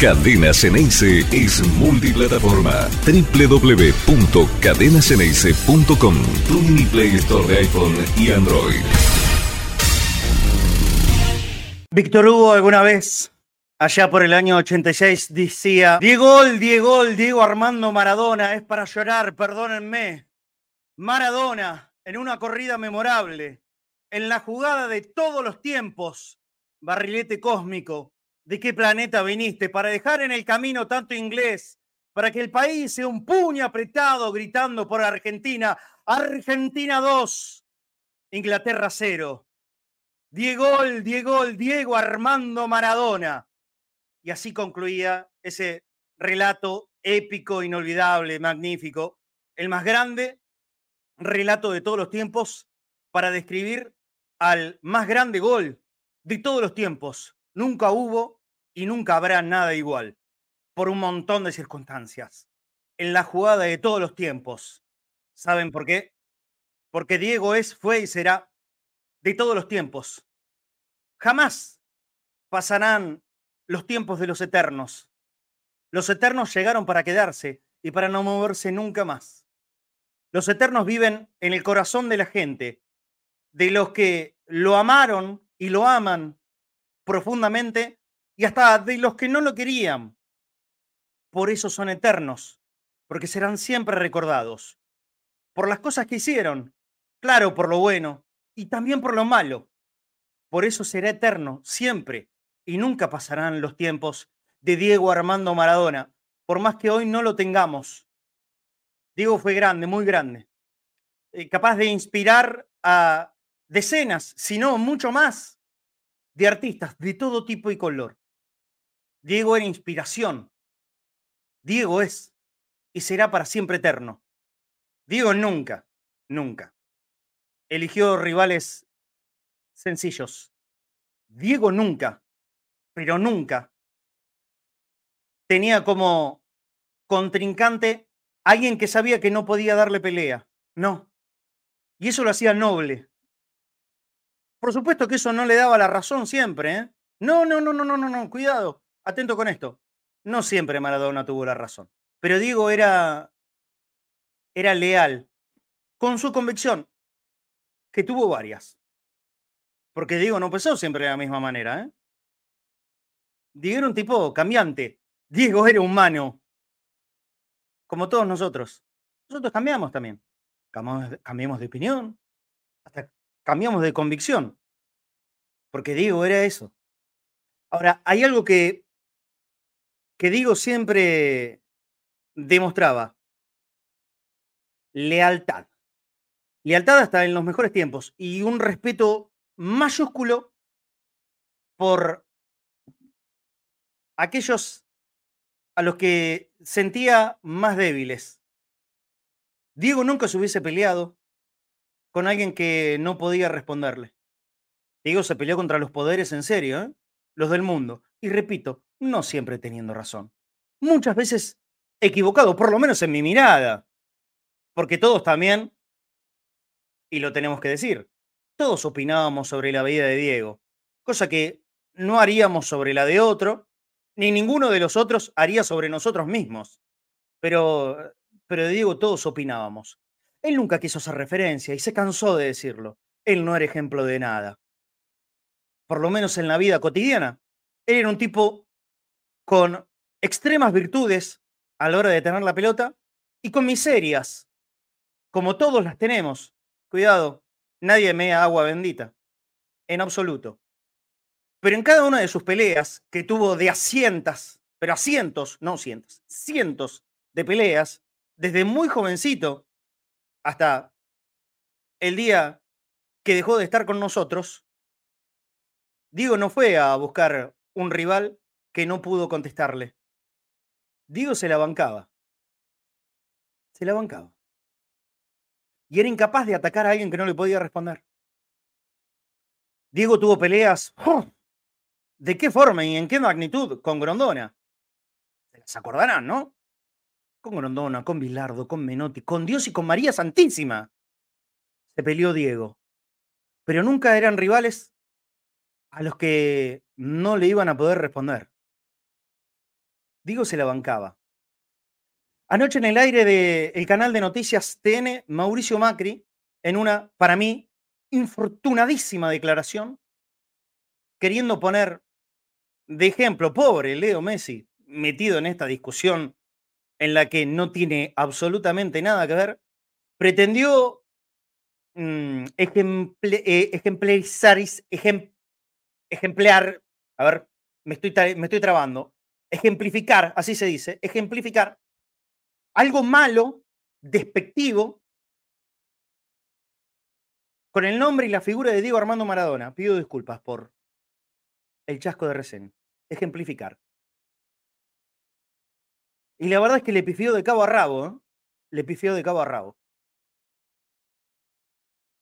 Cadena Ceneice es multiplataforma. www.cadenaceneice.com Tu mini Play Store de iPhone y Android. Víctor Hugo alguna vez, allá por el año 86, decía, Diego, Diego, Diego Armando Maradona, es para llorar, perdónenme. Maradona, en una corrida memorable, en la jugada de todos los tiempos, barrilete cósmico, ¿de qué planeta viniste? Para dejar en el camino tanto inglés, para que el país sea un puño apretado gritando por Argentina, Argentina 2, Inglaterra 0. Diego, Diego, Diego Armando Maradona. Y así concluía ese relato épico, inolvidable, magnífico, el más grande relato de todos los tiempos para describir al más grande gol de todos los tiempos. Nunca hubo y nunca habrá nada igual, por un montón de circunstancias. En la jugada de todos los tiempos. ¿Saben por qué? Porque Diego es, fue y será de todos los tiempos. Jamás pasarán los tiempos de los eternos. Los eternos llegaron para quedarse y para no moverse nunca más. Los eternos viven en el corazón de la gente, de los que lo amaron y lo aman profundamente y hasta de los que no lo querían. Por eso son eternos, porque serán siempre recordados, por las cosas que hicieron, claro, por lo bueno y también por lo malo. Por eso será eterno, siempre, y nunca pasarán los tiempos de Diego Armando Maradona, por más que hoy no lo tengamos. Diego fue grande, muy grande, eh, capaz de inspirar a decenas, si no mucho más, de artistas de todo tipo y color. Diego era inspiración. Diego es y será para siempre eterno. Diego nunca, nunca. Eligió rivales sencillos. Diego nunca, pero nunca, tenía como contrincante alguien que sabía que no podía darle pelea. No. Y eso lo hacía noble. Por supuesto que eso no le daba la razón siempre. ¿eh? No, no, no, no, no, no, no, cuidado. Atento con esto. No siempre Maradona tuvo la razón. Pero Diego era, era leal con su convicción, que tuvo varias. Porque Diego no pensó siempre de la misma manera. ¿eh? Diego era un tipo cambiante. Diego era humano. Como todos nosotros. Nosotros cambiamos también. Cambiamos, de opinión. Hasta cambiamos de convicción. Porque Diego era eso. Ahora, hay algo que, que Diego siempre demostraba. Lealtad. Lealtad hasta en los mejores tiempos y un respeto mayúsculo por aquellos a los que sentía más débiles. Diego nunca se hubiese peleado con alguien que no podía responderle. Diego se peleó contra los poderes en serio, ¿eh? los del mundo. Y repito, no siempre teniendo razón. Muchas veces equivocado, por lo menos en mi mirada. Porque todos también, y lo tenemos que decir, todos opinábamos sobre la vida de Diego, cosa que no haríamos sobre la de otro, ni ninguno de los otros haría sobre nosotros mismos. Pero, pero de Diego todos opinábamos. Él nunca quiso hacer referencia y se cansó de decirlo. Él no era ejemplo de nada. Por lo menos en la vida cotidiana. Él era un tipo con extremas virtudes a la hora de tener la pelota y con miserias, como todos las tenemos. Cuidado, nadie mea agua bendita, en absoluto. Pero en cada una de sus peleas, que tuvo de a cientos, pero a cientos, no cientos, cientos de peleas, desde muy jovencito hasta el día que dejó de estar con nosotros, Diego no fue a buscar un rival que no pudo contestarle. Diego se la bancaba. Se la bancaba y era incapaz de atacar a alguien que no le podía responder. Diego tuvo peleas. ¡oh! ¿De qué forma y en qué magnitud? Con Grondona. Se acordarán, ¿no? Con Grondona, con Bilardo, con Menotti, con Dios y con María Santísima. Se peleó Diego. Pero nunca eran rivales a los que no le iban a poder responder. Diego se la bancaba. Anoche en el aire del canal de noticias TN, Mauricio Macri, en una, para mí, infortunadísima declaración, queriendo poner de ejemplo, pobre Leo Messi, metido en esta discusión en la que no tiene absolutamente nada que ver, pretendió mm, eh, ejemplarizar, ejemplar, a ver, me estoy, me estoy trabando, ejemplificar, así se dice, ejemplificar algo malo, despectivo, con el nombre y la figura de Diego Armando Maradona. Pido disculpas por el chasco de recién. Ejemplificar. Y la verdad es que le pifió de cabo a rabo, ¿eh? Le pifió de cabo a rabo.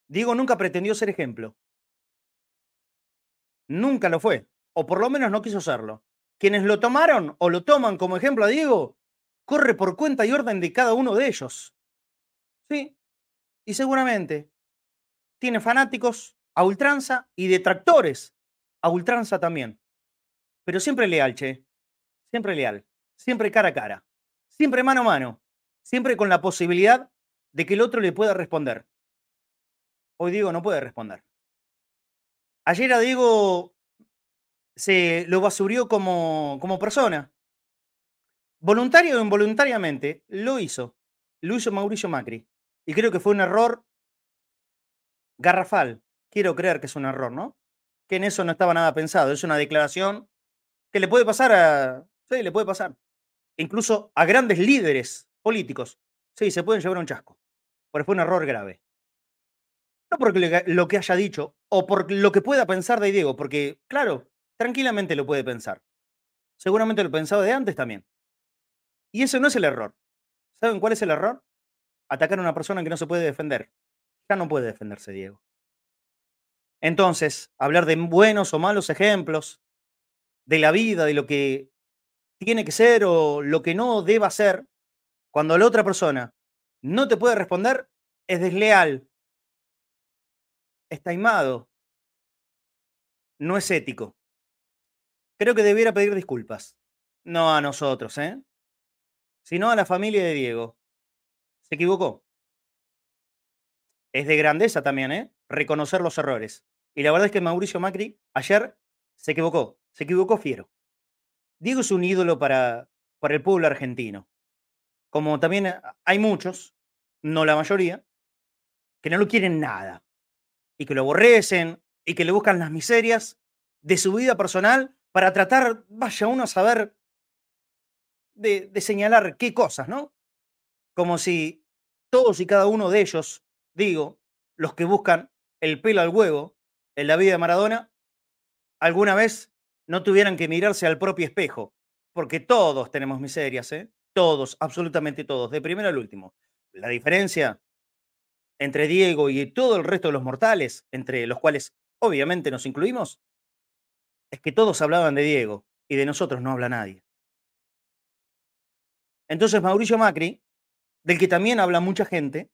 Diego nunca pretendió ser ejemplo. Nunca lo fue. O por lo menos no quiso serlo. Quienes lo tomaron o lo toman como ejemplo a Diego, corre por cuenta y orden de cada uno de ellos. Sí. Y seguramente tiene fanáticos a ultranza y detractores a ultranza también. Pero siempre leal, che. Siempre leal. Siempre cara a cara. Siempre mano a mano. Siempre con la posibilidad de que el otro le pueda responder. Hoy Diego no puede responder. Ayer a Diego se lo basurió como, como persona. Voluntario o involuntariamente, lo hizo. Lo hizo Mauricio Macri. Y creo que fue un error garrafal. Quiero creer que es un error, ¿no? Que en eso no estaba nada pensado. Es una declaración que le puede pasar a. Sí, le puede pasar. Incluso a grandes líderes políticos. Sí, se pueden llevar un chasco. Porque fue un error grave. No por lo que haya dicho o por lo que pueda pensar de Diego, porque, claro, tranquilamente lo puede pensar. Seguramente lo pensaba de antes también. Y eso no es el error. ¿Saben cuál es el error? Atacar a una persona que no se puede defender. Ya no puede defenderse, Diego. Entonces, hablar de buenos o malos ejemplos, de la vida, de lo que tiene que ser o lo que no deba ser, cuando la otra persona no te puede responder, es desleal, es taimado, no es ético. Creo que debiera pedir disculpas. No a nosotros, ¿eh? Sino a la familia de Diego. Se equivocó. Es de grandeza también, ¿eh? Reconocer los errores. Y la verdad es que Mauricio Macri ayer se equivocó, se equivocó fiero. Diego es un ídolo para, para el pueblo argentino. Como también hay muchos, no la mayoría, que no lo quieren nada. Y que lo aborrecen y que le buscan las miserias de su vida personal para tratar, vaya uno a saber, de, señalar qué cosas, ¿no? Como si todos y cada uno de ellos, digo, los que buscan el pelo al huevo, en la vida de Maradona alguna vez no tuvieran que mirarse al propio espejo, porque todos tenemos miserias, ¿eh? Todos, absolutamente todos, de primero al último. La diferencia entre Diego y todo el resto de los mortales, entre los cuales obviamente nos incluimos, es que todos hablaban de Diego y de nosotros no habla nadie. Entonces Mauricio Macri, del que también habla mucha gente,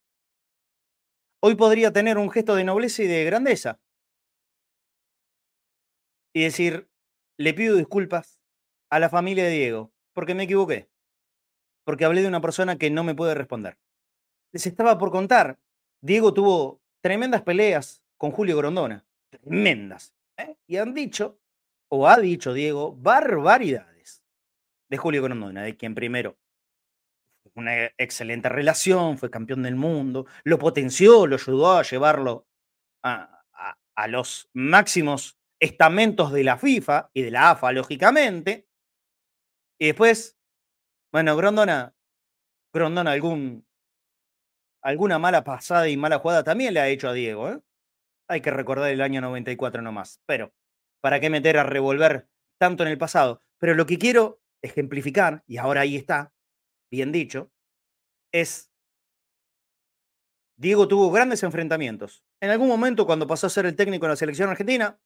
hoy podría tener un gesto de nobleza y de grandeza, y decir, le pido disculpas a la familia de Diego, porque me equivoqué, porque hablé de una persona que no me puede responder. Les estaba por contar, Diego tuvo tremendas peleas con Julio Grondona, tremendas, ¿eh? y han dicho, o ha dicho Diego, barbaridades de Julio Grondona, de quien primero una excelente relación, fue campeón del mundo, lo potenció, lo ayudó a llevarlo a, a los máximos estamentos de la FIFA y de la AFA, lógicamente. Y después, bueno, Grondona, Grondona algún, alguna mala pasada y mala jugada también le ha hecho a Diego. ¿eh? Hay que recordar el año 94 nomás. Pero, ¿para qué meter a revolver tanto en el pasado? Pero lo que quiero ejemplificar, y ahora ahí está, bien dicho, es Diego tuvo grandes enfrentamientos. En algún momento, cuando pasó a ser el técnico de la selección argentina,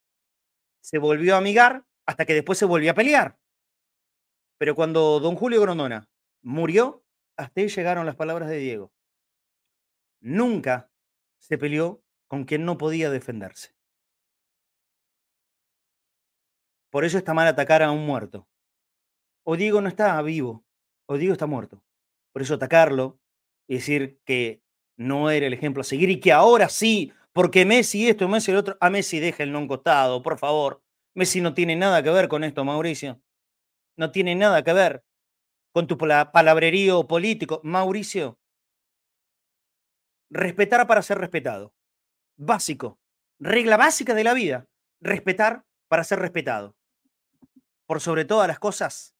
se volvió a amigar hasta que después se volvió a pelear. Pero cuando don Julio Grondona murió, hasta ahí llegaron las palabras de Diego. Nunca se peleó con quien no podía defenderse. Por eso está mal atacar a un muerto. o Diego no está vivo, o Diego está muerto. Por eso atacarlo y decir que no era el ejemplo a seguir y que ahora sí, porque Messi esto, Messi el otro, a Messi déjenlo un costado, por favor. Messi no tiene nada que ver con esto, Mauricio. No tiene nada que ver con tu palabrerío político. Mauricio, respetar para ser respetado. Básico. Regla básica de la vida. Respetar para ser respetado. Por sobre todas las cosas,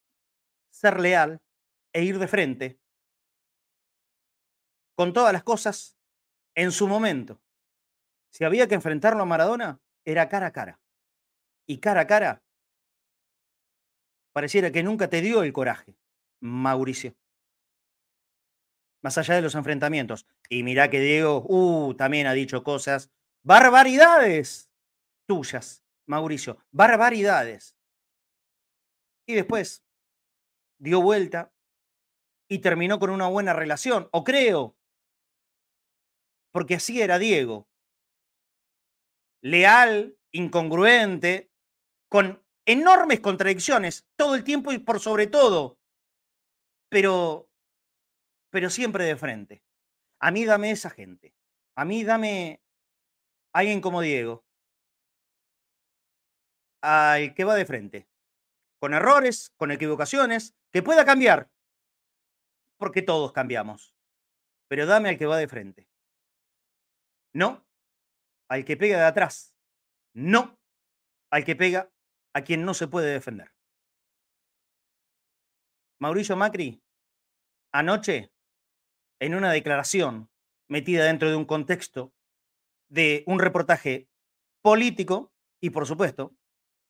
ser leal e ir de frente con todas las cosas en su momento. Si había que enfrentarlo a Maradona, era cara a cara. Y cara a cara, pareciera que nunca te dio el coraje, Mauricio. Más allá de los enfrentamientos. Y mirá que Diego, uh, también ha dicho cosas, barbaridades tuyas, Mauricio, barbaridades. Y después dio vuelta y terminó con una buena relación, o creo, porque así era Diego. Leal, incongruente, con enormes contradicciones todo el tiempo y por sobre todo, pero, pero siempre de frente. A mí dame esa gente. A mí dame alguien como Diego. Al que va de frente. Con errores, con equivocaciones, que pueda cambiar. Porque todos cambiamos. Pero dame al que va de frente. No al que pega de atrás. No al que pega a quien no se puede defender. Mauricio Macri, anoche, en una declaración metida dentro de un contexto de un reportaje político y, por supuesto,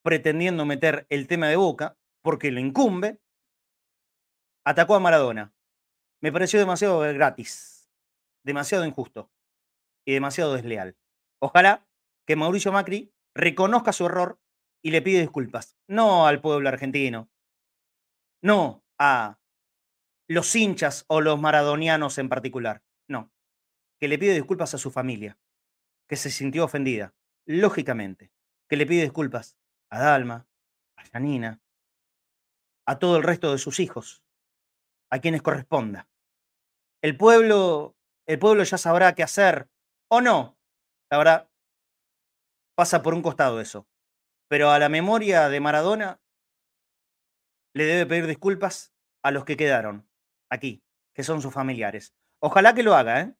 pretendiendo meter el tema de boca porque lo incumbe, atacó a Maradona. Me pareció demasiado gratis, demasiado injusto y demasiado desleal. Ojalá que Mauricio Macri reconozca su error y le pide disculpas, no al pueblo argentino, no a los hinchas o los maradonianos en particular, no, que le pide disculpas a su familia, que se sintió ofendida, lógicamente, que le pide disculpas a Dalma, a Janina, a todo el resto de sus hijos, a quienes corresponda. El pueblo, el pueblo ya sabrá qué hacer o no. La verdad, pasa por un costado eso. Pero a la memoria de Maradona le debe pedir disculpas a los que quedaron aquí, que son sus familiares. Ojalá que lo haga, ¿eh?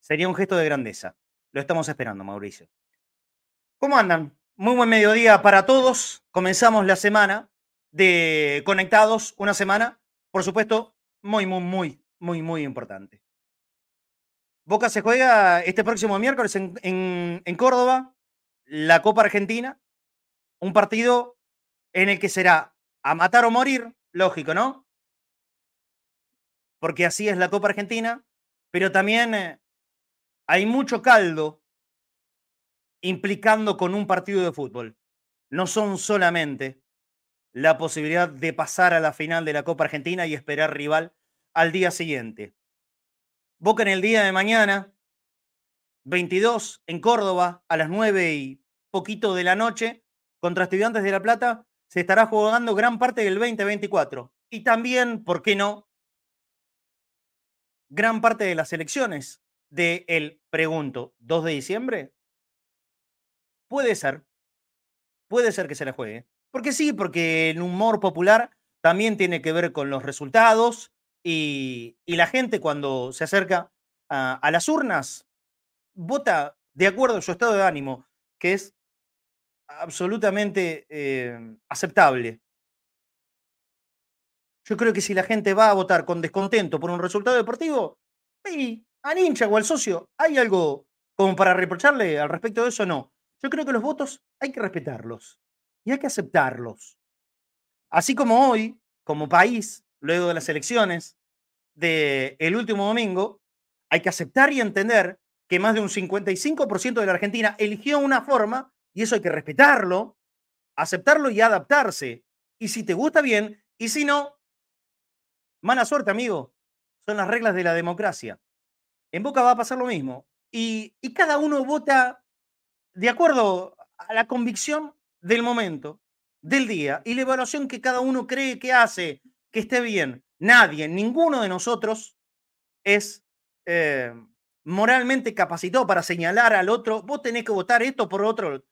Sería un gesto de grandeza. Lo estamos esperando, Mauricio. ¿Cómo andan? Muy buen mediodía para todos. Comenzamos la semana de Conectados, una semana, por supuesto, muy, muy, muy, muy, muy importante. Boca se juega este próximo miércoles en, en Córdoba, la Copa Argentina, un partido en el que será a matar o morir, lógico, ¿no? Porque así es la Copa Argentina, pero también eh, hay mucho caldo implicando con un partido de fútbol. No son solamente la posibilidad de pasar a la final de la Copa Argentina y esperar rival al día siguiente. Boca en el día de mañana, 22 en Córdoba, a las 9 y poquito de la noche, contra Estudiantes de La Plata se estará jugando gran parte del 2024. Y también, ¿por qué no? Gran parte de las elecciones del, el, pregunto, 2 de diciembre. Puede ser. Puede ser que se la juegue. Porque sí, porque el humor popular también tiene que ver con los resultados y, la gente cuando se acerca a, las urnas vota de acuerdo a su estado de ánimo, que es absolutamente eh, aceptable. Yo creo que si la gente va a votar con descontento por un resultado deportivo, y al hincha o al socio, ¿hay algo como para reprocharle al respecto de eso? No. Yo creo que los votos hay que respetarlos y hay que aceptarlos. Así como hoy, como país, luego de las elecciones del último domingo, hay que aceptar y entender que más de un 55% de la Argentina eligió una forma y eso hay que respetarlo, aceptarlo y adaptarse. Y si te gusta bien, y si no, mala suerte, amigo. Son las reglas de la democracia. En Boca va a pasar lo mismo. Y, y cada uno vota de acuerdo a la convicción del momento, del día y la evaluación que cada uno cree que hace que esté bien. Nadie, ninguno de nosotros es eh, moralmente capacitado para señalar al otro, vos tenés que votar esto por otro.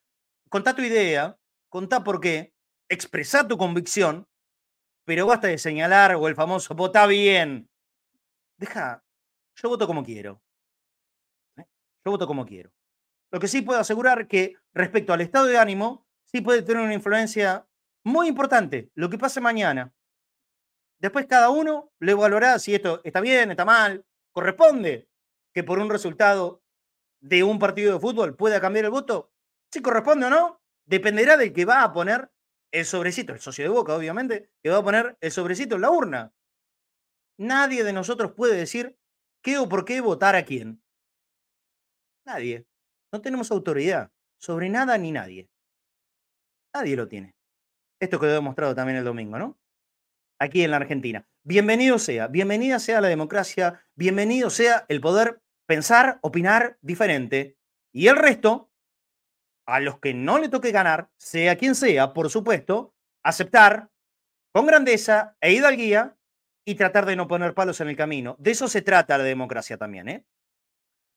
Contá tu idea, contá por qué, expresá tu convicción, pero basta de señalar o el famoso vota bien. Deja, yo voto como quiero. ¿eh? Yo voto como quiero. Lo que sí puedo asegurar que respecto al estado de ánimo, sí puede tener una influencia muy importante lo que pase mañana. Después cada uno le evaluará si esto está bien, está mal, corresponde que por un resultado de un partido de fútbol pueda cambiar el voto. Si corresponde o no, dependerá del que va a poner el sobrecito, el socio de Boca, obviamente, que va a poner el sobrecito en la urna. Nadie de nosotros puede decir qué o por qué votar a quién. Nadie. No tenemos autoridad sobre nada ni nadie. Nadie lo tiene. Esto quedó demostrado también el domingo, ¿no? Aquí en la Argentina. Bienvenido sea, bienvenida sea la democracia, bienvenido sea el poder pensar, opinar diferente. Y el resto, a los que no le toque ganar, sea quien sea, por supuesto, aceptar con grandeza e hidalguía y tratar de no poner palos en el camino. De eso se trata la democracia también, ¿eh?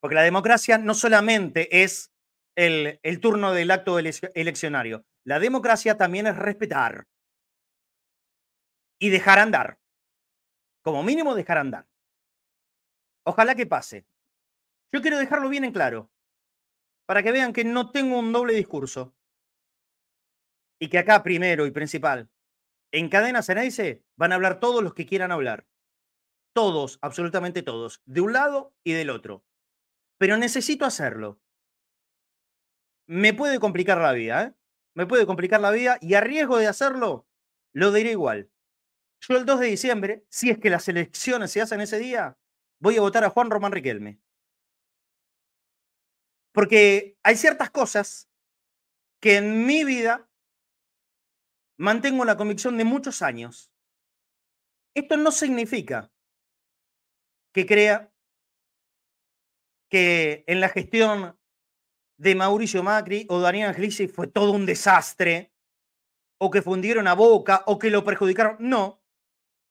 Porque la democracia no solamente es el, turno del acto eleccionario, la democracia también es respetar y dejar andar. Como mínimo dejar andar. Ojalá que pase. Yo quiero dejarlo bien en claro, para que vean que no tengo un doble discurso. Y que acá, primero y principal, en Cadena Ceneice van a hablar todos los que quieran hablar. Todos, absolutamente todos, de un lado y del otro pero necesito hacerlo. Me puede complicar la vida, ¿eh? Me puede complicar la vida y a riesgo de hacerlo, lo diré igual. Yo el 2 de diciembre, si es que las elecciones se hacen ese día, voy a votar a Juan Román Riquelme. Porque hay ciertas cosas que en mi vida mantengo la convicción de muchos años. Esto no significa que crea que en la gestión de Mauricio Macri o Daniel Angelici fue todo un desastre, o que fundieron a Boca, o que lo perjudicaron. No,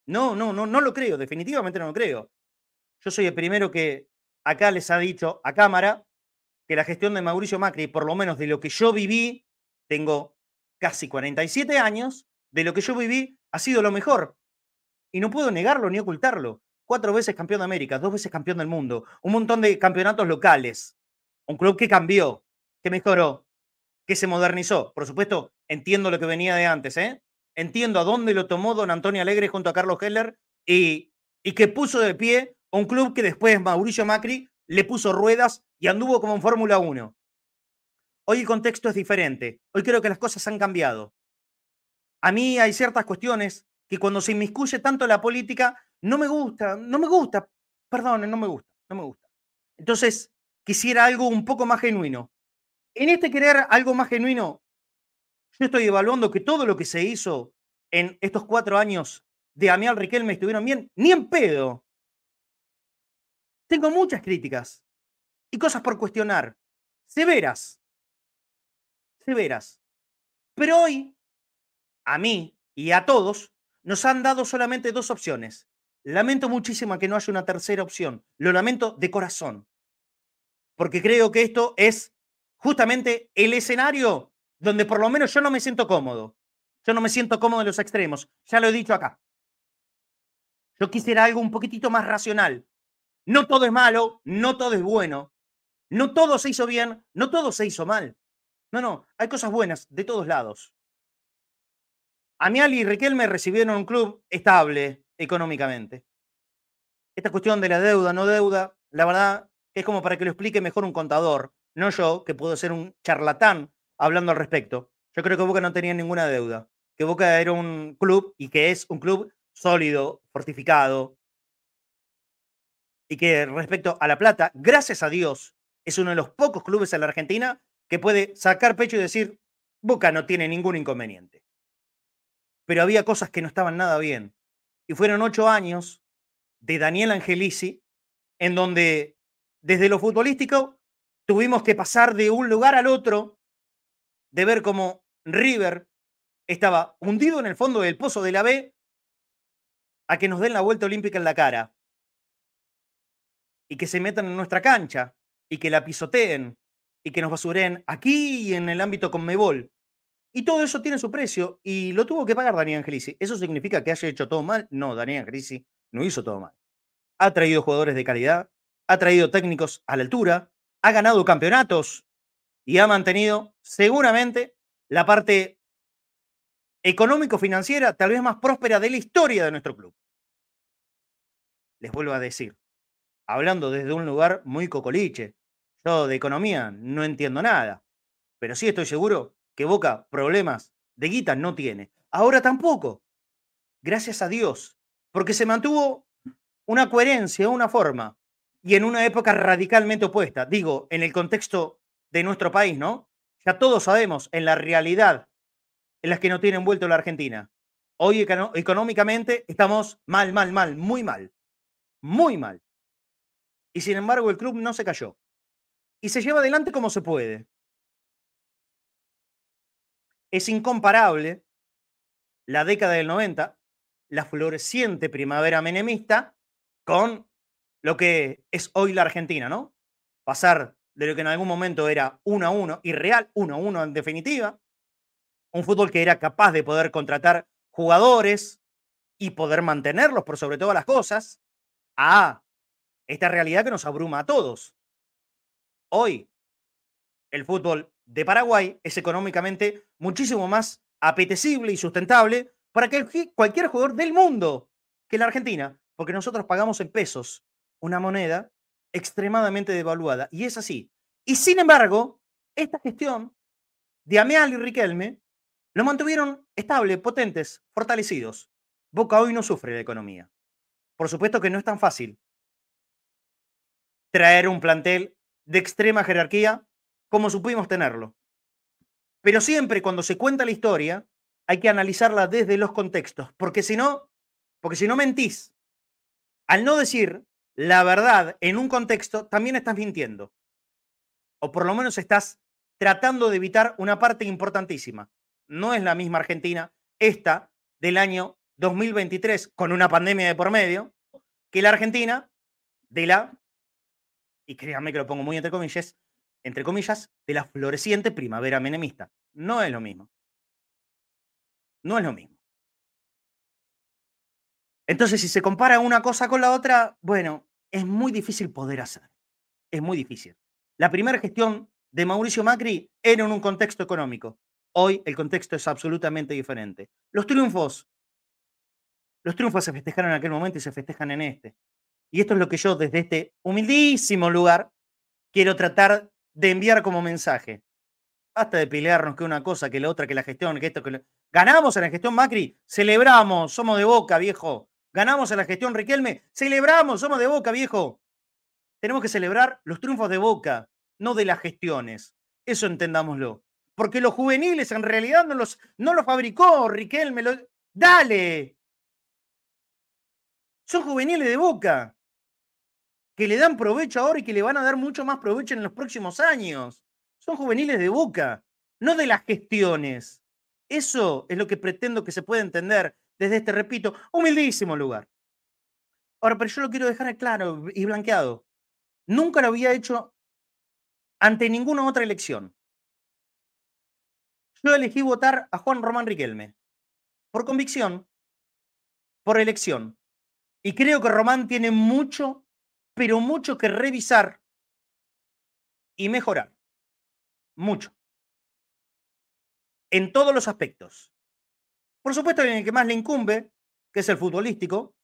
no, no, no, no lo creo, definitivamente no lo creo. Yo soy el primero que acá les ha dicho a cámara que la gestión de Mauricio Macri, por lo menos de lo que yo viví, tengo casi 47 años, de lo que yo viví ha sido lo mejor. Y no puedo negarlo ni ocultarlo cuatro veces campeón de América, dos veces campeón del mundo, un montón de campeonatos locales, un club que cambió, que mejoró, que se modernizó. Por supuesto, entiendo lo que venía de antes, ¿eh? Entiendo a dónde lo tomó don Antonio Alegre junto a Carlos Heller y, que puso de pie un club que después Mauricio Macri le puso ruedas y anduvo como en Fórmula 1. Hoy el contexto es diferente. Hoy creo que las cosas han cambiado. A mí hay ciertas cuestiones que cuando se inmiscuye tanto la política no me gusta, no me gusta, perdón, no me gusta, no me gusta. Entonces, quisiera algo un poco más genuino. En este querer algo más genuino, yo estoy evaluando que todo lo que se hizo en estos cuatro años de Amial Riquelme estuvieron bien, ni en pedo. Tengo muchas críticas y cosas por cuestionar, severas, severas. Pero hoy, a mí y a todos, nos han dado solamente dos opciones. Lamento muchísimo que no haya una tercera opción. Lo lamento de corazón. Porque creo que esto es justamente el escenario donde por lo menos yo no me siento cómodo. Yo no me siento cómodo en los extremos. Ya lo he dicho acá. Yo quisiera algo un poquitito más racional. No todo es malo, no todo es bueno. No todo se hizo bien, no todo se hizo mal. No, no, hay cosas buenas de todos lados. Amial y Riquelme recibieron un club estable, económicamente. Esta cuestión de la deuda, no deuda, la verdad es como para que lo explique mejor un contador, no yo, que puedo ser un charlatán hablando al respecto. Yo creo que Boca no tenía ninguna deuda, que Boca era un club y que es un club sólido, fortificado, y que respecto a La Plata, gracias a Dios, es uno de los pocos clubes en la Argentina que puede sacar pecho y decir, Boca no tiene ningún inconveniente. Pero había cosas que no estaban nada bien. Y fueron ocho años de Daniel Angelici, en donde desde lo futbolístico tuvimos que pasar de un lugar al otro, de ver cómo River estaba hundido en el fondo del pozo de la B a que nos den la vuelta olímpica en la cara y que se metan en nuestra cancha y que la pisoteen y que nos basuren aquí y en el ámbito con Mebol. Y todo eso tiene su precio y lo tuvo que pagar Daniel Angelici. ¿Eso significa que haya hecho todo mal? No, Daniel Angelici no hizo todo mal. Ha traído jugadores de calidad, ha traído técnicos a la altura, ha ganado campeonatos y ha mantenido seguramente la parte económico-financiera tal vez más próspera de la historia de nuestro club. Les vuelvo a decir, hablando desde un lugar muy cocoliche, yo de economía no entiendo nada, pero sí estoy seguro que Boca problemas de guita no tiene. Ahora tampoco. Gracias a Dios, porque se mantuvo una coherencia, una forma, y en una época radicalmente opuesta. Digo, en el contexto de nuestro país, ¿no? Ya todos sabemos en la realidad en las que no tienen vuelto la Argentina. Hoy económicamente estamos mal, mal, mal, muy mal. Muy mal. Y sin embargo el club no se cayó. Y se lleva adelante como se puede. Es incomparable la década del 90, la floreciente primavera menemista, con lo que es hoy la Argentina, ¿no? Pasar de lo que en algún momento era 1 a 1, y real 1 a 1 en definitiva, un fútbol que era capaz de poder contratar jugadores y poder mantenerlos por sobre todas las cosas, a esta realidad que nos abruma a todos. Hoy, el fútbol de Paraguay es económicamente muchísimo más apetecible y sustentable para que cualquier jugador del mundo que la Argentina, porque nosotros pagamos en pesos una moneda extremadamente devaluada. Y es así. Y sin embargo, esta gestión de Ameal y Riquelme lo mantuvieron estable, potentes, fortalecidos. Boca hoy no sufre de economía. Por supuesto que no es tan fácil traer un plantel de extrema jerarquía como supimos tenerlo. Pero siempre cuando se cuenta la historia, hay que analizarla desde los contextos, porque si no, porque si no mentís, al no decir la verdad en un contexto, también estás mintiendo. O por lo menos estás tratando de evitar una parte importantísima. No es la misma Argentina, esta del año 2023, con una pandemia de por medio, que la Argentina de la, y créanme que lo pongo muy entre comillas, entre comillas, de la floreciente primavera menemista. No es lo mismo. No es lo mismo. Entonces, si se compara una cosa con la otra, bueno, es muy difícil poder hacer. Es muy difícil. La primera gestión de Mauricio Macri era en un contexto económico. Hoy el contexto es absolutamente diferente. Los triunfos, los triunfos se festejaron en aquel momento y se festejan en este. Y esto es lo que yo desde este humildísimo lugar quiero tratar de enviar como mensaje. Basta de pelearnos que una cosa, que la otra, que la gestión, que esto, que Ganamos en la gestión Macri, celebramos, somos de boca, viejo. Ganamos en la gestión Riquelme, celebramos, somos de boca, viejo. Tenemos que celebrar los triunfos de boca, no de las gestiones. Eso entendámoslo. Porque los juveniles en realidad no los, no los fabricó Riquelme. ¡Dale! Son juveniles de boca. Que le dan provecho ahora y que le van a dar mucho más provecho en los próximos años. Son juveniles de boca, no de las gestiones. Eso es lo que pretendo que se pueda entender desde este, repito, humildísimo lugar. Ahora, pero yo lo quiero dejar claro y blanqueado. Nunca lo había hecho ante ninguna otra elección. Yo elegí votar a Juan Román Riquelme. Por convicción, por elección. Y creo que Román tiene mucho, pero mucho que revisar y mejorar. Mucho. En todos los aspectos. Por supuesto, en el que más le incumbe, que es el futbolístico,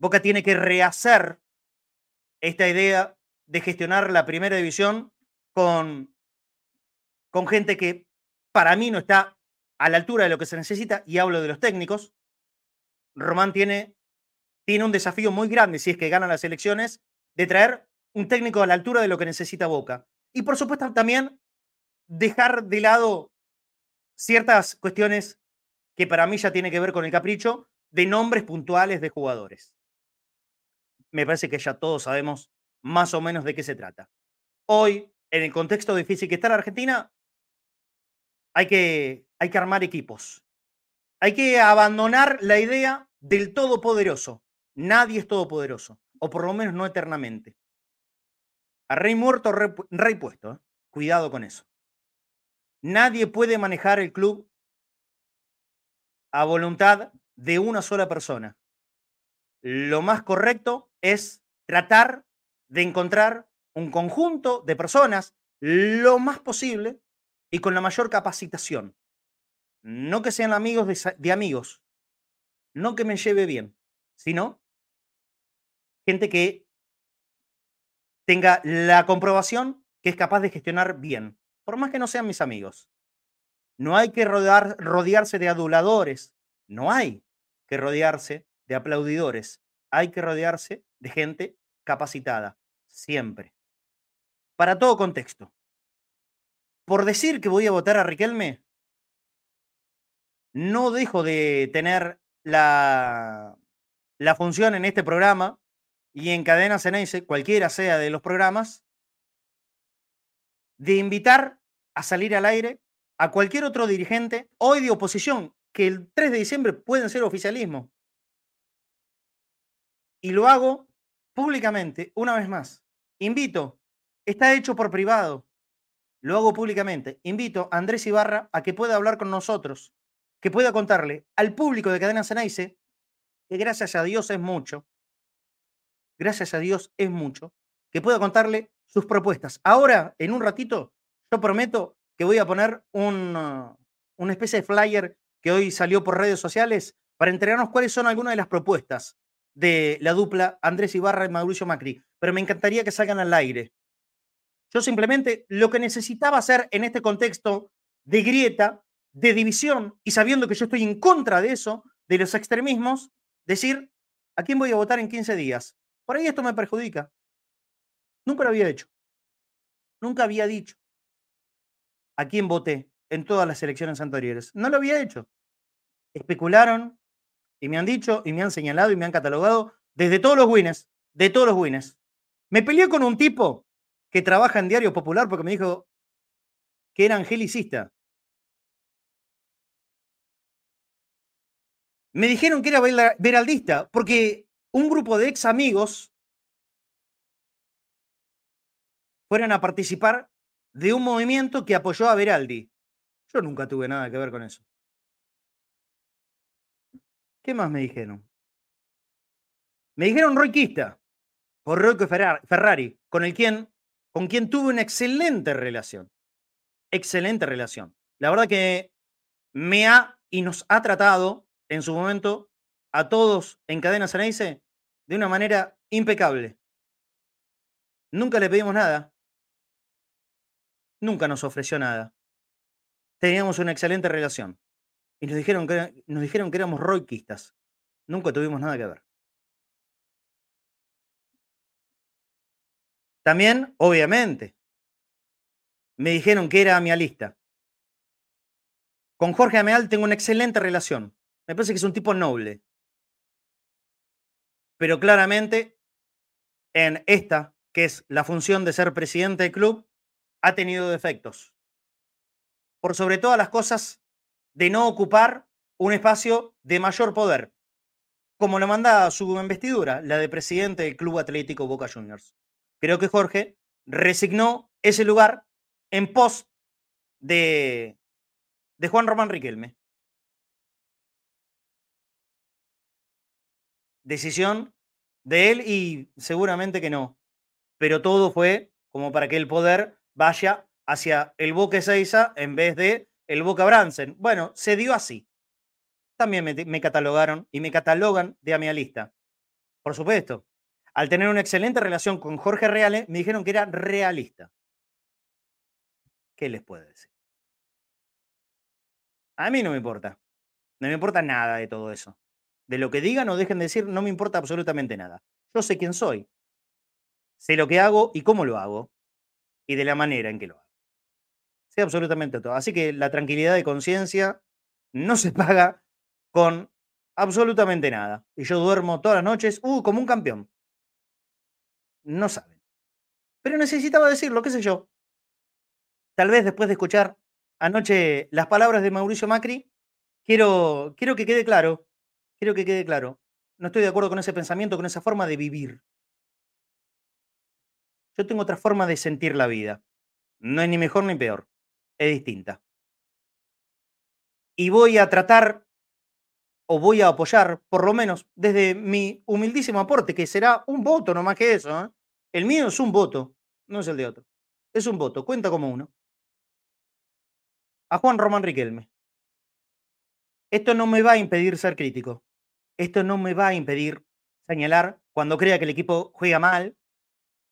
Boca tiene que rehacer esta idea de gestionar la primera división con, con gente que para mí no está a la altura de lo que se necesita, y hablo de los técnicos. Román tiene, tiene un desafío muy grande, si es que gana las elecciones, de traer un técnico a la altura de lo que necesita Boca. Y por supuesto también dejar de lado ciertas cuestiones que para mí ya tiene que ver con el capricho de nombres puntuales de jugadores. Me parece que ya todos sabemos más o menos de qué se trata. Hoy, en el contexto difícil que está la Argentina, hay que, hay que armar equipos. Hay que abandonar la idea del todopoderoso. Nadie es todopoderoso, o por lo menos no eternamente. A rey muerto, rey, puesto. ¿eh? Cuidado con eso. Nadie puede manejar el club a voluntad de una sola persona. Lo más correcto es tratar de encontrar un conjunto de personas lo más posible y con la mayor capacitación. No que sean amigos de, amigos, no que me lleve bien, sino gente que tenga la comprobación que es capaz de gestionar bien, por más que no sean mis amigos. No hay que rodearse de aduladores, no hay que rodearse de aplaudidores, hay que rodearse de gente capacitada, siempre. Para todo contexto. Por decir que voy a votar a Riquelme, no dejo de tener la, la función en este programa y en Cadena Ceneice, cualquiera sea de los programas, de invitar a salir al aire a cualquier otro dirigente, hoy de oposición, que el 3 de diciembre pueden ser oficialismo. Y lo hago públicamente, una vez más. Invito, está hecho por privado, lo hago públicamente. Invito a Andrés Ibarra a que pueda hablar con nosotros, que pueda contarle al público de Cadena Ceneice, que gracias a Dios es mucho, gracias a Dios es mucho, que pueda contarle sus propuestas. Ahora, en un ratito, yo prometo que voy a poner uh, una especie de flyer que hoy salió por redes sociales para entregarnos cuáles son algunas de las propuestas de la dupla Andrés Ibarra y Mauricio Macri. Pero me encantaría que salgan al aire. Yo simplemente lo que necesitaba hacer en este contexto de grieta, de división, y sabiendo que yo estoy en contra de eso, de los extremismos, decir, ¿a quién voy a votar en 15 días? Por ahí esto me perjudica. Nunca lo había hecho. Nunca había dicho a quién voté en todas las elecciones anteriores. No lo había hecho. Especularon y me han dicho y me han señalado y me han catalogado desde todos los winners, de todos los winners. Me peleé con un tipo que trabaja en Diario Popular porque me dijo que era angelicista. Me dijeron que era veraldista porque un grupo de ex amigos fueran a participar de un movimiento que apoyó a Veraldi. Yo nunca tuve nada que ver con eso. ¿Qué más me dijeron? Me dijeron roiquista, por Roico Ferrari, con el quien, con quien tuve una excelente relación. Excelente relación. La verdad que me ha y nos ha tratado en su momento a todos en Cadena Ceneice de una manera impecable. Nunca le pedimos nada, nunca nos ofreció nada. Teníamos una excelente relación. Y nos dijeron que, nos dijeron que éramos roiquistas. Nunca tuvimos nada que ver. También, obviamente, me dijeron que era amialista. Con Jorge Ameal tengo una excelente relación. Me parece que es un tipo noble. Pero claramente, en esta, que es la función de ser presidente del club, ha tenido defectos. Por sobre todas las cosas, de no ocupar un espacio de mayor poder, como lo manda su investidura, la de presidente del Club Atlético Boca Juniors. Creo que Jorge resignó ese lugar en pos de, de Juan Román Riquelme. Decisión de él y seguramente que no. Pero todo fue como para que el poder vaya hacia el Boca Ezeiza en vez de el Boca Bransen. Bueno, se dio así. También me, catalogaron y me catalogan de amialista. Por supuesto. Al tener una excelente relación con Jorge Reale, me dijeron que era realista. ¿Qué les puedo decir? A mí no me importa. No me importa nada de todo eso. De lo que digan o dejen de decir, no me importa absolutamente nada. Yo sé quién soy. Sé lo que hago y cómo lo hago y de la manera en que lo hago. Sé absolutamente todo. Así que la tranquilidad de conciencia no se paga con absolutamente nada. Y yo duermo todas las noches, uh, como un campeón. No saben. Pero necesitaba decirlo, qué sé yo. Tal vez después de escuchar anoche las palabras de Mauricio Macri, quiero, quiero que quede claro quiero que quede claro, no estoy de acuerdo con ese pensamiento, con esa forma de vivir. Yo tengo otra forma de sentir la vida. No es ni mejor ni peor, es distinta. Y voy a tratar, o voy a apoyar, por lo menos desde mi humildísimo aporte, que será un voto, no más que eso. ¿eh? El mío es un voto, no es el de otro. Es un voto, cuenta como uno. A Juan Román Riquelme. Esto no me va a impedir ser crítico. Esto no me va a impedir señalar cuando crea que el equipo juega mal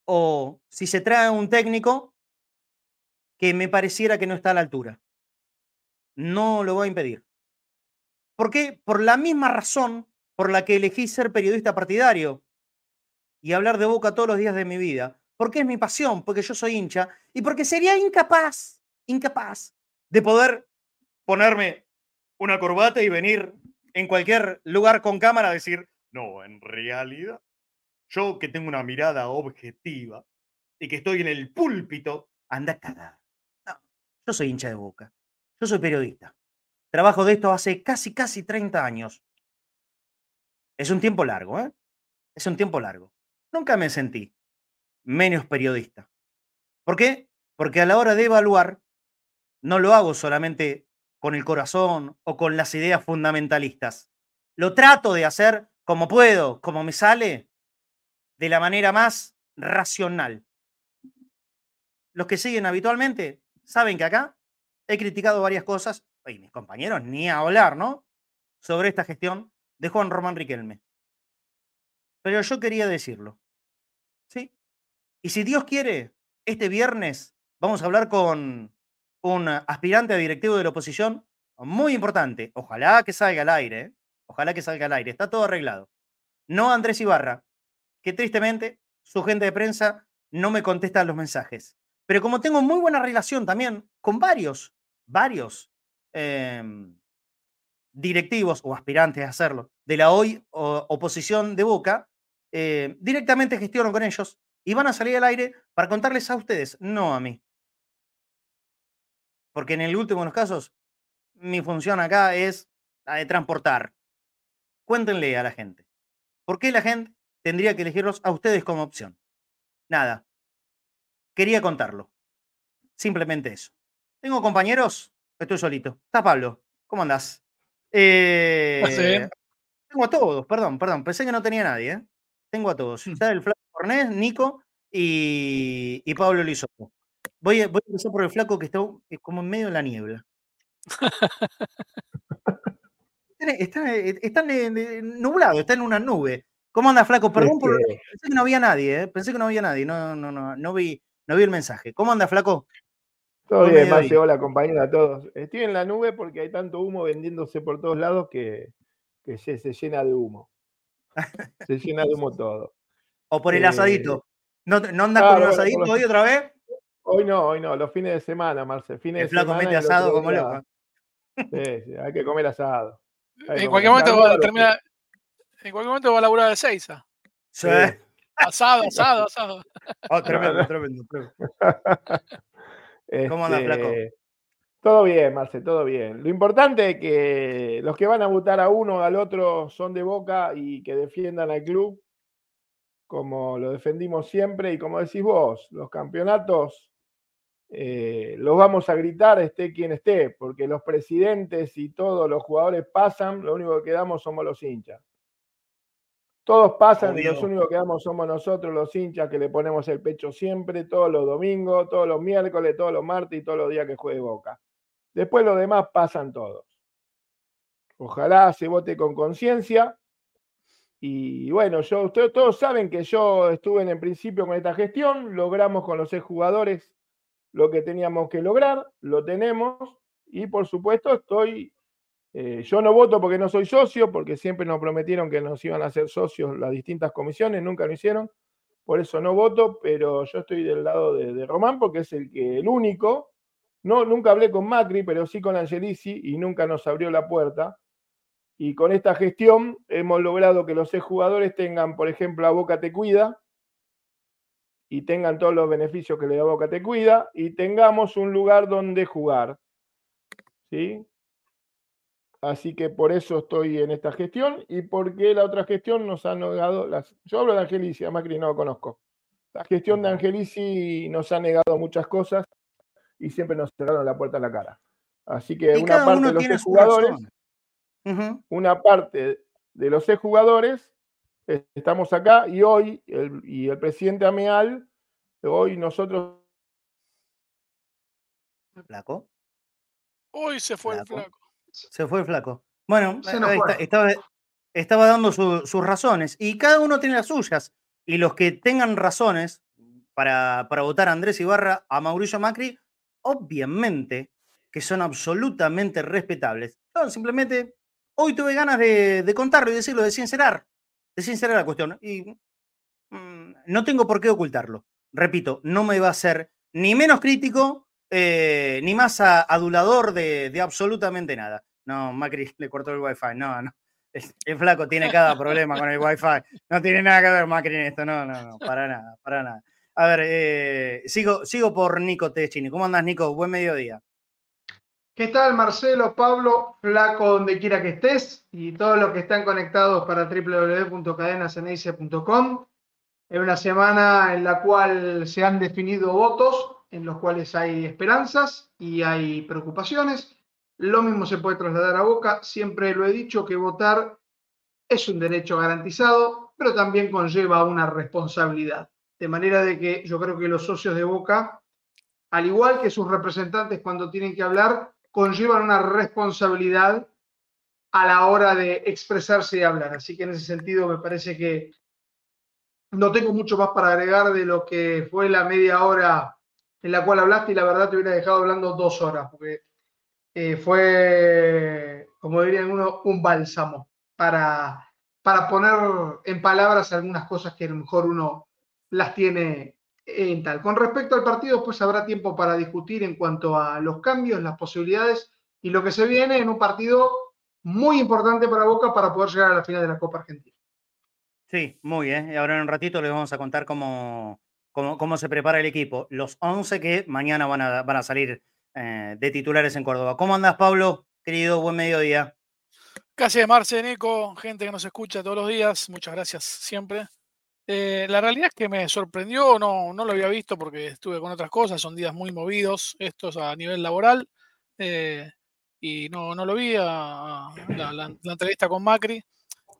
o si se trae un técnico que me pareciera que no está a la altura. No lo va a impedir. ¿Por qué? Por la misma razón por la que elegí ser periodista partidario y hablar de boca todos los días de mi vida. Porque es mi pasión, porque yo soy hincha y porque sería incapaz, incapaz de poder ponerme una corbata y venir en cualquier lugar con cámara decir, no, en realidad, yo que tengo una mirada objetiva y que estoy en el púlpito, anda a. No, yo soy hincha de boca. Yo soy periodista. Trabajo de esto hace casi, casi 30 años. Es un tiempo largo, ¿eh? Es un tiempo largo. Nunca me sentí menos periodista. ¿Por qué? Porque a la hora de evaluar, no lo hago solamente con el corazón o con las ideas fundamentalistas. Lo trato de hacer como puedo, como me sale, de la manera más racional. Los que siguen habitualmente saben que acá he criticado varias cosas, y mis compañeros ni a hablar, ¿no? Sobre esta gestión de Juan Román Riquelme. Pero yo quería decirlo. ¿Sí? Y si Dios quiere, este viernes vamos a hablar con un aspirante a directivo de la oposición muy importante. Ojalá que salga al aire. ¿eh? Ojalá que salga al aire. Está todo arreglado. No Andrés Ibarra, que tristemente su gente de prensa no me contesta los mensajes. Pero como tengo muy buena relación también con varios, varios em, directivos o aspirantes a hacerlo de la hoy oposición de Boca, eh, directamente gestiono con ellos y van a salir al aire para contarles a ustedes, no a mí. Porque en el último de los casos, mi función acá es la de transportar. Cuéntenle a la gente. ¿Por qué la gente tendría que elegirlos a ustedes como opción? Nada. Quería contarlo. Simplemente eso. ¿Tengo compañeros? Estoy solito. Está Pablo. ¿Cómo andás? Eh, tengo a todos, perdón, perdón. Pensé que no tenía nadie. ¿eh? Tengo a todos. Está el Flaco Cornés, Nico y, y Pablo Lizoto. Voy a, empezar por el flaco que está eh, como en medio de la niebla. está, está, nublado, está en una nube. ¿Cómo anda, flaco? Perdón, por, pensé que no había nadie, ¿eh? pensé que no había nadie, no, no, no, no vi, no vi el mensaje. ¿Cómo anda, flaco? Todo bien, Marce, hola compañera a todos. Estoy en la nube porque hay tanto humo vendiéndose por todos lados que, se, llena de humo. se llena de humo todo. O por el asadito. Eh, ¿No, no anda con el asadito hoy otra vez? Hoy no, hoy no, los fines de semana, Marce. Fines el flaco mete asado como loco. Sí, sí, hay que comer asado. en, cualquier momento va a terminar, en cualquier momento va a laburar de Seiza. Sí. Asado, asado, asado. Oh, tremendo, tremendo, ¿Cómo anda, flaco? Este, todo bien, Marce, todo bien. Lo importante es que los que van a votar a uno o al otro son de boca y que defiendan al club como lo defendimos siempre y como decís vos, los campeonatos eh, los vamos a gritar esté quien esté, porque los presidentes y todos los jugadores pasan, lo único que quedamos somos los hinchas. Todos pasan y los únicos que quedamos somos nosotros, los hinchas, que le ponemos el pecho siempre, todos los domingos, todos los miércoles, todos los martes y todos los días que juegue Boca. Después los demás pasan todos. Ojalá se vote con conciencia. Y bueno, yo, ustedes todos saben que yo estuve en el principio con esta gestión, logramos con los seis jugadores lo que teníamos que lograr, lo tenemos y por supuesto estoy, eh, yo no voto porque no soy socio, porque siempre nos prometieron que nos iban a hacer socios las distintas comisiones, nunca lo hicieron, por eso no voto, pero yo estoy del lado de, Román porque es el que el único, no, nunca hablé con Macri, pero sí con Angelici y nunca nos abrió la puerta. Y con esta gestión hemos logrado que los seis jugadores tengan, por ejemplo, a Boca Te Cuida, y tengan todos los beneficios que le da Boca Te Cuida y tengamos un lugar donde jugar. ¿Sí? Así que por eso estoy en esta gestión y porque la otra gestión nos ha negado, las, yo hablo de Angelici, a Macri no lo conozco. La gestión de Angelici nos ha negado muchas cosas y siempre nos cerraron la puerta a la cara. Así que una parte de los jugadores, una parte de los jugadores, estamos acá y hoy, y el presidente Ameal, hoy nosotros... ¿Flaco? Hoy se fue el flaco. Se fue el flaco. Bueno, estaba, estaba, dando sus razones y cada uno tiene las suyas. Y los que tengan razones para, para votar a Andrés Ibarra, a Mauricio Macri, obviamente que son absolutamente respetables. simplemente hoy tuve ganas de, contarlo y decirlo, de sincerar, de sincerar la cuestión. Y mm, no tengo por qué ocultarlo. Repito, no me va a ser ni menos crítico eh, ni más adulador de, absolutamente nada. No, Macri le cortó el wifi. No, no. El, flaco tiene cada problema con el wifi. No tiene nada que ver Macri en esto. No, no, no. Para nada, para nada. A ver, eh, sigo, sigo por Nico Techini. ¿Cómo andas, Nico? Buen mediodía. ¿Qué tal, Marcelo, Pablo, Flaco, donde quiera que estés y todos los que están conectados para www.cadenaseneisia.com? Es una semana en la cual se han definido votos, en los cuales hay esperanzas y hay preocupaciones. Lo mismo se puede trasladar a Boca. Siempre lo he dicho que votar es un derecho garantizado, pero también conlleva una responsabilidad. De manera de que yo creo que los socios de Boca, al igual que sus representantes cuando tienen que hablar, conllevan una responsabilidad a la hora de expresarse y hablar. Así que en ese sentido me parece que no tengo mucho más para agregar de lo que fue la media hora en la cual hablaste y la verdad te hubiera dejado hablando dos horas, porque eh, fue, como dirían uno, un bálsamo para, para poner en palabras algunas cosas que a lo mejor uno las tiene en tal. Con respecto al partido, pues habrá tiempo para discutir en cuanto a los cambios, las posibilidades y lo que se viene en un partido muy importante para Boca para poder llegar a la final de la Copa Argentina. Sí, muy bien. Y ahora en un ratito les vamos a contar cómo, cómo, cómo se prepara el equipo. Los 11 que mañana van a, van a salir eh, de titulares en Córdoba. ¿Cómo andas, Pablo? Querido, buen mediodía. Casi de Marce, Nico, gente que nos escucha todos los días, muchas gracias siempre. Eh, la realidad es que me sorprendió, no, no lo había visto porque estuve con otras cosas, son días muy movidos estos a nivel laboral, eh, y no, no lo vi a, la, entrevista con Macri.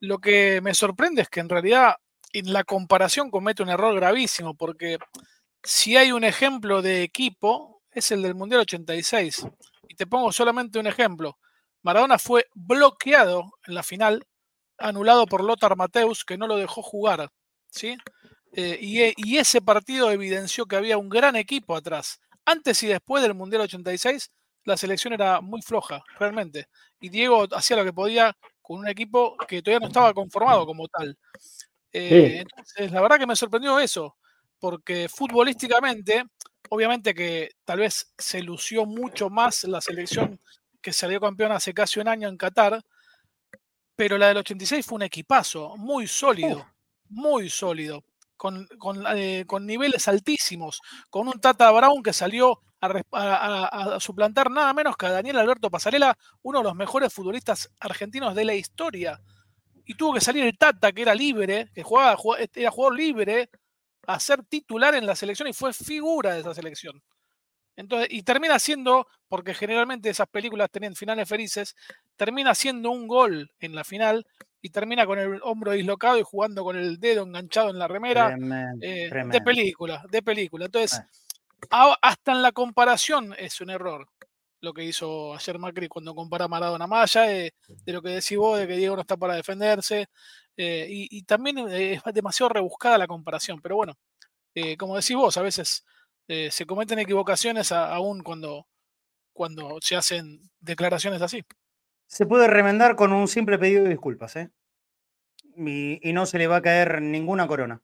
Lo que me sorprende es que en realidad en la comparación comete un error gravísimo, porque si hay un ejemplo de equipo, es el del Mundial 86. Y te pongo solamente un ejemplo. Maradona fue bloqueado en la final, anulado por Lothar Mateus, que no lo dejó jugar. ¿Sí? Eh, y, y, ese partido evidenció que había un gran equipo atrás. Antes y después del Mundial 86, la selección era muy floja, realmente. Y Diego hacía lo que podía con un equipo que todavía no estaba conformado como tal. Eh, entonces, la verdad que me sorprendió eso, porque futbolísticamente obviamente que tal vez se lució mucho más la selección que salió campeón hace casi un año en Qatar, pero la del 86 fue un equipazo, muy sólido, muy sólido, con, eh, con, niveles altísimos, con un Tata Brown que salió a, suplantar nada menos que a Daniel Alberto Pasarela, uno de los mejores futbolistas argentinos de la historia. Y tuvo que salir el Tata, que era libre, que jugaba, era jugador libre, a ser titular en la selección y fue figura de esa selección. Entonces, y termina siendo, porque generalmente esas películas tenían finales felices, termina siendo un gol en la final y termina con el hombro dislocado y jugando con el dedo enganchado en la remera. Eh, de película, de película. Entonces, hasta en la comparación es un error lo que hizo ayer Macri cuando compara a Maradona. Más allá de, lo que decís vos, de que Diego no está para defenderse, eh, y, también eh, es demasiado rebuscada la comparación, pero bueno, eh, como decís vos, a veces se cometen equivocaciones aún cuando, cuando se hacen declaraciones así. Se puede remendar con un simple pedido de disculpas, ¿eh? Y, no se le va a caer ninguna corona.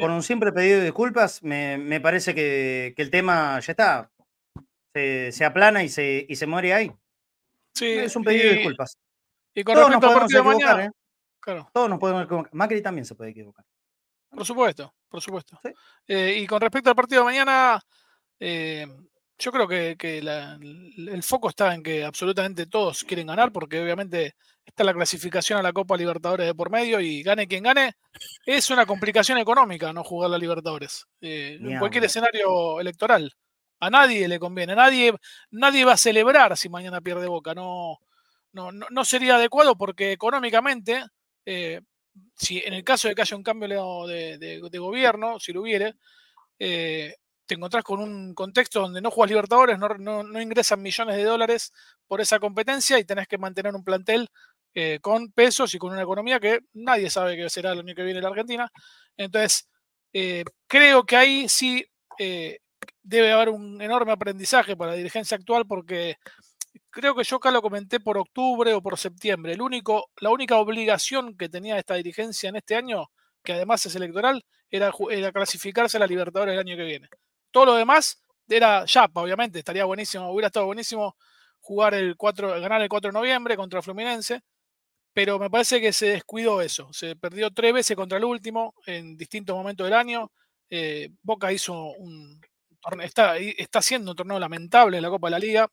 Con un simple pedido de disculpas, me, parece que, el tema ya está. Se, aplana y se, y se muere ahí. Sí, es un pedido de disculpas. Y con respecto al partido de mañana, todos nos podemos equivocar. Macri también se puede equivocar. Por supuesto, por supuesto. Eh, y con respecto al partido de mañana, eh, Yo creo que, el foco está en que absolutamente todos quieren ganar, porque obviamente está la clasificación a la Copa Libertadores de por medio y gane quien gane, es una complicación económica no jugar la Libertadores. Eh, en cualquier escenario electoral. A nadie le conviene, nadie, nadie va a celebrar si mañana pierde Boca. No, no, no, sería adecuado porque económicamente, eh, si en el caso de que haya un cambio de, gobierno, si lo hubiere, eh, te encontrás con un contexto donde no juegas Libertadores, no, ingresan millones de dólares por esa competencia y tenés que mantener un plantel eh, con pesos y con una economía que nadie sabe que será el año que viene en la Argentina. Entonces, eh, creo que ahí sí eh, debe haber un enorme aprendizaje para la dirigencia actual porque creo que yo acá lo comenté por octubre o por septiembre. La única obligación que tenía esta dirigencia en este año, que además es electoral, era, era clasificarse a la Libertadores el año que viene. Todo lo demás era Yapa, obviamente, estaría buenísimo, hubiera estado buenísimo jugar el 4, ganar el 4 de noviembre contra Fluminense, pero me parece que se descuidó eso. Se perdió tres veces contra el último en distintos momentos del año. Eh, Boca hizo un está, está haciendo un torneo lamentable en la Copa de la Liga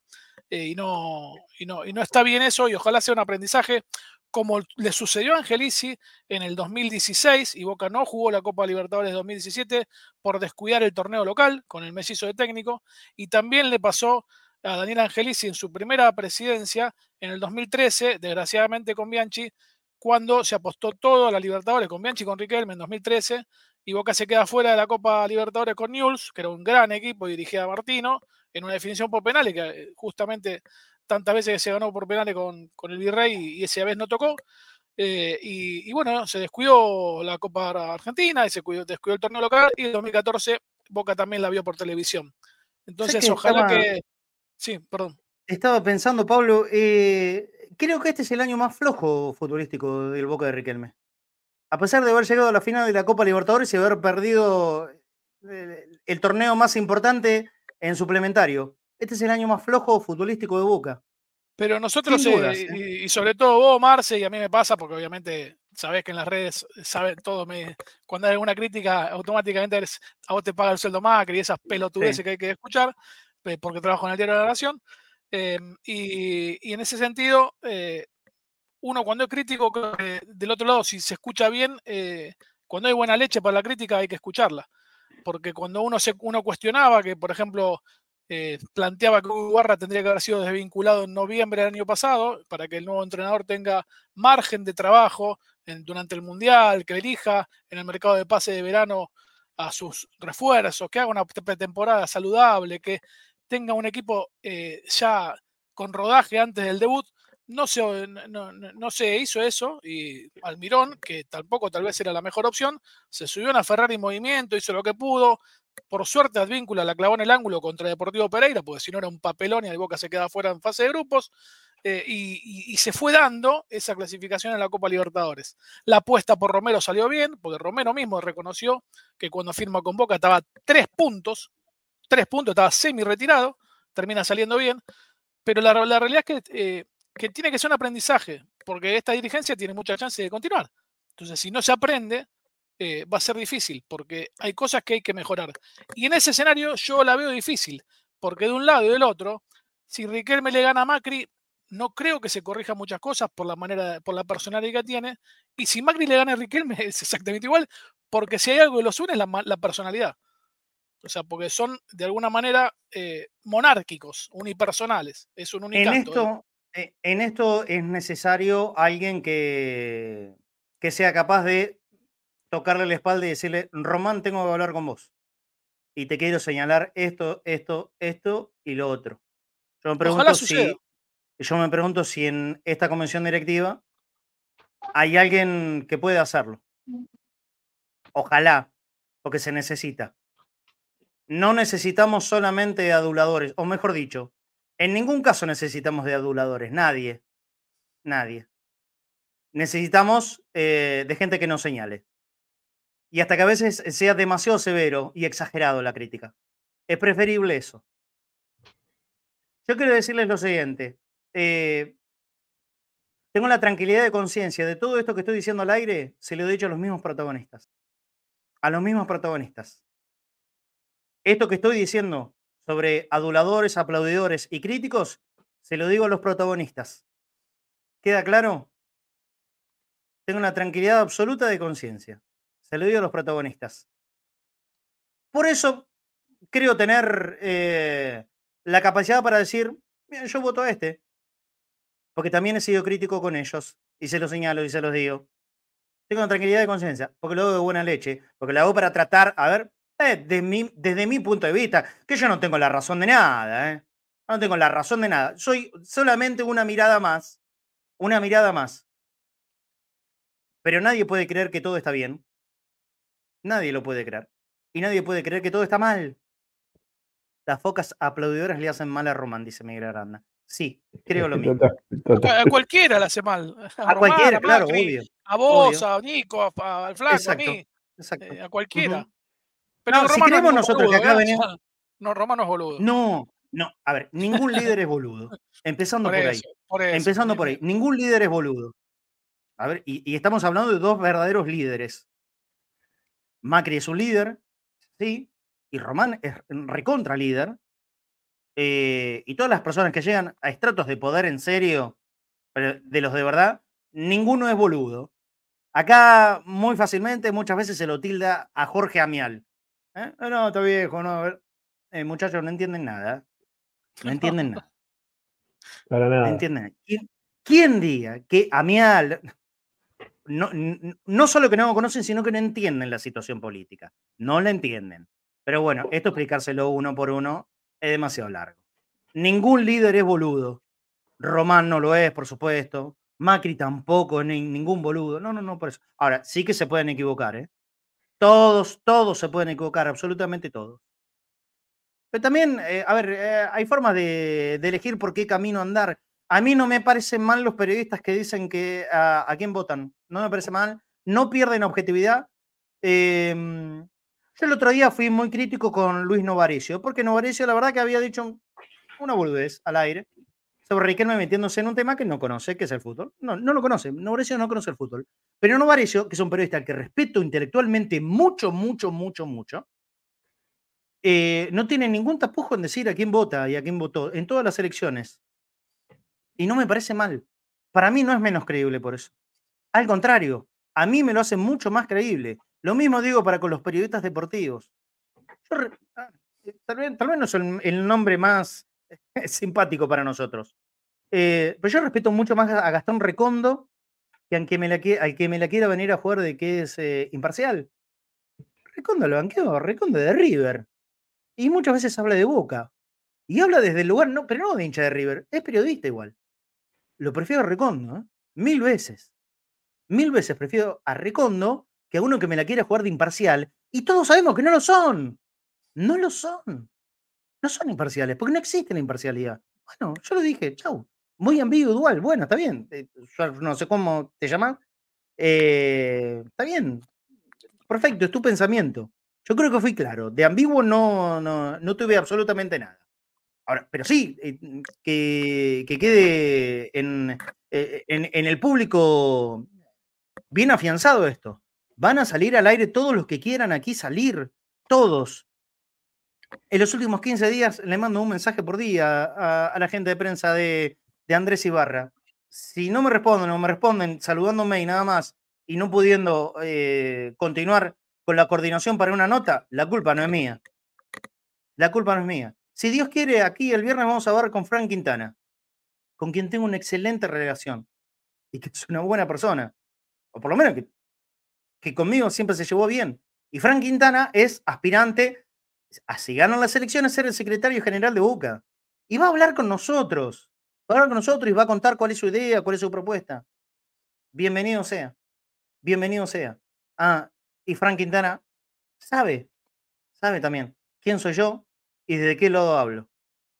eh, y, no, y, no, y no está bien eso y ojalá sea un aprendizaje como le sucedió a Angelici en el 2016, y Boca no jugó la Copa Libertadores 2017 por descuidar el torneo local con el mellizo de técnico, y también le pasó a Daniel Angelici en su primera presidencia en el 2013, desgraciadamente con Bianchi, cuando se apostó todo a la Libertadores con Bianchi y con Riquelme en 2013, y Boca se queda fuera de la Copa Libertadores con Newell's, que era un gran equipo dirigida a Martino, en una definición por penales que eh, justamente tantas veces que se ganó por penales con, el Virrey y, esa vez no tocó. Eh, y, bueno, se descuidó la Copa Argentina y se descuidó el torneo local y en 2014 Boca también la vio por televisión. Entonces, ojalá que... Sí, perdón. Estaba pensando, Pablo, eh, creo que este es el año más flojo futbolístico del Boca de Riquelme. A pesar de haber llegado a la final de la Copa Libertadores y haber perdido eh, el torneo más importante en suplementario. Este es el año más flojo futbolístico de Boca. Pero nosotros, eh, ¿eh? y, sobre todo vos, Marce, y a mí me pasa, porque obviamente sabés que en las redes saben todo, me, cuando hay alguna crítica, automáticamente a vos te paga el sueldo más, y esas pelotudeces que hay que escuchar, porque trabajo en el diario de la Nación. Em, y, en ese sentido, eh, uno cuando es crítico, del otro lado, si se escucha bien, cuando hay buena leche para la crítica hay que escucharla. Porque cuando uno, se, uno cuestionaba que, por ejemplo, eh, planteaba que Guarra tendría que haber sido desvinculado en noviembre del año pasado para que el nuevo entrenador tenga margen de trabajo durante el Mundial, que elija en el mercado de pase de verano a sus refuerzos, que haga una pretemporada saludable, que tenga un equipo eh, ya con rodaje antes del debut. No se, no, no hizo eso y Almirón, que tampoco tal vez era la mejor opción, se subió a una Ferrari en movimiento, hizo lo que pudo, por suerte Advíncula la clavó en el ángulo contra Deportivo Pereira, porque si no era un papelón y el Boca se queda fuera en fase de grupos. Eh, y, se fue dando esa clasificación en la Copa Libertadores. La apuesta por Romero salió bien, porque Romero mismo reconoció que cuando firma con Boca estaba tres puntos, tres puntos, estaba semi retirado, termina saliendo bien, pero la, realidad es que, eh, que tiene que ser un aprendizaje, porque esta dirigencia tiene mucha chance de continuar. Entonces, si no se aprende, eh, va a ser difícil, porque hay cosas que hay que mejorar. Y en ese escenario yo la veo difícil, porque de un lado y del otro, si Riquelme le gana a Macri, no creo que se corrija muchas cosas por la manera, por la personalidad que tiene. Y si Macri le gana a Riquelme es exactamente igual, porque si hay algo que los une es la, personalidad. O sea, porque son de alguna manera eh, monárquicos, unipersonales. Es un unicato. En esto, eh, en esto es necesario alguien que, que sea capaz de tocarle la espalda y decirle, Román, tengo que hablar con vos. Y te quiero señalar esto, esto, esto y lo otro. Yo me pregunto si, yo me pregunto si en esta convención directiva hay alguien que puede hacerlo. Ojalá, porque se necesita. No necesitamos solamente aduladores, o mejor dicho, en ningún caso necesitamos de aduladores, nadie, nadie. Necesitamos eh, de gente que nos señale y hasta que a veces sea demasiado severo y exagerado la crítica. Es preferible eso. Yo quiero decirles lo siguiente. Eh, tengo la tranquilidad de conciencia de todo esto que estoy diciendo al aire, se lo he dicho a los mismos protagonistas. A los mismos protagonistas. Esto que estoy diciendo sobre aduladores, aplaudidores y críticos, se lo digo a los protagonistas. ¿Queda claro? Tengo una tranquilidad absoluta de conciencia. Se lo digo a los protagonistas. Por eso creo tener eh, la capacidad para decir, yo voto a este. Porque también he sido crítico con ellos. Y se los señalo y se los digo. Tengo una tranquilidad de conciencia. Porque lo hago de buena leche. Porque lo hago para tratar, a ver, desde, mi, desde mi punto de vista, que yo no tengo la razón de nada. ¿eh? No tengo la razón de nada. Soy solamente una mirada más. Una mirada más. Pero nadie puede creer que todo está bien. Nadie lo puede creer. Y nadie puede creer que todo está mal. Las focas aplaudidoras le hacen mal a Román, dice Miguel Aranda. Sí, creo lo mismo. A cualquiera le hace mal. A Román, cualquiera, a claro, obvio. A vos, obvio. a Nico, a- a- al Flaco, Exacto, a mí, exacto. eh, a cualquiera. Pero No, si creemos nosotros que boludo, acá ¿eh? No, no es boludo. No, no. A ver, ningún líder es boludo. Empezando por, por, ahí. eso, por eso. Empezando por ahí. Ningún líder es boludo. A ver, y, y estamos hablando de dos verdaderos líderes. Macri es un líder, sí, y Román es recontra líder. eh, y todas las personas que llegan a estratos de poder en serio, pero de los de verdad, ninguno es boludo. Acá muy fácilmente, muchas veces se lo tilda a Jorge Amial. ¿Eh? "Ah, No, está viejo, no. a ver. Eh, muchachos, no entienden nada. No entienden nada. Para No nada. entienden. ¿Quién, quién diga que Amial no, n- no solo que no lo conocen, sino que no entienden la situación política? No la entienden. Pero bueno, esto explicárselo uno por uno es demasiado largo. Ningún líder es boludo. Román no lo es, por supuesto. Macri tampoco es ni- ningún boludo. No, no, no, por eso. Ahora, sí que se pueden equivocar, ¿eh? Todos, todos se pueden equivocar, absolutamente todos. Pero también, eh, a ver, eh, hay formas de, elegir por qué camino andar. A mí no me parecen mal los periodistas que dicen que a, a quién votan. No me parece mal. No pierden objetividad. Em, yo el otro día fui muy crítico con Luis Novarecio, porque Novarecio la verdad que había dicho una boludez al aire sobre Riquelme metiéndose en un tema que no conoce, que es el fútbol. No, no lo conoce. Novarecio no conoce el fútbol. Pero Novarecio, que es un periodista que respeto intelectualmente mucho, mucho, mucho, mucho, eh, no tiene ningún tapujo en decir a quién vota y a quién votó en todas las elecciones. Y no me parece mal. Para mí no es menos creíble por eso. Al contrario, a mí me lo hace mucho más creíble. Lo mismo digo para con los periodistas deportivos. Ah, eh, tal, vez, tal vez no es el, el nombre más simpático para nosotros. Eh, pero yo respeto mucho más a Gastón Recondo que al que me la, me quiera venir a jugar de que es eh, imparcial. Recondo lo banqueo, Recondo de River. Y muchas veces habla de Boca. Y habla desde el lugar, no, pero no de hincha de River, es periodista igual. Lo prefiero a Recondo, ¿eh? mil veces. Mil veces prefiero a Recondo que a uno que me la quiera jugar de imparcial. Y todos sabemos que no lo son. No lo son. No son imparciales, porque no existe la imparcialidad. Bueno, yo lo dije, chau. Muy ambiguo. Bueno, está bien. eh, no sé cómo te llamas. Eh, está bien. Perfecto, es tu pensamiento. Yo creo que fui claro. De ambiguo no, no, no tuve absolutamente nada. Ahora, pero sí, eh, que, que quede en, eh, en, en el público bien afianzado esto. Van a salir al aire todos los que quieran aquí salir. Todos. En los últimos 15 días le mando un mensaje por día a la gente de prensa de, de Andrés Ibarra. Si no me responden o me responden saludándome y nada más y no pudiendo eh, continuar con la coordinación para una nota, la culpa no es mía. La culpa no es mía. Si Dios quiere, aquí el viernes vamos a ver con Frank Quintana, con quien tengo una excelente relación y que es una buena persona, o por lo menos que, conmigo siempre se llevó bien. Y Frank Quintana es aspirante a si ganan las elecciones ser el secretario general de Boca. Y va a hablar con nosotros. Va con nosotros y va a contar cuál es su idea, cuál es su propuesta. Bienvenido sea. Bienvenido sea. Ah, y Frank Quintana sabe, sabe también quién soy yo y desde qué lado hablo.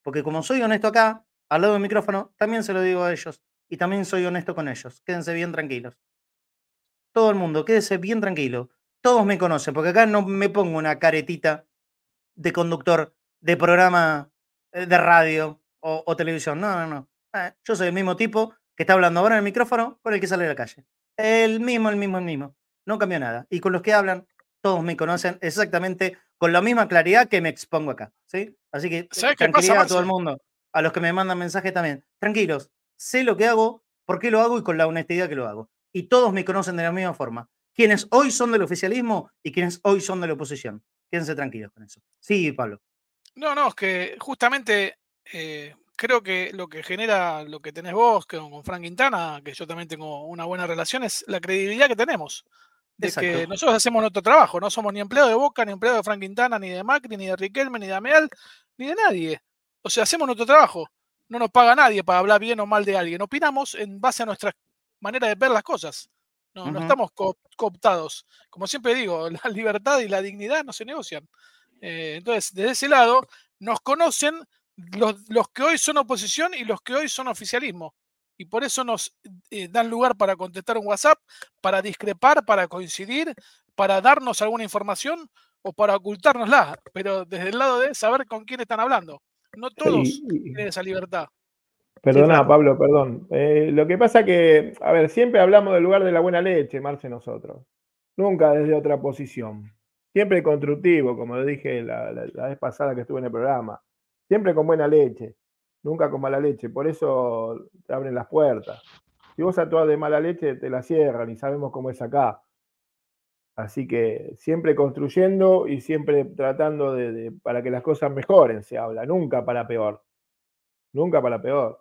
Porque como soy honesto acá, al lado del micrófono, también se lo digo a ellos. Y también soy honesto con ellos. Quédense bien tranquilos. Todo el mundo, quédese bien tranquilo. Todos me conocen, porque acá no me pongo una caretita de conductor de programa eh, de radio o, o televisión. No, no, no. Eh, yo soy el mismo tipo que está hablando ahora en el micrófono con el que sale a la calle. El mismo, el mismo, el mismo. No cambió nada. Y con los que hablan, todos me conocen exactamente con la misma claridad que me expongo acá, ¿sí? Así que ¿Sabes qué tranquilidad pasa, a todo el mundo, a los que me mandan mensajes también. Tranquilos, sé lo que hago, por qué lo hago y con la honestidad que lo hago. Y todos me conocen de la misma forma. Quienes hoy son del oficialismo y quienes hoy son de la oposición. Quédense tranquilos con eso. Sí, Pablo. No, no, es que justamente eh, creo que lo que genera lo que tenés vos que con Frank Quintana, que yo también tengo una buena relación, es la credibilidad que tenemos. De que nosotros hacemos nuestro trabajo, no somos ni empleados de Boca, ni empleados de Frank Quintana, ni de Macri, ni de Riquelme, ni de Ameal, ni de nadie. O sea, hacemos nuestro trabajo. No nos paga nadie para hablar bien o mal de alguien. Opinamos en base a nuestra manera de ver las cosas. No, no estamos co- cooptados. Como siempre digo, la libertad y la dignidad no se negocian. Eh, entonces, desde ese lado, nos conocen los, los que hoy son oposición y los que hoy son oficialismo. Y por eso nos eh, dan lugar para contestar un WhatsApp, para discrepar, para coincidir, para darnos alguna información o para ocultárnosla. Pero desde el lado de saber con quién están hablando. No todos Sí, tienen esa libertad. Perdona. Pablo, perdón. Eh, lo que pasa que, a ver, siempre hablamos del lugar de la buena leche, Marce, nosotros. Nunca desde otra posición. Siempre constructivo, como lo dije la, la- la vez pasada que estuve en el programa. Siempre con buena leche. Nunca con mala leche. Por eso te abren las puertas. Si vos actúas de mala leche, te la cierran y sabemos cómo es acá. Así que siempre construyendo y siempre tratando de, de- para que las cosas mejoren, se habla. Nunca para peor. Nunca para peor.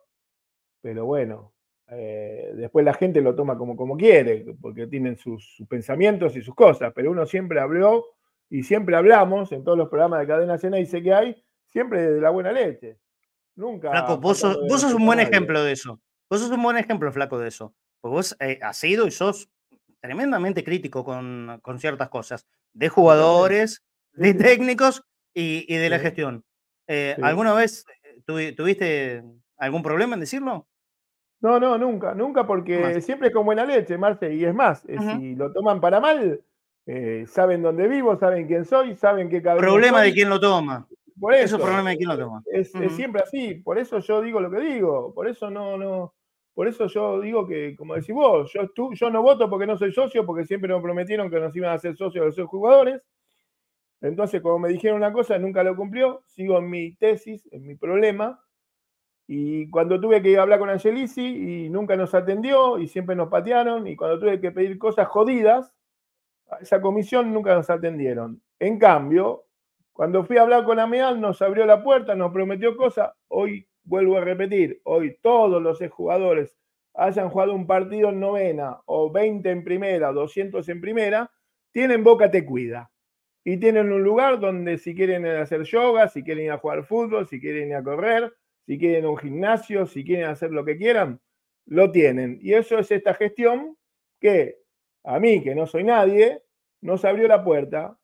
Pero bueno, eh, después la gente lo toma como, como quiere, porque tienen sus, sus pensamientos y sus cosas, pero uno siempre habló y siempre hablamos en todos los programas de cadena cena dice que hay, siempre de la buena leche. Nunca. Flaco, vos sos, vos un buen ejemplo de eso. Vos sos un buen ejemplo, Flaco, de eso. Porque vos eh, has sido y sos tremendamente crítico con, con ciertas cosas, de jugadores, de técnicos y, y de la gestión. Eh, Sí. ¿Alguna vez tuvi- tuviste algún problema en decirlo? No, no, nunca, nunca, porque siempre es con buena leche, Marce, y es más, eh, si lo toman para mal, eh, saben dónde vivo, saben quién soy, saben qué cabello Problema de quién lo toma. Por Eso es problema de toma. Es, es Ujú. siempre así, por eso yo digo lo que digo, por eso no, no, por eso yo digo que, como decís vos, yo, estu- yo no voto porque no soy socio, porque siempre nos prometieron que nos iban a hacer socios los jugadores. Entonces, como me dijeron una cosa, nunca lo cumplió, sigo en mi tesis, en mi problema. Y cuando tuve que hablar con Angelici y nunca nos atendió y siempre nos patearon, y cuando tuve que pedir cosas jodidas, a esa comisión nunca nos atendieron. En cambio, cuando fui a hablar con Ameal, nos abrió la puerta, nos prometió cosas. Hoy vuelvo a repetir, hoy todos los jugadores hayan jugado un partido en novena o 20 en primera, 200 en primera, tienen Boca Te Cuida. Y tienen un lugar donde si quieren hacer yoga, si quieren ir a jugar fútbol, si quieren ir a correr, si quieren un gimnasio, si quieren hacer lo que quieran, lo tienen. Y eso es esta gestión que a mí, que no soy nadie, nos abrió la puerta.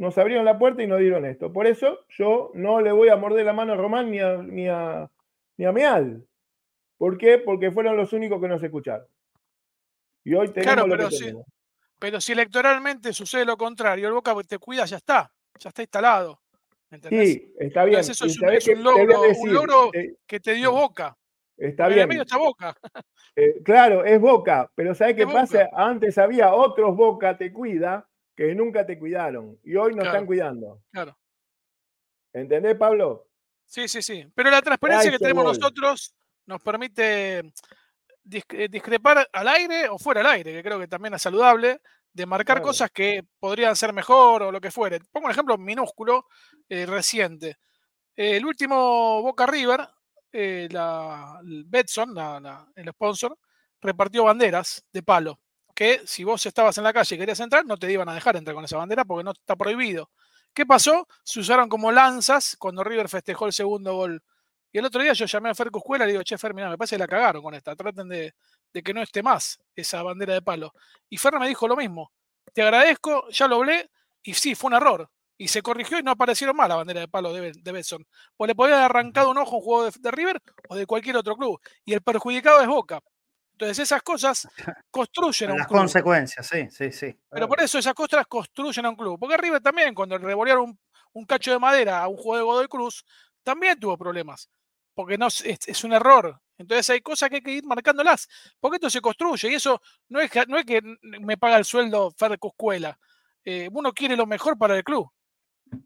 Nos abrieron la puerta y nos dieron esto. Por eso yo no le voy a morder la mano a Román ni a, ni a, ni a Meal. ¿Por qué? Porque fueron los únicos que nos escucharon. Y hoy tenemos Claro, lo pero que tenemos. Pero si electoralmente sucede lo contrario, el Boca te cuida, ya está, ya está instalado. ¿Entendés? Sí, está bien. Entonces eso es un, es un logro, un decir, logro eh, que te dio. Boca. está En el bien. medio está Boca. Eh, claro, es Boca, pero ¿sabés qué Boca. pasa? Antes había otros Boca te cuida que nunca te cuidaron y hoy nos Claro. están cuidando. Claro. ¿Entendés, Pablo? Sí, sí, sí. Pero la transparencia que tenemos voy. nosotros nos permite dis- discrepar al aire o fuera al aire, que creo que también es saludable, de marcar Claro. cosas que podrían ser mejor o lo que fuere. Pongo un ejemplo minúsculo eh, reciente. Eh, el último Boca River, eh, la, el Betson, la- la- el sponsor, repartió banderas de palo. Que si vos estabas en la calle y querías entrar, no te iban a dejar entrar con esa bandera porque no está prohibido. ¿Qué pasó? Se usaron como lanzas cuando River festejó el segundo gol. Y el otro día yo llamé a Fer Cuscuela y le digo, che, Fer, mirá, me parece que la cagaron con esta. Traten de, de que no esté más esa bandera de palo. Y Fer me dijo lo mismo. Te agradezco, ya lo hablé. Y sí, fue un error. Y se corrigió y no aparecieron más la bandera de palo de, de Betson. Pues le podía haber arrancado un ojo a un juego de, de River o de cualquier otro club. Y el perjudicado es Boca. Entonces esas cosas construyen a un Las club. consecuencias, sí, sí, sí. Pero por eso esas cosas construyen a un club. Porque River también, cuando le revolearon un, un cacho de madera a un juego de Godoy Cruz, también tuvo problemas. Porque no, es, un error. Entonces hay cosas que hay que ir marcándolas. Porque esto se construye. Y eso no es, que- no es que me paga el sueldo Fer Cuscuela. eh, uno quiere lo mejor para el club.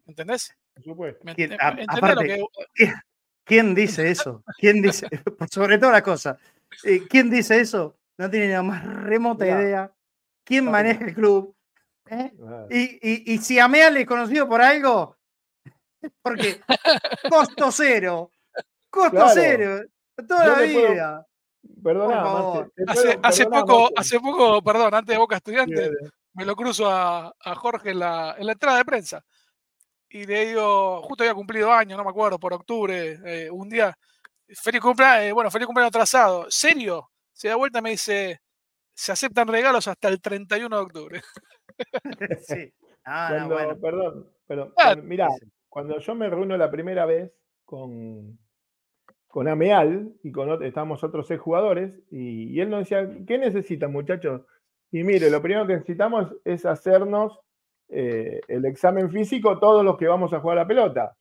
¿Entendés? Por supuesto. ¿Me ¿Quién- ent- a- entendés lo aparte, que- ¿Quién, quién dice eso? ¿Quién dice? Sobre toda la cosa. Eh, ¿Quién dice eso? No tiene la más remota idea. ¿Quién maneja el club? ¿Eh? Y, y, y si Ameal es conocido por algo, porque costo cero. Costo Claro. cero. Toda Yo la puedo- vida. Hace, puedo- hace perdoná, poco, hace poco, perdón, antes de Boca Estudiante, Dale. me lo cruzo a, a Jorge en la, en la entrada de prensa. Y le digo, justo había cumplido años, no me acuerdo, por octubre, eh, un día. Feliz cumpleaños, bueno, feliz cumpleaños atrasado. ¿Serio? Se da vuelta y me dice, se aceptan regalos hasta el 31 de octubre. Sí. Ah, no, bueno. Perdón, perdón. Ah, cuando- mirá, cuando yo me reúno la primera vez con, con Ameal y con estábamos otros seis jugadores, y, y él nos decía, ¿qué necesitan, muchachos? Y mire, lo primero que necesitamos es hacernos eh, el examen físico todos los que vamos a jugar a la pelota.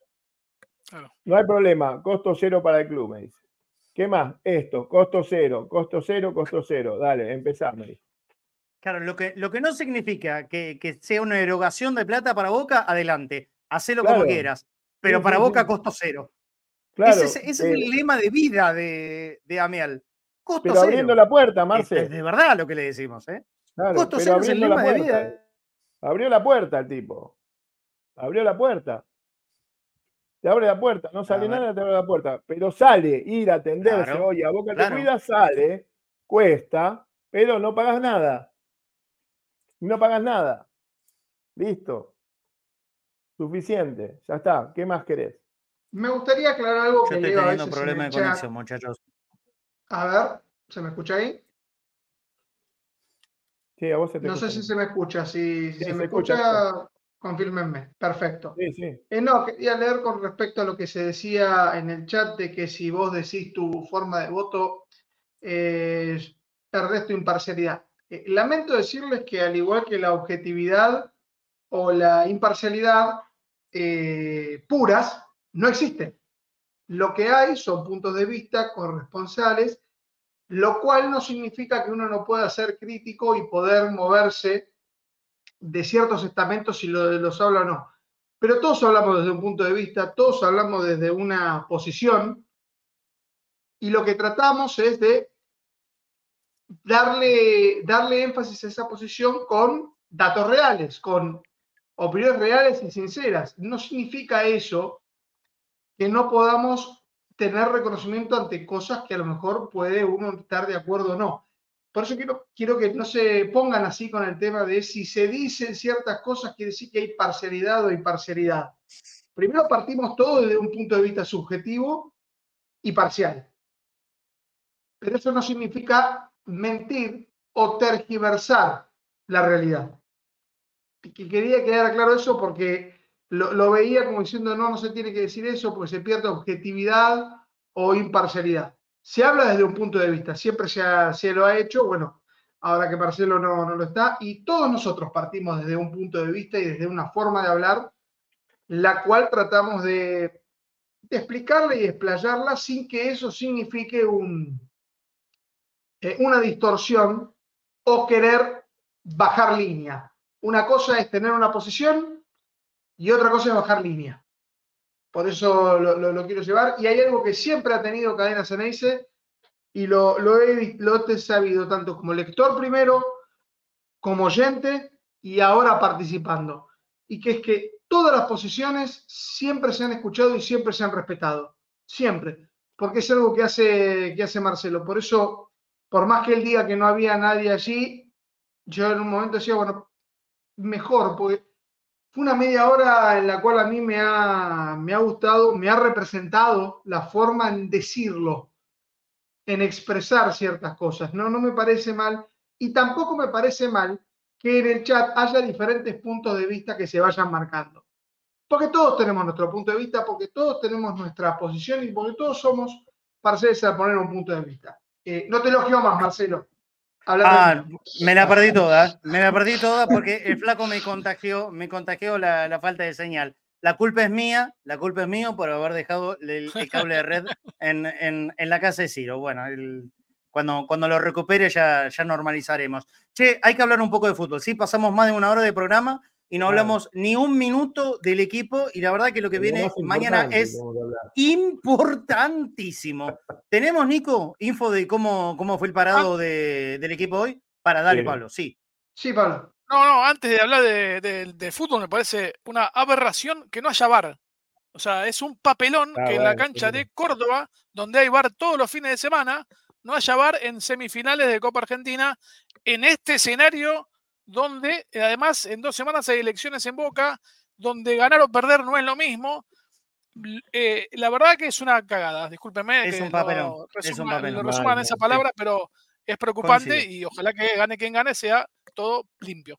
Claro. No hay problema, costo cero para el club, me dice. ¿Qué más? Esto, costo cero, costo cero, costo cero. Dale, empezamos. Claro, lo que, lo que no significa que, que sea una erogación de plata para Boca, adelante. Hacelo como Claro. quieras. Pero para Boca, costo cero. Claro, ese es, ese es pero- el lema de vida de, de Amial. Costo pero cero. abriendo la puerta, Marce. Es de verdad lo que le decimos, ¿eh? Claro, Costo cero es el lema de vida. Abrió la puerta el tipo. Abrió la puerta. Te abre la puerta. No sale nada, te abre la puerta. Pero sale, ir a atenderse. Claro, Oye, a Boca claro. te cuida, sale. Cuesta, pero no pagas nada. No pagas nada. Listo. Suficiente. Ya está. ¿Qué más querés? Me gustaría aclarar algo Yo que estoy leo a teniendo veces problemas de conexión, muchachos. A ver, ¿se me escucha ahí? Sí, a vos se te No sé si se me escucha. Si, si Sí, se se me escucha, escucha, confírmenme. Perfecto. Sí, sí. Eh, no, quería leer con respecto a lo que se decía en el chat de que si vos decís tu forma de voto, eh, perdés tu imparcialidad. Eh, lamento decirles que al igual que la objetividad o la imparcialidad eh, puras, no existen. Lo que hay son puntos de vista corresponsales, lo cual no significa que uno no pueda ser crítico y poder moverse de ciertos estamentos si lo, los habla o no. Pero todos hablamos desde un punto de vista, todos hablamos desde una posición, y lo que tratamos es de darle, darle énfasis a esa posición con datos reales, con opiniones reales y sinceras. No significa eso que no podamos tener reconocimiento ante cosas que a lo mejor puede uno estar de acuerdo o no. Por eso quiero, quiero que no se pongan así con el tema de si se dicen ciertas cosas, quiere decir que hay parcialidad o imparcialidad. Primero partimos todo desde un punto de vista subjetivo y parcial. Pero eso no significa mentir o tergiversar la realidad. Y que quería quedar claro eso porque lo, lo veía como diciendo, no, no se tiene que decir eso porque se pierde objetividad o imparcialidad. Se habla desde un punto de vista, siempre se, lo ha hecho, bueno, ahora que Marcelo no, lo está, y todos nosotros partimos desde un punto de vista y desde una forma de hablar, la cual tratamos de, explicarla y explayarla sin que eso signifique eh, una distorsión o querer bajar línea. Una cosa es tener una posición y otra cosa es bajar línea. Por eso lo, quiero llevar. Y hay algo que siempre ha tenido Cadena Ceneice y lo, lo, he, lo he sabido tanto como lector primero, como oyente y ahora participando. Y que es que todas las posiciones siempre se han escuchado y siempre se han respetado. Siempre. Porque es algo que hace, que hace Marcelo. Por eso, por más que él diga que no había nadie allí, yo en un momento decía, bueno, mejor, porque fue una media hora en la cual a mí me ha, me ha gustado, me ha representado la forma en decirlo, en expresar ciertas cosas. No, no me parece mal. Y tampoco me parece mal que en el chat haya diferentes puntos de vista que se vayan marcando. Porque todos tenemos nuestro punto de vista, porque todos tenemos nuestra posición y porque todos somos parciales a poner un punto de vista. Eh, no te elogio más, Marcelo. Ah, me la perdí toda, me la perdí toda porque el flaco me contagió, me contagió la, la falta de señal. La culpa es mía, la culpa es mío por haber dejado el, el cable de red en, en- en la casa de Ciro. Bueno, el- cuando, cuando lo recupere ya, ya normalizaremos. Che, hay que hablar un poco de fútbol. Sí, pasamos más de una hora de programa y no Claro. hablamos ni un minuto del equipo y la verdad que lo que viene mañana es importantísimo. ¿Tenemos, Nico, info de cómo, cómo fue el parado de- del equipo hoy? Para darle, Sí. Pablo, sí. Sí, Pablo. No, no, antes de hablar de, de- de fútbol, me parece una aberración que no haya VAR. O sea, es un papelón Ah, que en la cancha sí. de Córdoba, donde hay VAR todos los fines de semana, no haya VAR en semifinales de Copa Argentina, en este escenario donde eh, además en dos semanas hay elecciones en Boca, donde ganar o perder no es lo mismo. Eh, la verdad que es una cagada, discúlpeme Es que un papelón, lo es un resuma, papelón. lo Mal, resuma en mal, esa sí. palabra, pero es preocupante y ojalá que gane quien gane sea todo limpio.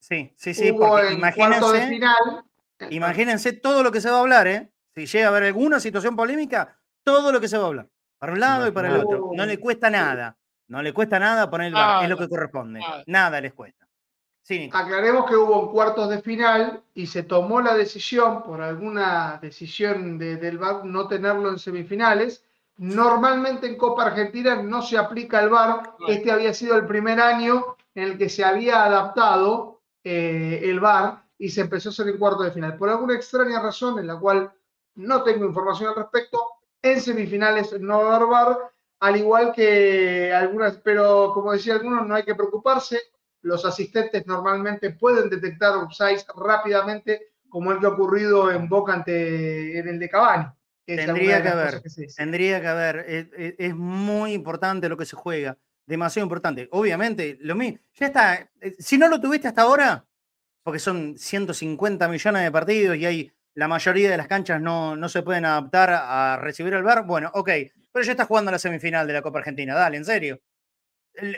Sí, sí, sí, Hubo porque de imagínense, final. imagínense todo lo que se va a hablar, ¿eh? Si llega a haber alguna situación polémica, todo lo que se va a hablar. Para un lado y para el otro. No le cuesta nada. No le cuesta nada poner el VAR, es lo Nada, que corresponde. nada. Nada les cuesta. Sí. Aclaremos que hubo en cuartos de final y se tomó la decisión, por alguna decisión de- del VAR, no tenerlo en semifinales. Normalmente en Copa Argentina no se aplica el VAR. Este había sido el primer año en el que se había adaptado eh, el VAR y se empezó a hacer en cuartos de final. Por alguna extraña razón, en la cual no tengo información al respecto, en semifinales no va a haber VAR, al igual que algunas, pero como decía algunos, no hay que preocuparse los asistentes normalmente pueden detectar offsides rápidamente, como el que ha ocurrido en Boca ante en el de Cavani. que es Tendría que haber, que. Tendría que haber. Es, es- es muy importante lo que se juega. Demasiado importante. Obviamente, lo mismo. Ya está. eh, Si no lo tuviste hasta ahora, porque son 150 millones de partidos y hay la mayoría de las canchas no, no se pueden adaptar a recibir el VAR, bueno, ok. Pero ya está jugando la semifinal de la Copa Argentina. Dale, en serio.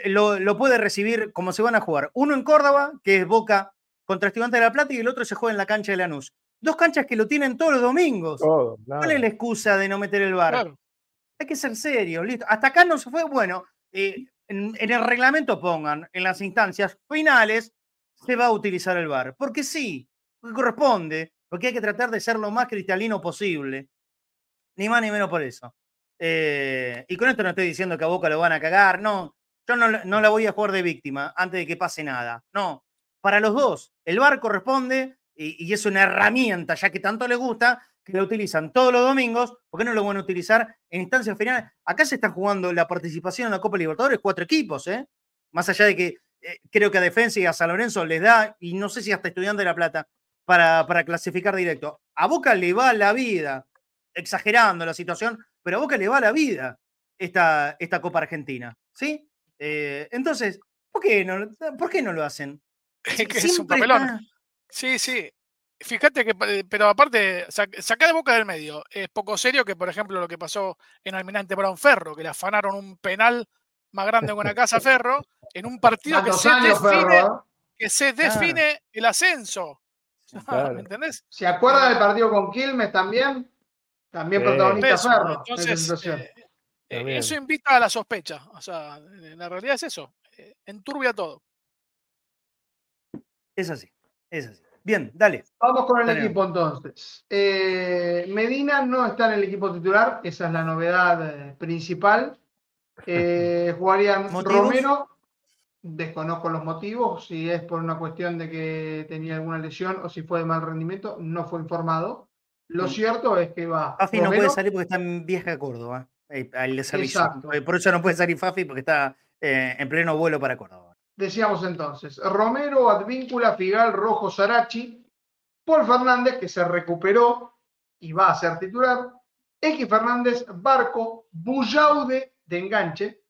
Lo, lo puede recibir como se van a jugar. Uno en Córdoba, que es Boca contra Estudiantes de La Plata, y el otro se juega en la cancha de Lanús. Dos canchas que lo tienen todos los domingos. Todo, ¿Cuál es la excusa de no meter el? Claro. Hay que ser serio, listo. Hasta acá no se fue. Bueno, eh, en, en el reglamento pongan, en las instancias finales, se va a utilizar el VAR. Porque sí, porque corresponde, porque hay que tratar de ser lo más cristalino posible. Ni más ni menos por eso. Eh, y con esto no estoy diciendo que a Boca lo van a cagar, no. Yo no, la- no la voy a jugar de víctima antes de que pase nada. No. Para los dos, el VAR corresponde y, y es una herramienta, ya que tanto les gusta, que lo utilizan todos los domingos. ¿Por qué no lo van a utilizar en instancias finales? Acá se están jugando la participación en la Copa Libertadores, cuatro equipos, ¿eh? Más allá de que eh, creo que a Defensa y a San Lorenzo les da, y no sé si hasta Estudiante de La Plata, para, para clasificar directo. A Boca le va la vida, exagerando la situación, pero a Boca le va la vida esta, esta Copa Argentina, ¿sí? Eh, entonces, ¿por qué, no, ¿por qué no lo hacen? Es que es un papelón. está- Sí, sí. Fíjate que, eh, pero aparte, sac- sacar de boca del medio. Es poco serio que, por ejemplo, lo que pasó en Almirante Brown Ferro, que le afanaron un penal más grande que una casa Ferro, en un partido que se, años, define, Ferro, ¿eh? que se define el ascenso. Claro. ¿Me entendés? ¿Se acuerda del partido con Quilmes también? También protagonista Ferro en entonces, situación. eh, eh, eso invita a la sospecha. O sea, la realidad es eso. eh, enturbia todo. Es así, es así. Bien, dale. Vamos con el equipo entonces. Eh, Medina no está en el equipo titular, esa es la novedad eh, principal. Eh, jugarían ¿Motivos? Romero, desconozco los motivos, si es por una cuestión de que tenía alguna lesión o si fue de mal rendimiento, no fue informado. Lo Mm. cierto es que va Fafi no puede salir porque está en vieja Córdoba. Eh, ahí les Por eso no puede salir Fafi porque está eh, en pleno vuelo para Córdoba. decíamos entonces, Romero, Advíncula, Figal, Rojo, Sarachi, Paul Fernández, que se recuperó y va a ser titular, X Fernández, Barco, Bullaude de enganche,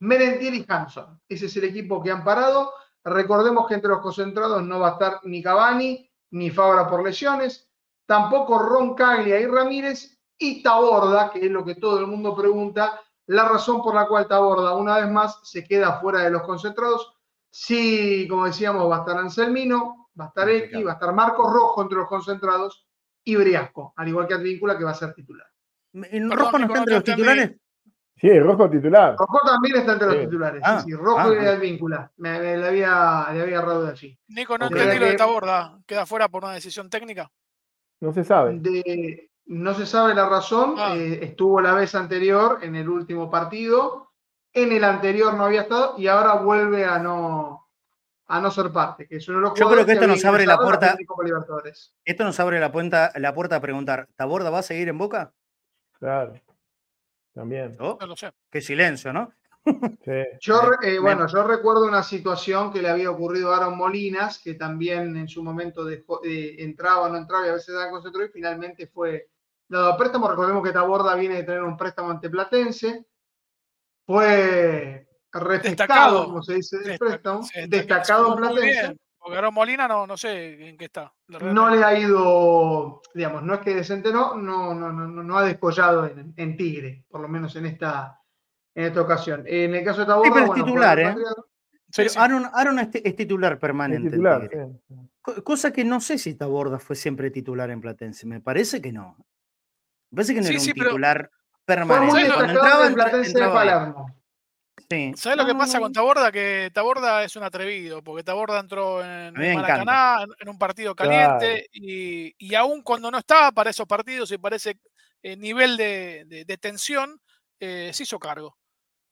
Merentiel y Hanson. Ese es el equipo que han parado. Recordemos que entre los concentrados no va a estar ni Cavani ni Fabra por lesiones, tampoco Ron Caglia y Ramírez y Taborda, que es lo que todo el mundo pregunta, la razón por la cual Taborda una vez más se queda fuera de los concentrados. Sí, como decíamos, va a estar Anselmino, va a estar X, Complicado. va a estar Marcos Rojo entre los concentrados y Briasco, al igual que Advíncula que va a ser titular. ¿En Rojo no está entre los titulares? Sí, rojo titular. Rojo también está entre los Sí. titulares, Ah, sí, sí, Rojo ah, y ah. Advíncula. Me, me le había, le había errado de allí. Nico, no entendí lo de Taborda. ¿Queda fuera por una decisión técnica? No se sabe. De- no se sabe la razón, Ah. eh, estuvo la vez anterior en el último partido, en el anterior no había estado y ahora vuelve a no, a no ser parte, que es uno de los Yo creo que esto nos abre la puerta-. Esto nos abre la puerta, la puerta a preguntar, ¿Taborda va a seguir en Boca? Claro. También. Oh, No lo sé. qué silencio, ¿no? Sí. Yo, eh, bueno, yo recuerdo una situación que le había ocurrido a Aaron Molinas, que también en su momento dejó- eh, entraba, no entraba y a veces daba concentró y finalmente fue dado a préstamo. Recordemos que Taborda viene de tener un préstamo ante Platense. Fue Destacado. como se dice, del Destaca- préstamo. Destacado muy Platense. bien, Porque Aaron Molina no, no sé en qué está. No le ha ido, digamos, no es que desentenó, no, no, no, no, no ha descollado en, en Tigre, por lo menos en esta, en esta ocasión. En el caso de Taborda, pero es bueno, titular, ¿eh? Sí, Pero sí. Aaron, Aaron es, ti- es titular Es permanente. titular, sí. Co- Cosa que no sé si Taborda fue siempre titular en Platense. Me parece que no. Me parece que no Sí, era un sí, pero- titular Fue permanente. muy ¿Sabes lo- Cuando destacado entraba, de entra- Platense de entraba bien. Palermo. Sí. ¿Sabes lo que pasa con Taborda? Que Taborda es un atrevido, porque Taborda entró en. Maracaná, en, un partido caliente, y, y aún cuando no estaba para esos partidos y para ese eh, nivel de, de- de tensión, eh, se hizo cargo.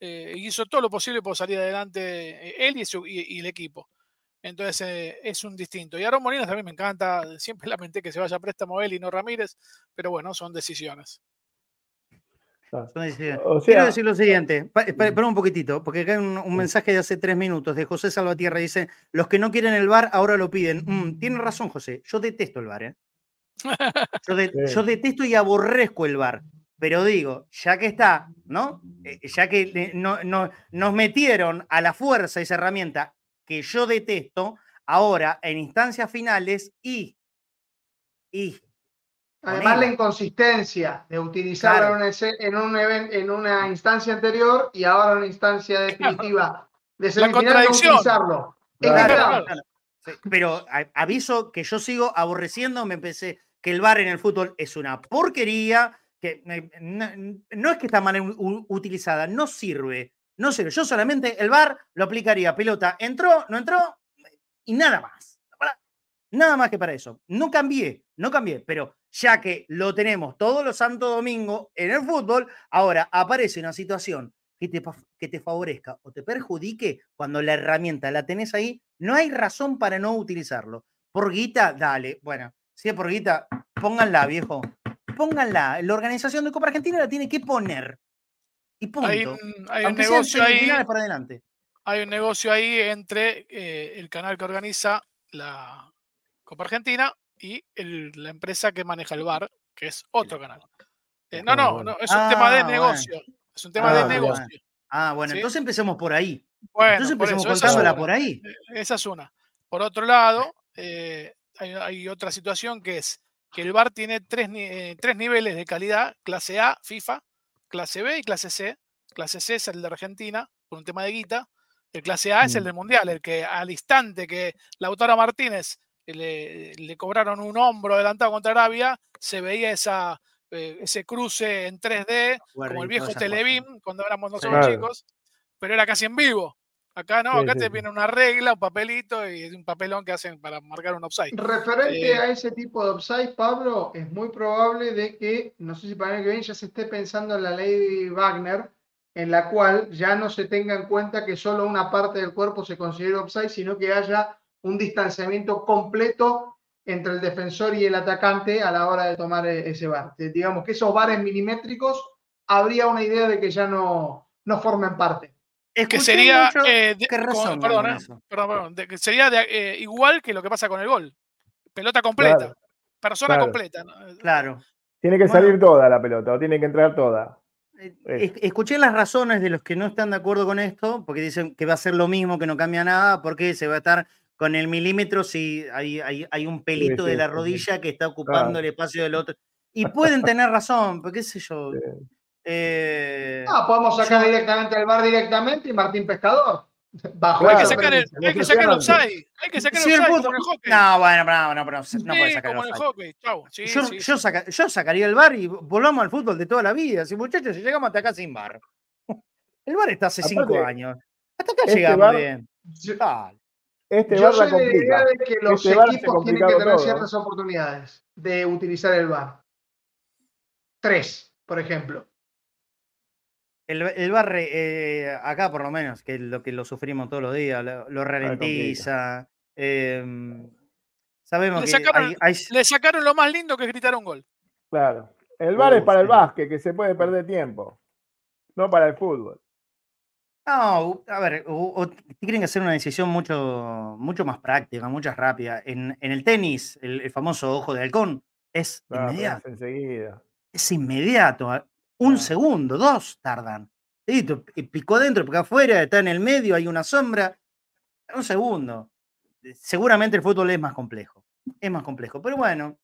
Eh, y hizo todo lo posible por salir adelante eh, él y, su- y- y el equipo. Entonces eh, es un distinto. Y Aaron Molinas también me encanta. Siempre lamenté que se vaya a préstamo él y no Ramírez, pero bueno, son decisiones. Claro. Son decisiones. O Quiero decir lo siguiente, pa- espera un poquitito, porque acá hay un, un mensaje de hace tres minutos de José Salvatierra. Dice: Los que no quieren el bar ahora lo piden. Mm, tiene razón, José. Yo detesto el bar, ¿eh? Yo, de- Sí. yo detesto y aborrezco el bar. Pero digo, ya que está, ¿no? Eh, ya que no, no- nos metieron a la fuerza esa herramienta que yo detesto, ahora en instancias finales y. y Además, la inconsistencia de utilizarla Claro. en, un en, una instancia anterior y ahora en una instancia definitiva de no contradicción. utilizarlo. Pero aviso que yo sigo aborreciendo, me empecé que el VAR en el fútbol es una porquería, que no, es que está mal utilizada, no sirve, no sirve. Yo solamente el VAR lo aplicaría, pelota, entró, no entró y nada más. Nada más que para eso. No cambié, no cambié, pero ya que lo tenemos todos los santos domingos en el fútbol, ahora aparece una situación que te, que te favorezca o te perjudique cuando la herramienta la tenés ahí, no hay razón para no utilizarlo. Por guita, dale. Bueno, si es por guita, pónganla, viejo. Pónganla. La organización de Copa Argentina la tiene que poner. Y punto. Hay un, hay negocio ahí. para adelante. hay un negocio ahí entre eh, el canal que organiza la Copa Argentina y el- la empresa que maneja el bar, que es otro canal. Eh, no, Ah, no, no, es un tema de Ah, bueno. negocio. Es un tema Ah, de bueno. negocio. Ah, bueno, ¿Sí? entonces empecemos por ahí. Bueno, entonces por empecemos eso, contándola por ahí. Eh, Esa es una. Por otro lado, eh, hay, hay otra situación que es que el VAR tiene tres, eh, tres niveles de calidad, clase A, FIFA, clase B y clase C. Clase C es el de Argentina, por un tema de guita. El clase A es el Mm. del Mundial, el que al instante que Lautaro Martínez le, le cobraron un hombro adelantado contra Arabia, se veía esa, eh, ese cruce en 3D, como el viejo. Telebeam, cuando éramos nosotros Claro. chicos, pero era casi en vivo. Acá no, acá sí, te sí. viene una regla, un papelito y un papelón que hacen para marcar un offside. Referente Eh, a ese tipo de offside, Pablo, es muy probable de que, no sé si para el año que viene ya se esté pensando en la ley Wagner, en la cual ya no se tenga en cuenta que solo una parte del cuerpo se considera offside, sino que haya un distanciamiento completo entre el defensor y el atacante a la hora de tomar e- ese bar. Eh, Digamos que esos bares milimétricos habría una idea de que ya no, no formen parte. Que sería, mucho eh, de- que con- perdón, eh, perdón, perdón, de- que sería de- eh, igual que lo que pasa con el gol. Pelota completa, Claro, persona claro. completa. ¿no? Claro. Tiene que Bueno. salir toda la pelota, o tiene que entrar toda. Eh, Escuché las razones de los que no están de acuerdo con esto, porque dicen que va a ser lo mismo, que no cambia nada, porque se va a estar con el milímetro si hay, hay, hay un pelito sí, de la sí. rodilla que está ocupando Claro. el espacio del otro. Y pueden tener razón, porque qué sé yo. Sí. eh, Ah, podemos sacar directamente al bar directamente y Martín Pescador. Bajo. Hay que sacar el, hay que sacar offside. Hay que sacar el si el offside como el hockey. No, bueno, no, no, pero no, Sí, puede sacar el como el hockey. Chau. Sí, yo, sí, yo sí. saca- yo sacaría el bar y volvamos al fútbol de toda la vida. Si muchachos, si llegamos hasta acá sin bar. El bar está hace cinco Aparte, años. Hasta acá este llegamos bien. Yo-. Este Yo bar soy la de la idea de que los Este equipos tienen que tener todo. ciertas oportunidades de utilizar el VAR. Tres, por ejemplo. El, el bar, eh, acá por lo menos, que es lo que lo sufrimos todos los días, lo, lo ralentiza. em, sabemos Le que hay, hay- le sacaron lo más lindo que es gritar un gol. Claro. El bar es para el básquet, que se puede perder tiempo. No para el fútbol. No, a ver, o, o tienen que hacer una decisión mucho, mucho más práctica, mucho más rápida. En, en el tenis, el, el famoso ojo de halcón es Claro, inmediato. es enseguida. Es inmediato. Un segundo, dos tardan. Y picó adentro, picó afuera, está en el medio, hay una sombra. Un segundo. Seguramente el fútbol es más complejo. Es más complejo. Pero bueno,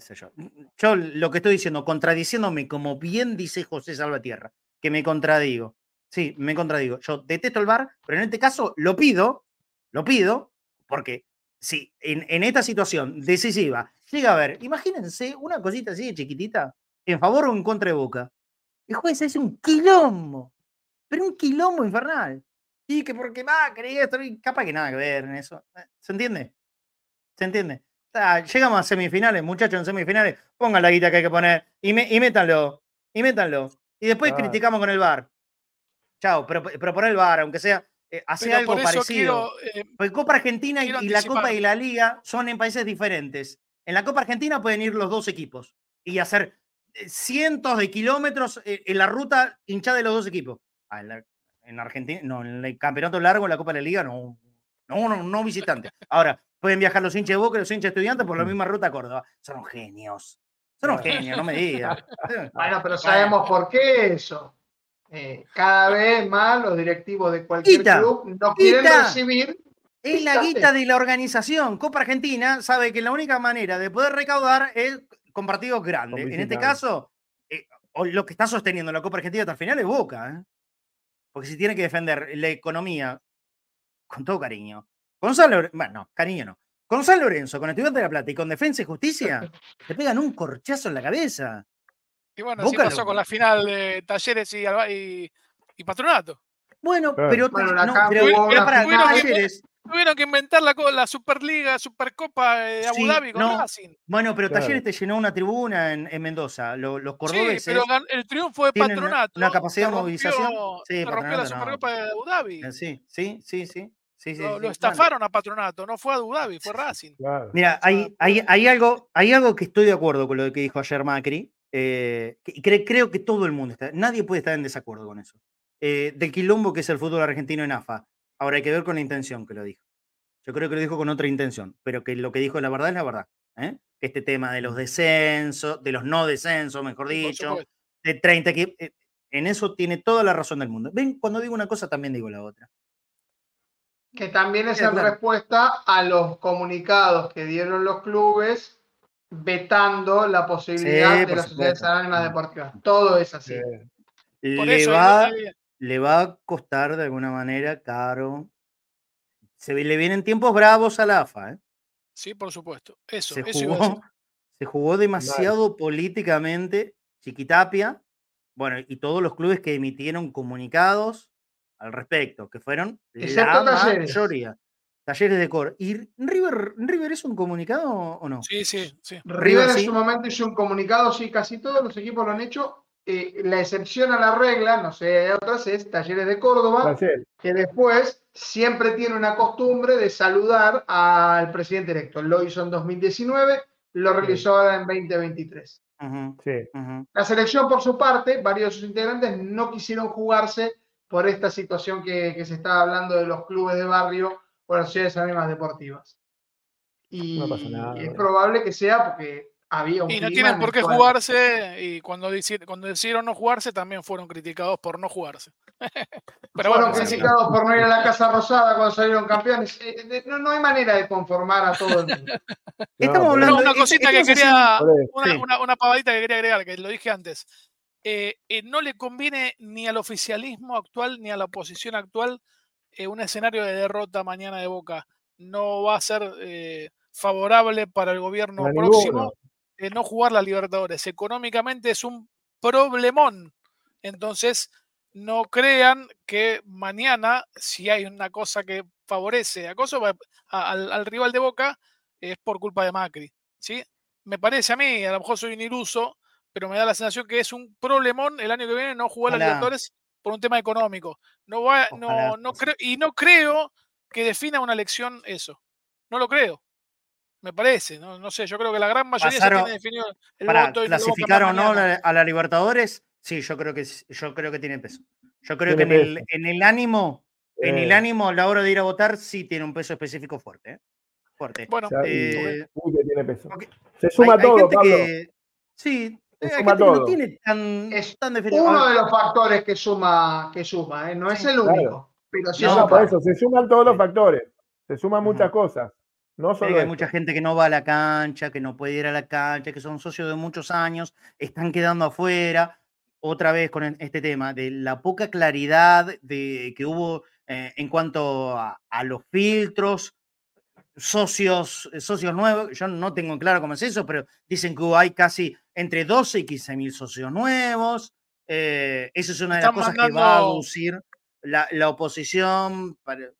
sé yo. Yo lo que estoy diciendo, contradiciéndome, como bien dice José Salvatierra, que me contradigo. Sí, me contradigo. Yo detesto el bar, pero en este caso lo pido, lo pido, porque si en, en esta situación decisiva llega a haber, imagínense una cosita así chiquitita, en favor o en contra de Boca. El juez hace un quilombo, pero un quilombo infernal. Y que porque va, creía esto, y capaz que nada que ver en eso. Eh, ¿Se entiende? ¿Se entiende? Ah, llegamos a semifinales, muchachos, en semifinales, pongan la guita que hay que poner y, me- y métanlo, y métanlo. Y después criticamos con el bar. Chao, pero, pero poner el bar, aunque sea, eh, hace Pero algo parecido. quiero. eh, Porque Copa Argentina y, la Copa y la Liga son en países diferentes. En la Copa Argentina pueden ir los dos equipos y hacer cientos de kilómetros eh, en la ruta hinchada de los dos equipos. Ah, en, la- en Argentina, no, en el campeonato largo, en la Copa de la Liga, no. No, no, no visitante. Ahora, pueden viajar los hinchas de Boca y los hinchas estudiantes por la misma ruta a Córdoba. Son genios. Son genios, no me digas. Bueno, pero sabemos por qué eso. Eh, cada vez más los directivos de cualquier Guita, club no quieren guita. recibir. Es la guita de la organización. Copa Argentina sabe que la única manera de poder recaudar es con partidos grandes. En este caso, eh, lo que está sosteniendo la Copa Argentina hasta el final es Boca. ¿eh? Porque si tiene que defender la economía, con todo cariño, con San Lorenzo, bueno, no, cariño no. Con San Lorenzo, con Estudiantes de la Plata y con Defensa y Justicia, te pegan un corchazo en la cabeza. y bueno, así Boca pasó lo- con la final de Talleres y, Alba- y, y Patronato. Bueno, pero, Bueno, no, acá pero- hubo pero final- Talleres- Tuvieron que inventar la, la Superliga, Supercopa de Abu Sí, Dhabi con no, Racing. Bueno, pero Claro. Talleres te llenó una tribuna en, en Mendoza. Lo- los Sí, cordobeses pero gan- el triunfo de Patronato. una capacidad de movilización. rompió- Sí, rompió la no. Supercopa de Abu Dhabi. Eh, Sí, sí, sí, sí. sí, sí, lo, sí. estafaron a Patronato, no fue a Abu Dhabi, fue Racing. Claro. mira, O sea, hay, hay, hay algo, hay algo que estoy de acuerdo con lo que dijo ayer Macri. eh, que- y cre- creo que todo el mundo está, nadie puede estar en desacuerdo con eso. eh, del quilombo que es el fútbol argentino en AFA. Ahora hay que ver con la intención que lo dijo. Yo creo que lo dijo con otra intención, pero que lo que dijo la verdad es la verdad. ¿eh? Este tema de los descensos, de los no descensos, mejor dicho, de 30 equipos. eh, En eso tiene toda la razón del mundo. Ven, cuando digo una cosa también digo la otra. que también es Sí, en claro. respuesta a los comunicados que dieron los clubes vetando la posibilidad Sí, de las sociedades anónimas deportivas. Todo es así. Sí. Por Le eso va, le va a costar de alguna manera caro. Se le vienen tiempos bravos a la AFA. ¿eh? sí, por supuesto. Eso, Se, eso jugó, se jugó demasiado políticamente. Chiquitapia, bueno, y todos los clubes que emitieron comunicados al respecto, que fueron Excepto la Talleres. mayoría. Talleres de Cor. ¿Y River, River es un comunicado o no? Sí, sí, sí. River en sí. su momento hizo un comunicado, sí, casi todos los equipos lo han hecho. Eh, la excepción a la regla, no sé, hay otras, es Talleres de Córdoba, que después siempre tiene una costumbre de saludar al presidente electo. Lo hizo en 2019, lo realizó ahora en 2023. Ujú, Sí. La selección, por su parte, varios de sus integrantes no quisieron jugarse por esta situación que, que se estaba hablando de los clubes de barrio o las sociedades anónimas deportivas. Y No pasa nada, es probable que sea porque había un Y no tienen en por qué jugarse, y cuando, cuando decidieron no jugarse, también fueron criticados por no jugarse. Pero fueron bueno, criticados por no ir a la Casa Rosada cuando salieron campeones. Eh, eh, no, no hay manera de conformar a todo el mundo. Estamos No, hablando No, una cosita esto que quería, una, una- una pavadita que quería agregar, que lo dije antes. Eh, eh, no le conviene ni al oficialismo actual ni a la oposición actual eh, un escenario de derrota mañana de Boca. No va a ser eh, favorable para el gobierno Para próximo eh, no jugar la Libertadores. Económicamente es un problemón. Entonces, no crean que mañana, si hay una cosa que favorece a Kosovo, a- al, al rival de Boca, es por culpa de Macri. ¿sí? Me parece a mí, a lo mejor soy un iluso, pero me da la sensación que es un problemón el año que viene no jugar la Ojalá. Libertadores por un tema económico. No va, no, no creo, y no creo que defina una elección eso. No lo creo. Me parece, no, no sé, yo creo que la gran mayoría Pasaron- ya tiene definido el Para voto y clasificar o no a la Libertadores, sí, yo creo que yo creo que tiene peso. Yo creo que en el, peso. en el ánimo, en el Eh, ánimo a la hora de ir a votar, sí tiene un peso específico fuerte. ¿eh? Fuerte. Bueno, o sea, y- Eh, uy, que tiene peso. Se suma hay, hay todo, gente Pablo. que. Sí, Se hay suma gente que no todo. tiene tan, Es tan definido. Uno de los factores que suma, que suma, ¿eh? no es Sí, el claro. único, pero sí No, es por eso, se suman todos los Sí. factores. Se suman muchas cosas. No solo hay mucha gente que no va a la cancha, que no puede ir a la cancha, que son socios de muchos años, están quedando afuera. Otra vez con este tema de la poca claridad de, que hubo eh, en cuanto a, a los filtros, socios, eh, socios nuevos. Yo no tengo claro cómo es eso, pero dicen que hay casi entre 12 y 15 mil socios nuevos. Eh, eso es una de las cosas que va a aducir la, la oposición. para-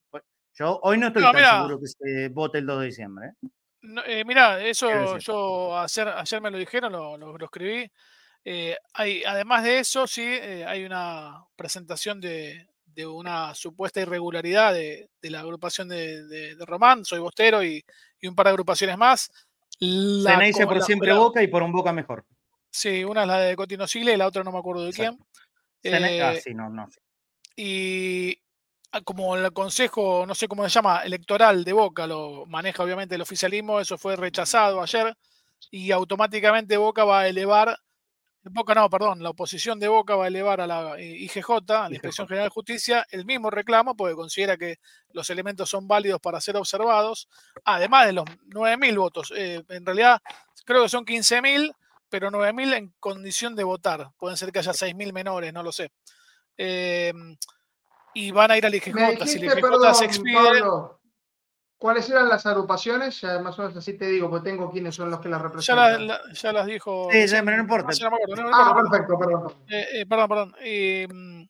yo hoy no estoy No, tan seguro que se vote el 2 de diciembre. ¿eh? No, eh, mirá, eso yo ayer, ayer me lo dijeron, lo, lo- lo escribí. Eh, hay, además de eso, sí, hay una presentación de, de una supuesta irregularidad de, de la agrupación de, de- de Román, soy Bostero y, y un par de agrupaciones más. La Ceneice co- por la- siempre la- Boca y por un Boca mejor. Sí, una es la de Cotino Sigle y la otra no me acuerdo de Exacto. quién. Ah, Eh, sí, no, no. y como el consejo, no sé cómo se llama, electoral de Boca, lo maneja obviamente el oficialismo, eso fue rechazado ayer y automáticamente Boca va a elevar, Boca no, perdón, la oposición de Boca va a elevar a la eh, IGJ, a la Inspección. General de Justicia, el mismo reclamo porque considera que los elementos son válidos para ser observados, además de los 9.000 votos. Eh, en realidad creo que son 15.000, pero 9.000 en condición de votar. Pueden ser que haya 6.000 menores, no lo sé. Eh, y van a ir al IGJ. Si el IGJ perdón, se expide, Pablo, ¿cuáles eran las agrupaciones? Ya más o menos así te digo, porque tengo quiénes son los que las ya, representan. la- la- ya las dijo. Sí, ya, pero no importa. no sé, no me acuerdo, no me ah, acuerdo, perfecto, perdón. Eh, eh, perdón, perdón. Eh, mm,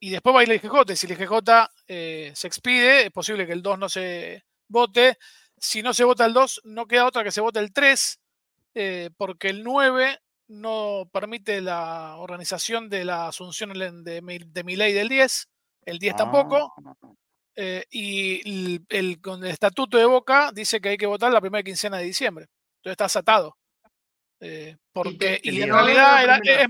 y después va a ir el IGJ. Si el IGJ eh, se expide, es posible que el 2 no se vote. Si no se vota el 2, no queda otra que se vote el 3, eh, porque el 9 no permite la organización de la asunción de, mi- de mi ley del 10, el 10 tampoco. Ah, eh, y el, el- con el estatuto de Boca dice que hay que votar la primera quincena de diciembre. Entonces estás atado. Eh, porque, te- y, te en realidad era- es,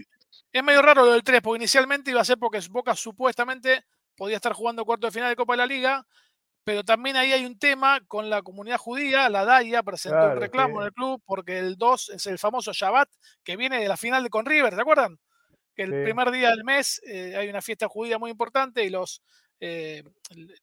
es medio raro lo del 3, porque inicialmente iba a ser porque Boca supuestamente podía estar jugando cuarto de final de Copa de la Liga, pero también ahí hay un tema con la comunidad judía. La DAIA presentó Claro, un reclamo sí. en el club porque el 2 es el famoso Shabbat que viene de la final de con River, ¿se acuerdan? Que el Sí. primer día del mes eh, hay una fiesta judía muy importante y los, eh,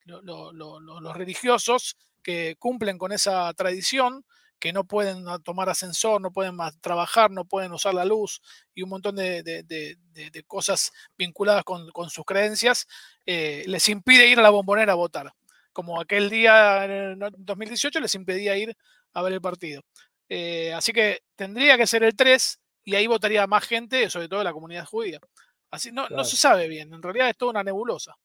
lo- lo- lo- lo- los religiosos que cumplen con esa tradición, que no pueden a- tomar ascensor, no pueden más trabajar, no pueden usar la luz y un montón de, de- de- cosas vinculadas con, con sus creencias, eh, les impide ir a la bombonera a votar. Como aquel día en el no- 2018 les impedía ir a ver el partido. Eh, así que tendría que ser el 3 y ahí votaría más gente, sobre todo de la comunidad judía. Así no, no se sabe bien, en realidad es toda una nebulosa.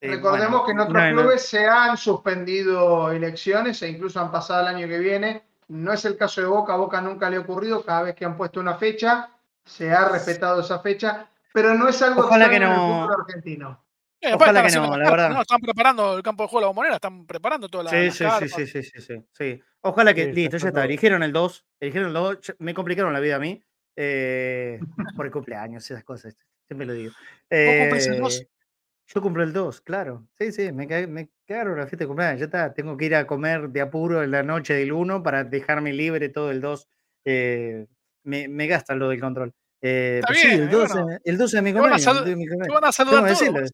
sí, Recordemos bueno, que en otros no, no, clubes se han suspendido elecciones e incluso han pasado el año que viene. No es el caso de Boca, a Boca nunca le ha ocurrido, cada vez que han puesto una fecha, se ha respetado esa fecha, pero no es algo Ojalá que extraño en el no- fútbol argentino. Eh, Ojalá que no, la verdad. no, están preparando el campo de juego de la bombonera, están preparando toda la, Sí, sí, sí, sí, sí, sí, sí, sí. Ojalá que, Sí, listo, está ya está. todo. Eligieron el 2, eligieron el 2, ya- me complicaron la vida a mí, eh, por el cumpleaños, esas cosas, siempre lo digo. ¿Vos cumplís el 2? Eh, yo cumplo el 2, claro. Sí, sí, me, me cagaron la fiesta de cumpleaños, ya está. Tengo que ir a comer de apuro en la noche del 1 para dejarme libre todo el 2. eh, me, me gasta lo del control. Eh, Está pero sí, bien, el eh, 2, bueno. es- el 2 es mi Te van a cumpleaños. sal- el 2 es mi Te cumpleaños. van a saludar todos.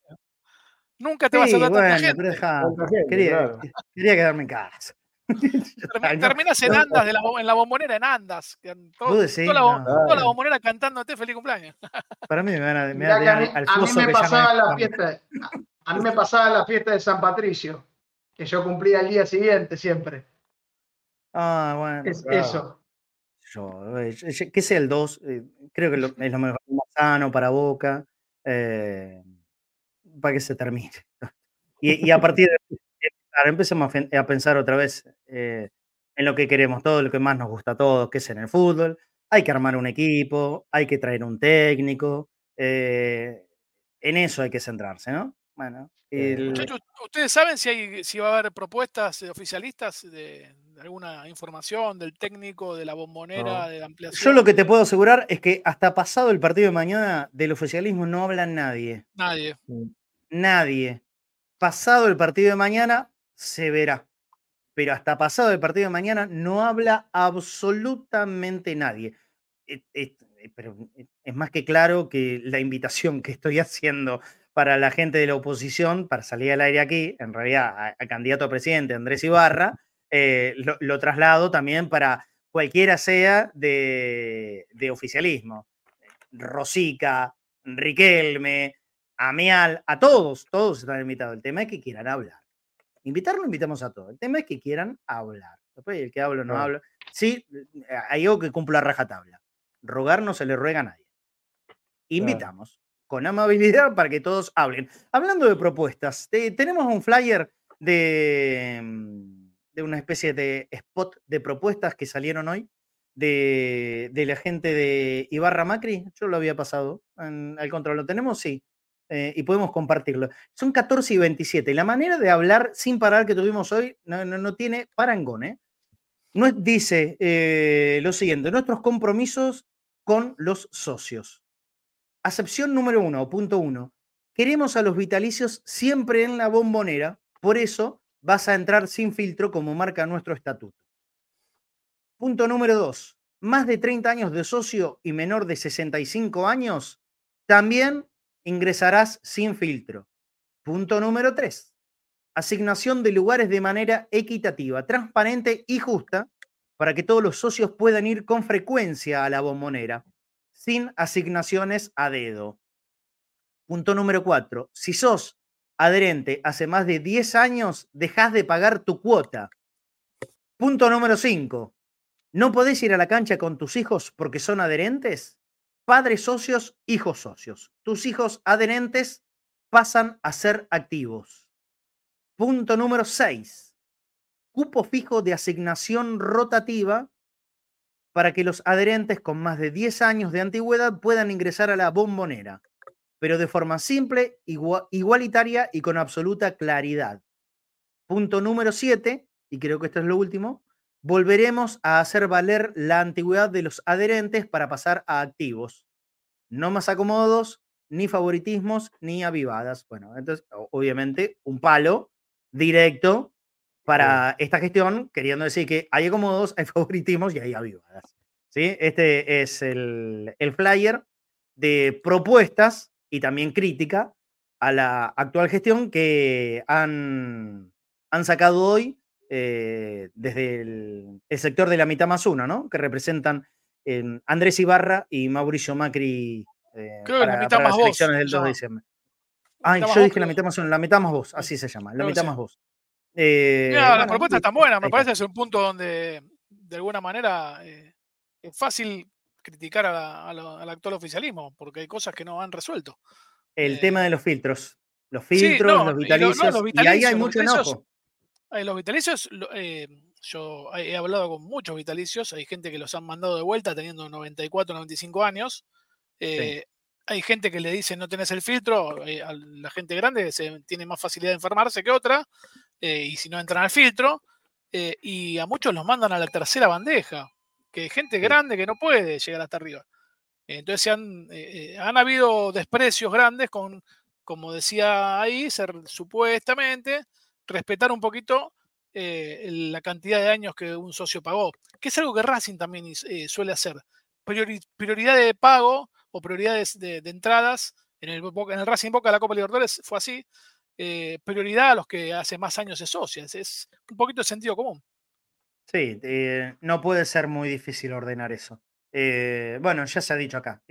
Nunca te va a Sí, saludar tanta bueno, gente. pero deja. Tanta gente, Quería, claro. quería quedarme en casa. Ya Termi- está, no, Terminás en Andas, de la bo- en la bombonera en Andas. todo- decís, toda, la, no. toda la bombonera cantándote feliz cumpleaños. Para mí me van a, me van a a mí, al a mí me pasaba la fiesta, a mí me pasaba la fiesta de San Patricio, que yo cumplía el día siguiente siempre. Ah, bueno. Es claro. eso. Yo, eh, yo- que sea el 2, eh, creo que lo- es lo mejor, más sano para Boca, eh, para que se termine. Y, y a partir de eh, claro, empecemos a, pensar otra vez eh, en lo que queremos, todo lo que más nos gusta a todos, que es en el fútbol. Hay que armar un equipo, hay que traer un técnico. eh, en eso hay que centrarse, ¿no? Bueno, el- ¿ustedes saben si, hay, si va a haber propuestas eh, oficialistas de, de alguna información del técnico, de la bombonera, No. de la ampliación? yo lo que te puedo asegurar es que hasta pasado el partido de mañana del oficialismo no habla nadie. Nadie. Nadie. Pasado el partido de mañana se verá. Pero hasta pasado el partido de mañana no habla absolutamente nadie. Eh, Pero es más que claro que la invitación que estoy haciendo para la gente de la oposición, para salir al aire aquí, en realidad al candidato a presidente Andrés Ibarra, eh, lo, lo traslado también para cualquiera sea de, de oficialismo. Rosica, Riquelme, Amial, a todos, todos están invitados. El tema es que quieran hablar. Invitarlo invitamos a todos. El tema es que quieran hablar. Después el que habla o no Claro. habla. Sí, hay algo que cumpla rajatabla. Rogar no se le ruega a nadie. Invitamos con amabilidad para que todos hablen. Hablando de propuestas, te- tenemos un flyer de, mm, de una especie de spot de propuestas que salieron hoy de, de la gente de Ibarra Macri. Yo lo había pasado en- al control. ¿Lo tenemos? Sí. Eh, y podemos compartirlo. Son 14 y 27. La manera de hablar sin parar que tuvimos hoy no, no- no tiene parangón. ¿eh? No dice eh, lo siguiente, nuestros compromisos con los socios. Acepción número uno, punto uno. Queremos a los vitalicios siempre en la bombonera, por eso vas a entrar sin filtro como marca nuestro estatuto. Punto número dos. Más de 30 años de socio y menor de 65 años, también ingresarás sin filtro. Punto número tres. Asignación de lugares de manera equitativa, transparente y justa para que todos los socios puedan ir con frecuencia a la bombonera, sin asignaciones a dedo. Punto número cuatro. Si sos adherente hace más de 10 años, dejas de pagar tu cuota. Punto número 5. ¿No podés ir a la cancha con tus hijos porque son adherentes? Padres socios, hijos socios. Tus hijos adherentes pasan a ser activos. Punto número 6. Cupo fijo de asignación rotativa para que los adherentes con más de 10 años de antigüedad puedan ingresar a la bombonera, pero de forma simple, igua- igualitaria y con absoluta claridad. Punto número 7, y creo que esto es lo último, volveremos a hacer valer la antigüedad de los adherentes para pasar a activos. No más acomodos, ni favoritismos, ni avivadas. Bueno, entonces, obviamente, un palo directo para esta gestión, queriendo decir que hay acomodos, hay favoritismos y hay avivadas. ¿sí? Este es el, el flyer de propuestas y también crítica a la actual gestión que han, han sacado hoy eh, desde el, el sector de la mitad más uno, ¿no? que representan eh, Andrés Ibarra y Mauricio Macri eh, Creo que la para, mitad para más las vos, elecciones del se 2 de diciembre. Ay, más yo vos, dije la mitad más uno, la mitad más vos, así se llama, la mitad sí. más vos. Eh, Mira, las bueno, propuestas listo, están buenas, me parece que es un punto donde de alguna manera eh, es fácil criticar a la- a lo- al actual oficialismo, porque hay cosas que no han resuelto. El tema de los filtros. Los sí, filtros, no, los y lo- no, vitalicios. los y ahí hay vitalicios, mucho vitalicios, enojo. Los vitalicios, eh, yo he hablado con muchos vitalicios, hay gente que los han mandado de vuelta teniendo 94, 95 años. eh, Hay gente que le dice no tenés el filtro, eh, a la gente grande se, tiene más facilidad de enfermarse que otra, y si no entran al filtro, y a muchos los mandan a la tercera bandeja, que hay gente grande que no puede llegar hasta arriba. Entonces han, han habido desprecios grandes con, como decía ahí, ser supuestamente respetar un poquito eh, la cantidad de años que un socio pagó, que es algo que Racing también eh, suele hacer. Priori- prioridad de pago o prioridades de, de entradas, en el, en el Racing Boca de la Copa Libertadores fue así, eh, prioridad a los que hace más años se socian, es, un poquito de sentido común. Sí, eh, no puede ser muy difícil ordenar eso. Eh, bueno, ya se ha dicho acá.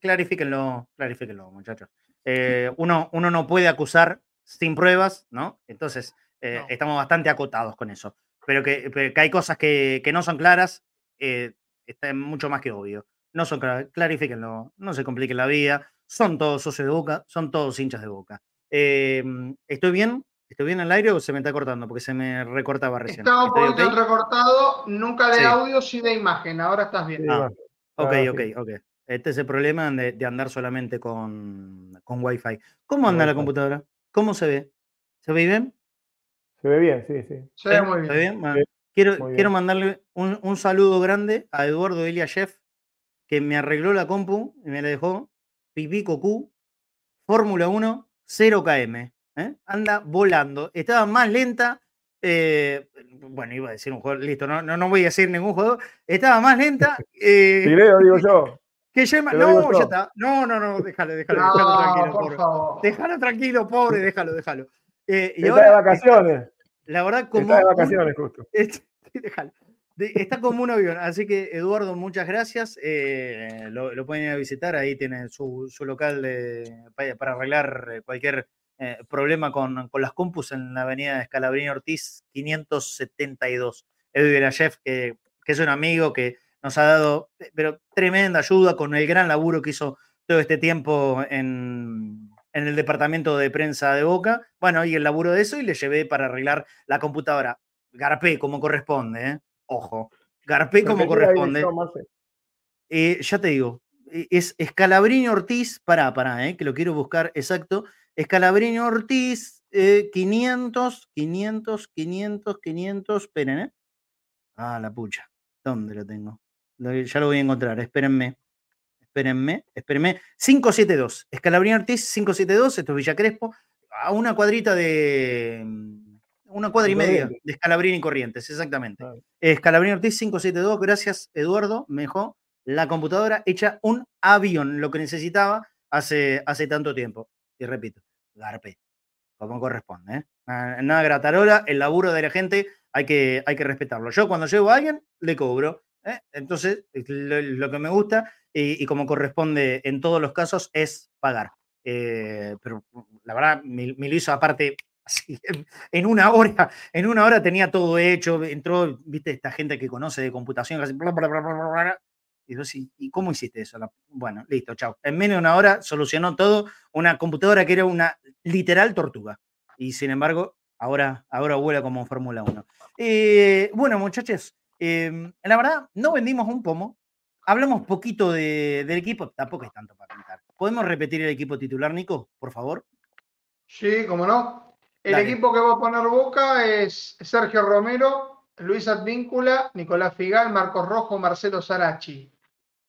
Clarifíquenlo, clarifíquenlo, muchachos. Eh, uno, uno no puede acusar sin pruebas, ¿no? Entonces, eh, No. estamos bastante acotados con eso. Pero que, pero que hay cosas que, que no son claras, eh, está mucho más que obvio. No son claras, clarifíquenlo, no se compliquen la vida. Son todos socios de boca, son todos hinchas de boca. Eh, ¿Estoy bien? ¿Estoy bien al aire o se me está cortando? Porque se me recortaba recién. Estaba un ¿Estoy poquito ok? recortado, nunca de Sí. audio, sí de imagen. Ahora estás bien. Ah, Ok, ahora ok, ok. Este es el problema de, de andar solamente con, con Wi-Fi. ¿Cómo anda la Wi-Fi. computadora? ¿Cómo se ve? ¿Se ve bien? Se ve bien, sí, sí. Se ve ¿Sí? muy ¿Se bien. ve bien? Bueno, Sí, quiero, muy bien. quiero mandarle un, un saludo grande a Eduardo Eliashev, que me arregló la compu y me la dejó pipí cocú, Fórmula 1, 0 km. ¿eh? Anda volando. Estaba más lenta. eh, bueno, iba a decir un jugador, listo, no, no, no voy a decir ningún jugador. Estaba más lenta. eh, Fileo, digo yo. Que Gemma- no, ya está. No, no, no, déjalo, déjalo, déjalo tranquilo, por pobre. favor. Déjalo tranquilo, pobre, déjalo, déjalo. Eh, y Está ahora, de vacaciones. la verdad, como. Está de vacaciones, justo. déjalo. De- Está como un avión, así que Eduardo, muchas gracias. eh, lo, lo pueden ir a visitar, ahí tienen su, su local de- pa- para arreglar eh, cualquier eh, problema con, con las compus en la avenida Escalabrini Ortiz 572. Edu chef que, que es un amigo que nos ha dado eh, pero tremenda ayuda con el gran laburo que hizo todo este tiempo en, en el departamento de prensa de Boca. Bueno, y el laburo de eso, y le llevé para arreglar la computadora. Garpé como corresponde, ¿eh? Ojo. Garpé como corresponde. Eh, ya te digo, eh, es Escalabrini Ortiz, pará, pará, eh, que lo quiero buscar exacto. Escalabrini Ortiz, eh, 500, 500, 500, 500, esperen, ¿eh? Ah, la pucha, ¿dónde lo tengo? Ya lo voy a encontrar, espérenme, espérenme, espérenme. 572, Escalabrini Ortiz, 572, esto es Villa Crespo, a una cuadrita de... mm, Una cuadra y media de Escalabrini y Corrientes, exactamente. Escalabrini Ortiz 572, gracias Eduardo, me dejó la computadora hecha un avión, lo que necesitaba hace, hace tanto tiempo. Y repito, garpe, como corresponde. ¿eh? Nada, nada gratarola, el laburo de la gente hay que, hay que respetarlo. Yo cuando llevo a alguien, le cobro. ¿Eh? Entonces, es lo, lo que me gusta y, y como corresponde en todos los casos es pagar. Eh, pero la verdad, me, me lo hizo aparte así, en, una hora, en una hora tenía todo hecho, entró, viste, esta gente que conoce de computación, bla, bla, bla, y yo, ¿y cómo hiciste eso? Bueno, listo, chao. En menos de una hora solucionó todo una computadora que era una literal tortuga. Y sin embargo, ahora, ahora vuela como Fórmula 1. Eh, bueno, muchachos, eh, la verdad, no vendimos un pomo. Hablamos poquito de- del equipo, tampoco es tanto para contar. ¿Podemos repetir el equipo titular, Nico, por favor? Sí, cómo no. El Dale. equipo que va a poner Boca es Sergio Romero, Luis Advíncula, Nicolás Figal, Marcos Rojo, Marcelo Sarachi.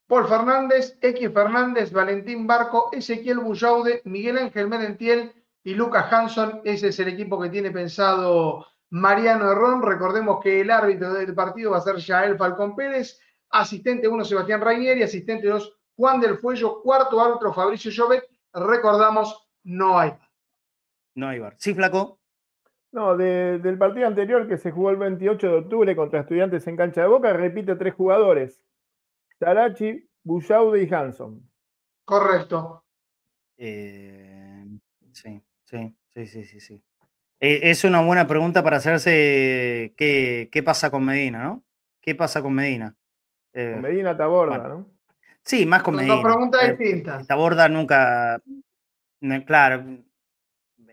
Paul Fernández, X Fernández, Valentín Barco, Ezequiel Bullaude, Miguel Ángel Merentiel y Lucas Hanson. Ese es el equipo que tiene pensado Mariano Herrón. Recordemos que el árbitro del partido va a ser Yael Falcón Pérez, asistente 1 Sebastián Rainieri, asistente 2 Juan del Fuello, cuarto árbitro Fabricio Llobet. Recordamos, no hay. No, Ibar. Sí, flaco. No, de- del partido anterior que se jugó el 28 de octubre contra Estudiantes en cancha de Boca, repite tres jugadores: Sarachi, Bullaude y Hanson. Correcto. Eh, sí, sí, sí, sí, sí, sí. Eh, es una buena pregunta para hacerse qué, qué pasa con Medina, ¿no? ¿Qué pasa con Medina? Eh, Con Medina Taborda, bueno. ¿no? sí, más con Son Medina. dos preguntas Eh, distintas. Esta borda nunca. no, Claro,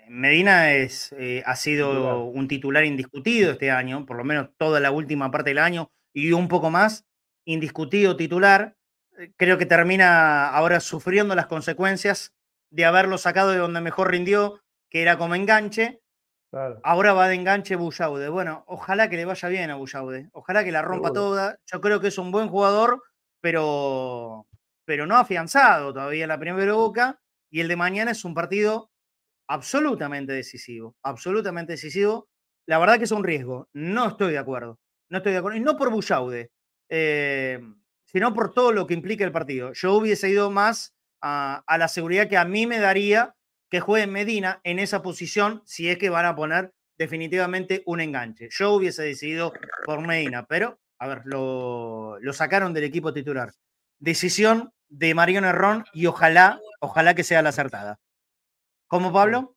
Medina es, eh, ha sido un titular indiscutido este año, por lo menos toda la última parte del año y un poco más, indiscutido titular. Creo que termina ahora sufriendo las consecuencias de haberlo sacado de donde mejor rindió, que era como enganche. Claro. Ahora va de enganche Bullaude. Bueno, ojalá que le vaya bien a Bullaude. Ojalá que la rompa toda. Yo creo que es un buen jugador, pero, pero no afianzado todavía en la primera boca. Y el de mañana es un partido absolutamente decisivo. Absolutamente decisivo. La verdad que es un riesgo. No estoy de acuerdo. No estoy de acuerdo. Y no por Bullaude, eh, sino por todo lo que implica el partido. Yo hubiese ido más a, a la seguridad que a mí me daría que juegue Medina en esa posición si es que van a poner definitivamente un enganche. Yo hubiese decidido por Medina, pero, a ver, lo, lo sacaron del equipo titular. Decisión de Mariano Herrón y ojalá, ojalá que sea la acertada. ¿Cómo, Pablo?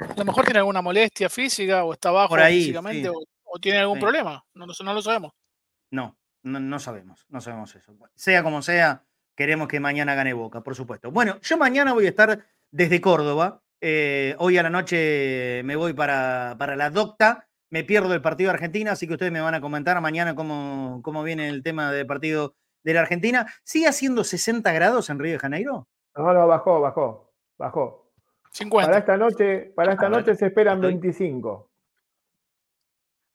A lo mejor tiene alguna molestia física o está bajo Por ahí, físicamente sí. o, o tiene algún Sí. problema. No, lo- no lo sabemos. No, no, no sabemos, no sabemos eso. Sea como sea, queremos que mañana gane Boca, por supuesto. Bueno, yo mañana voy a estar desde Córdoba. Eh, hoy a la noche me voy para, para la Docta. Me pierdo el partido de Argentina, así que ustedes me van a comentar mañana cómo, cómo viene el tema del partido de la Argentina. ¿Sigue haciendo 60 grados en Río de Janeiro? No, no, bajó, bajó, bajó. 50. Para esta noche, para esta Ah, noche vale. se esperan Estoy- 25.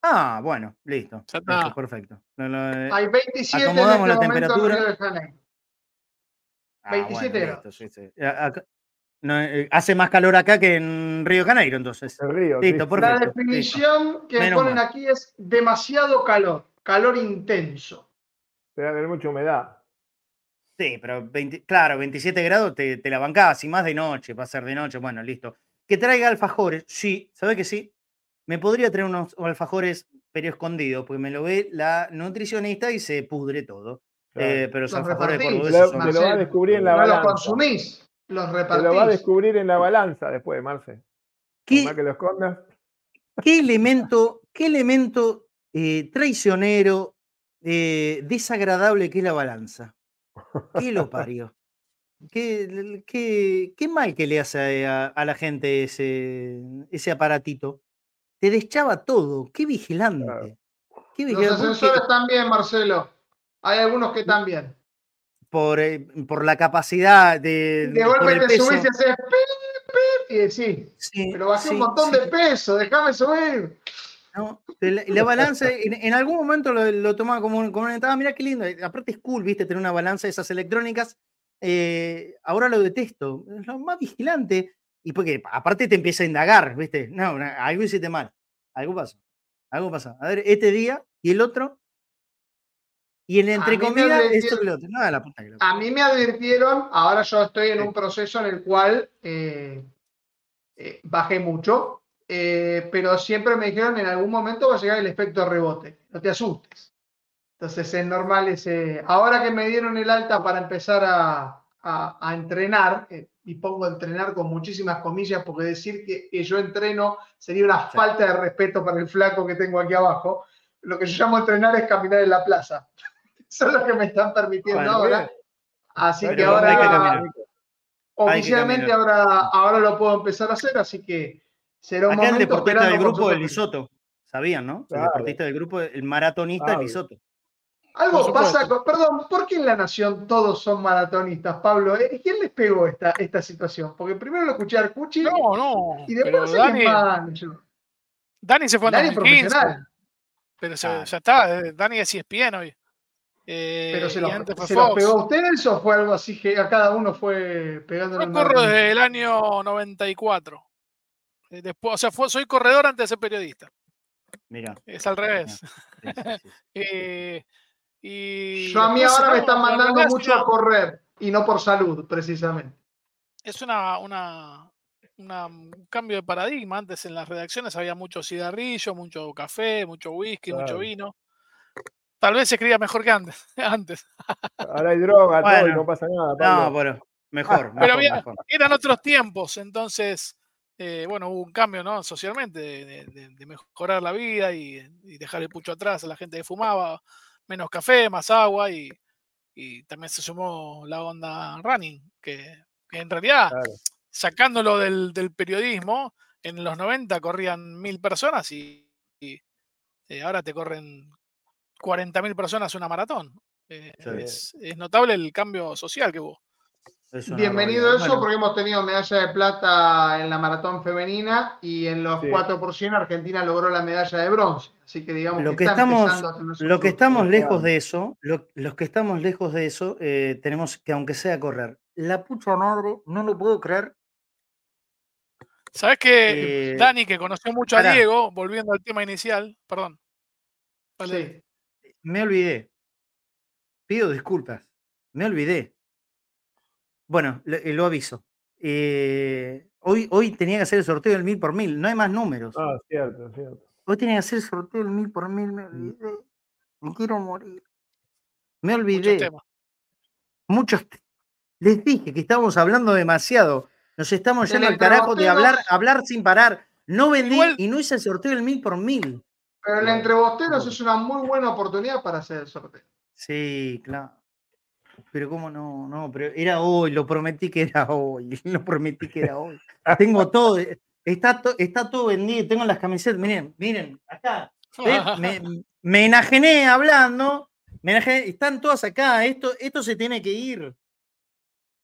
Ah, bueno, listo. Ya está. Listo, perfecto. Eh, Hay 27 en Acomodamos este la momento en temperatura. Río de Janeiro. ah, 27 bueno, grados. listo, sí, sí. No, eh, hace más calor acá que en Río Janeiro, entonces. El río. sí, Listo, sí. por- La definición que Menos ponen mal. aquí es demasiado calor, calor intenso. Debe haber mucha humedad. Sí, pero 20 claro, 27 grados te, te la bancás, y más de noche, va a ser de noche, bueno, listo. Que traiga alfajores, sí, ¿sabe que sí? Me podría traer unos alfajores, pero escondidos, porque me lo ve la nutricionista y se pudre todo. Claro. Eh, pero los alfajores cordobeses Lo- son... te lo va a descubrir en la no los balanza. consumís, los Te repartís. lo va a descubrir en la balanza después, Marce. ¿Qué, más que lo escondas. qué elemento, qué elemento eh, traicionero, eh, desagradable que es la balanza? ¿Qué lo parió? ¿Qué, qué, qué mal que le hace a, a la gente ese, ese aparatito? Te deschaba todo. Qué vigilante. Qué Los vigilante. ¿Por qué? ascensores también, Marcelo. Hay algunos que también. Por, eh, por la capacidad de. De golpe el te peso. subís y haces pip, pip, y decís, Sí, pero bajé sí, un montón sí. de peso, déjame subir. ¿no? La, la balanza, en, en algún momento lo, lo tomaba como, como una entrada, mira qué lindo, aparte es cool, viste, tener una balanza de esas electrónicas, eh, ahora lo detesto, es lo más vigilante, y porque aparte te empieza a indagar, viste, no, algo hiciste mal, algo pasó, algo pasó, a ver, este día y el otro, y el entre comillas, esto y lo otro, no, la puta que lo A mí me advirtieron, ahora yo estoy en Sí. un proceso en el cual eh, eh, bajé mucho, eh, pero siempre me dijeron en algún momento va a llegar el efecto rebote, no te asustes. Entonces es normal ese... Ahora que me dieron el alta para empezar a, a- a entrenar, y pongo entrenar con muchísimas comillas, porque decir que, que yo entreno sería una Sí. falta de respeto para el flaco que tengo aquí abajo. Lo que yo llamo entrenar es caminar en la plaza. Eso es lo que me están permitiendo Bueno, ahora. Así que hay que ahora, caminar. oficialmente ahora, ahora lo puedo empezar a hacer, así que será un Acá el momento deportista del grupo el supuesto. Lisoto, ¿sabían, no? El Claro. deportista del grupo, el maratonista el Pablo. Lisoto. Algo pasa, con- perdón, ¿por qué en la nación todos son maratonistas, Pablo? ¿Eh? ¿Quién les pegó esta, esta situación? Porque primero lo escuché a Arcucci No, no. y después Dani, Dani se fue en Dani es 2015. profesional, Pero se- Claro. ya está. eh, Dani es ESPN hoy. Eh, pero se y los, antes fue ¿se los pegó a ustedes o fue algo así que a cada uno fue pegándole Yo corro desde el año 94. Eh, Después, o sea, fue- soy corredor antes de ser periodista. Mira. Es al revés. Sí, sí, sí, sí. Eh, y Yo a mí ahora me están mandando mucho a correr y no por salud, precisamente. es una, una, una- un cambio de paradigma. Antes en las redacciones había mucho cigarrillo, mucho café, mucho whisky, mucho vino. Tal vez se escribía mejor que antes. antes. Ahora hay droga, todo y Bueno. no pasa nada. No, Pablo. pero mejor, Pero mejor, había- mejor. Eran otros tiempos, entonces, eh, bueno, hubo un cambio, ¿no? Socialmente, de, de- de- de mejorar la vida y, y dejar el pucho atrás a la gente que fumaba, menos café, más agua y, y también se sumó la onda running, que, que en realidad, Claro. sacándolo del, del periodismo, en los 90 corrían mil personas y, y, eh, ahora te corren 40.000 personas una maratón. Eh, Sí. es, es notable el cambio social que hubo. Es Bienvenido a eso Bueno, porque hemos tenido medalla de plata en la maratón femenina y en los Sí. 4 por 100 Argentina logró la medalla de bronce. Así que digamos Lo que, que está estamos- empezando a tener sus lo que estamos lejos de eso, lo- los que estamos lejos de eso, eh, tenemos que, aunque sea correr. La pucha madre, no lo puedo creer. ¿Sabes que eh, Dani, que conoció mucho a Diego, volviendo al tema inicial, perdón. Sí. Me olvidé. Pido disculpas. Me olvidé. Bueno, lo, eh, lo aviso. Eh, hoy, hoy tenía que hacer el sorteo del mil por mil. No hay más números. Ah, cierto, cierto. Hoy tenía que hacer el sorteo del mil por mil. Me olvidé. Me quiero morir. Me olvidé. Muchos temas. muchos. te- Les dije que estábamos hablando demasiado. Nos estamos yendo al carajo de hablar, hablar sin parar. No vendí Igual- y no hice el sorteo del mil por mil. Pero el Claro. entrebosteros es una muy buena oportunidad para hacer el sorteo. Sí, claro. Pero cómo no, no, pero era hoy, lo prometí que era hoy, lo prometí que era hoy. Tengo todo, eh, está, to- está todo vendido, tengo las camisetas, miren, miren, acá. Me, me enajené hablando Menaje, están todas acá. Esto, esto se tiene que ir.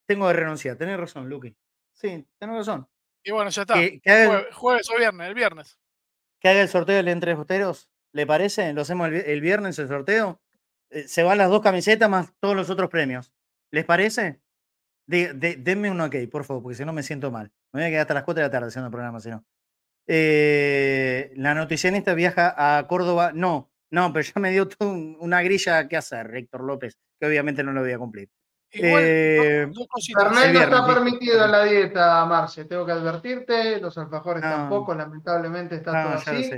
Tengo que renunciar. Tenés razón, Luqui. Sí, tenés razón. Y bueno, ya está. Que, que Jueves o viernes, el viernes. Que haga el sorteo del entre bosteros. ¿Le parece? ¿Lo hacemos el, vi- el viernes el sorteo? Eh, se van las dos camisetas más todos los otros premios. ¿Les parece? De- de- denme un ok, por favor, porque si no me siento mal. Me voy a quedar hasta las 4 de la tarde haciendo el programa, si no. Eh, la noticianista viaja a Córdoba. No, no, pero ya me dio una grilla que hacer, Héctor López, que obviamente no lo voy a cumplir. Igual, Eh, Fernet no viernes, está permitido en la dieta, Marce. Tengo que advertirte. Los alfajores No. tampoco, lamentablemente está No, todo así.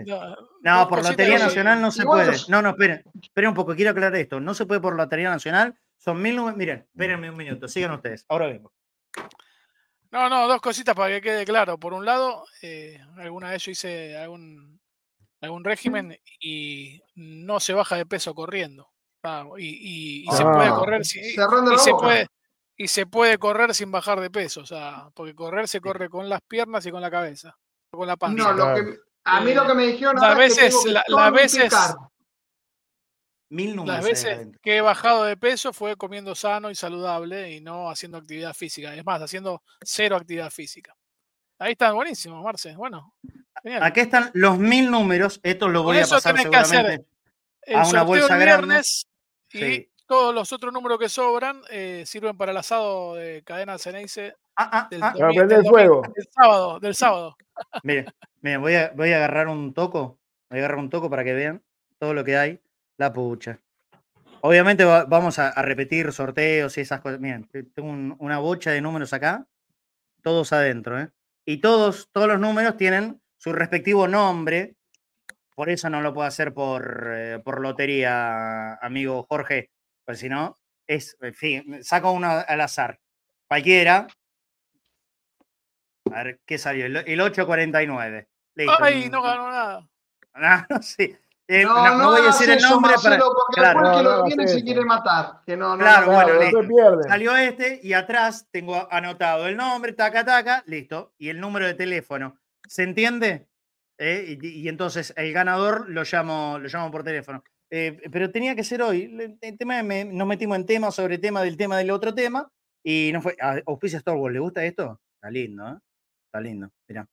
No, por Lotería Nacional no se Igual puede. los- No, no, esperen. Esperen un poco, quiero aclarar esto. No se puede por Lotería Nacional. Son mil números. Miren, espérenme un minuto. Sigan ustedes. Ahora vengo. No, no, dos cositas para que quede claro. Por un lado, eh, alguna vez yo hice algún, algún régimen y no se baja de peso corriendo. Ah, y, y- y se puede Ah. correr sin, Cerrando y la se boca. puede y se puede correr sin bajar de peso, o sea, porque correr se corre con las piernas y con la cabeza, con la panza. No, lo que, a mí lo que me dijeron Las es que veces- tengo que la- las veces-. Mil números. Las veces que he bajado de peso fue comiendo sano y saludable y no haciendo actividad física. Es más, haciendo cero actividad física. Ahí están buenísimos, Marce. Bueno, genial. Aquí están los mil números. Esto lo Por voy a pasar que hacer seguramente. el a una bolsa viernes y Sí. todos los otros números que sobran eh, sirven para el asado de cadena Ceneice Ah, ah, del, ah. Del fuego. sábado, del sábado. Miren, miren, voy a, voy a agarrar un toco. Voy a agarrar un toco para que vean todo lo que hay. La pucha. Obviamente va- vamos a, a repetir sorteos y esas cosas. Miren, te- tengo un- una bocha de números acá. Todos adentro, ¿eh? Y todos, todos los números tienen su respectivo nombre. Por eso no lo puedo hacer por, eh, por lotería, amigo Jorge. Pues si no, es, en fin, saco uno al azar. Cualquiera. A ver, ¿qué salió? El, el 849. Listo. Ay, no ganó nada. Ah, no, sí. Eh, No, no, no, voy a decir el nombre para. Claro. No, que lo viene se quiere matar. Que no, no, Claro, no. bueno, listo. Salió este y atrás tengo anotado el nombre, taca, taca, listo. Y el número de teléfono. ¿Se entiende? Eh, y, y entonces el ganador lo llamo, lo llamo por teléfono. Eh, pero tenía que ser hoy. El tema, me- nos metimos en tema sobre tema del tema del otro tema y no fue. A Auspicia Star Wars, ¿le gusta esto? Está lindo, ¿eh? Está lindo. Mirá.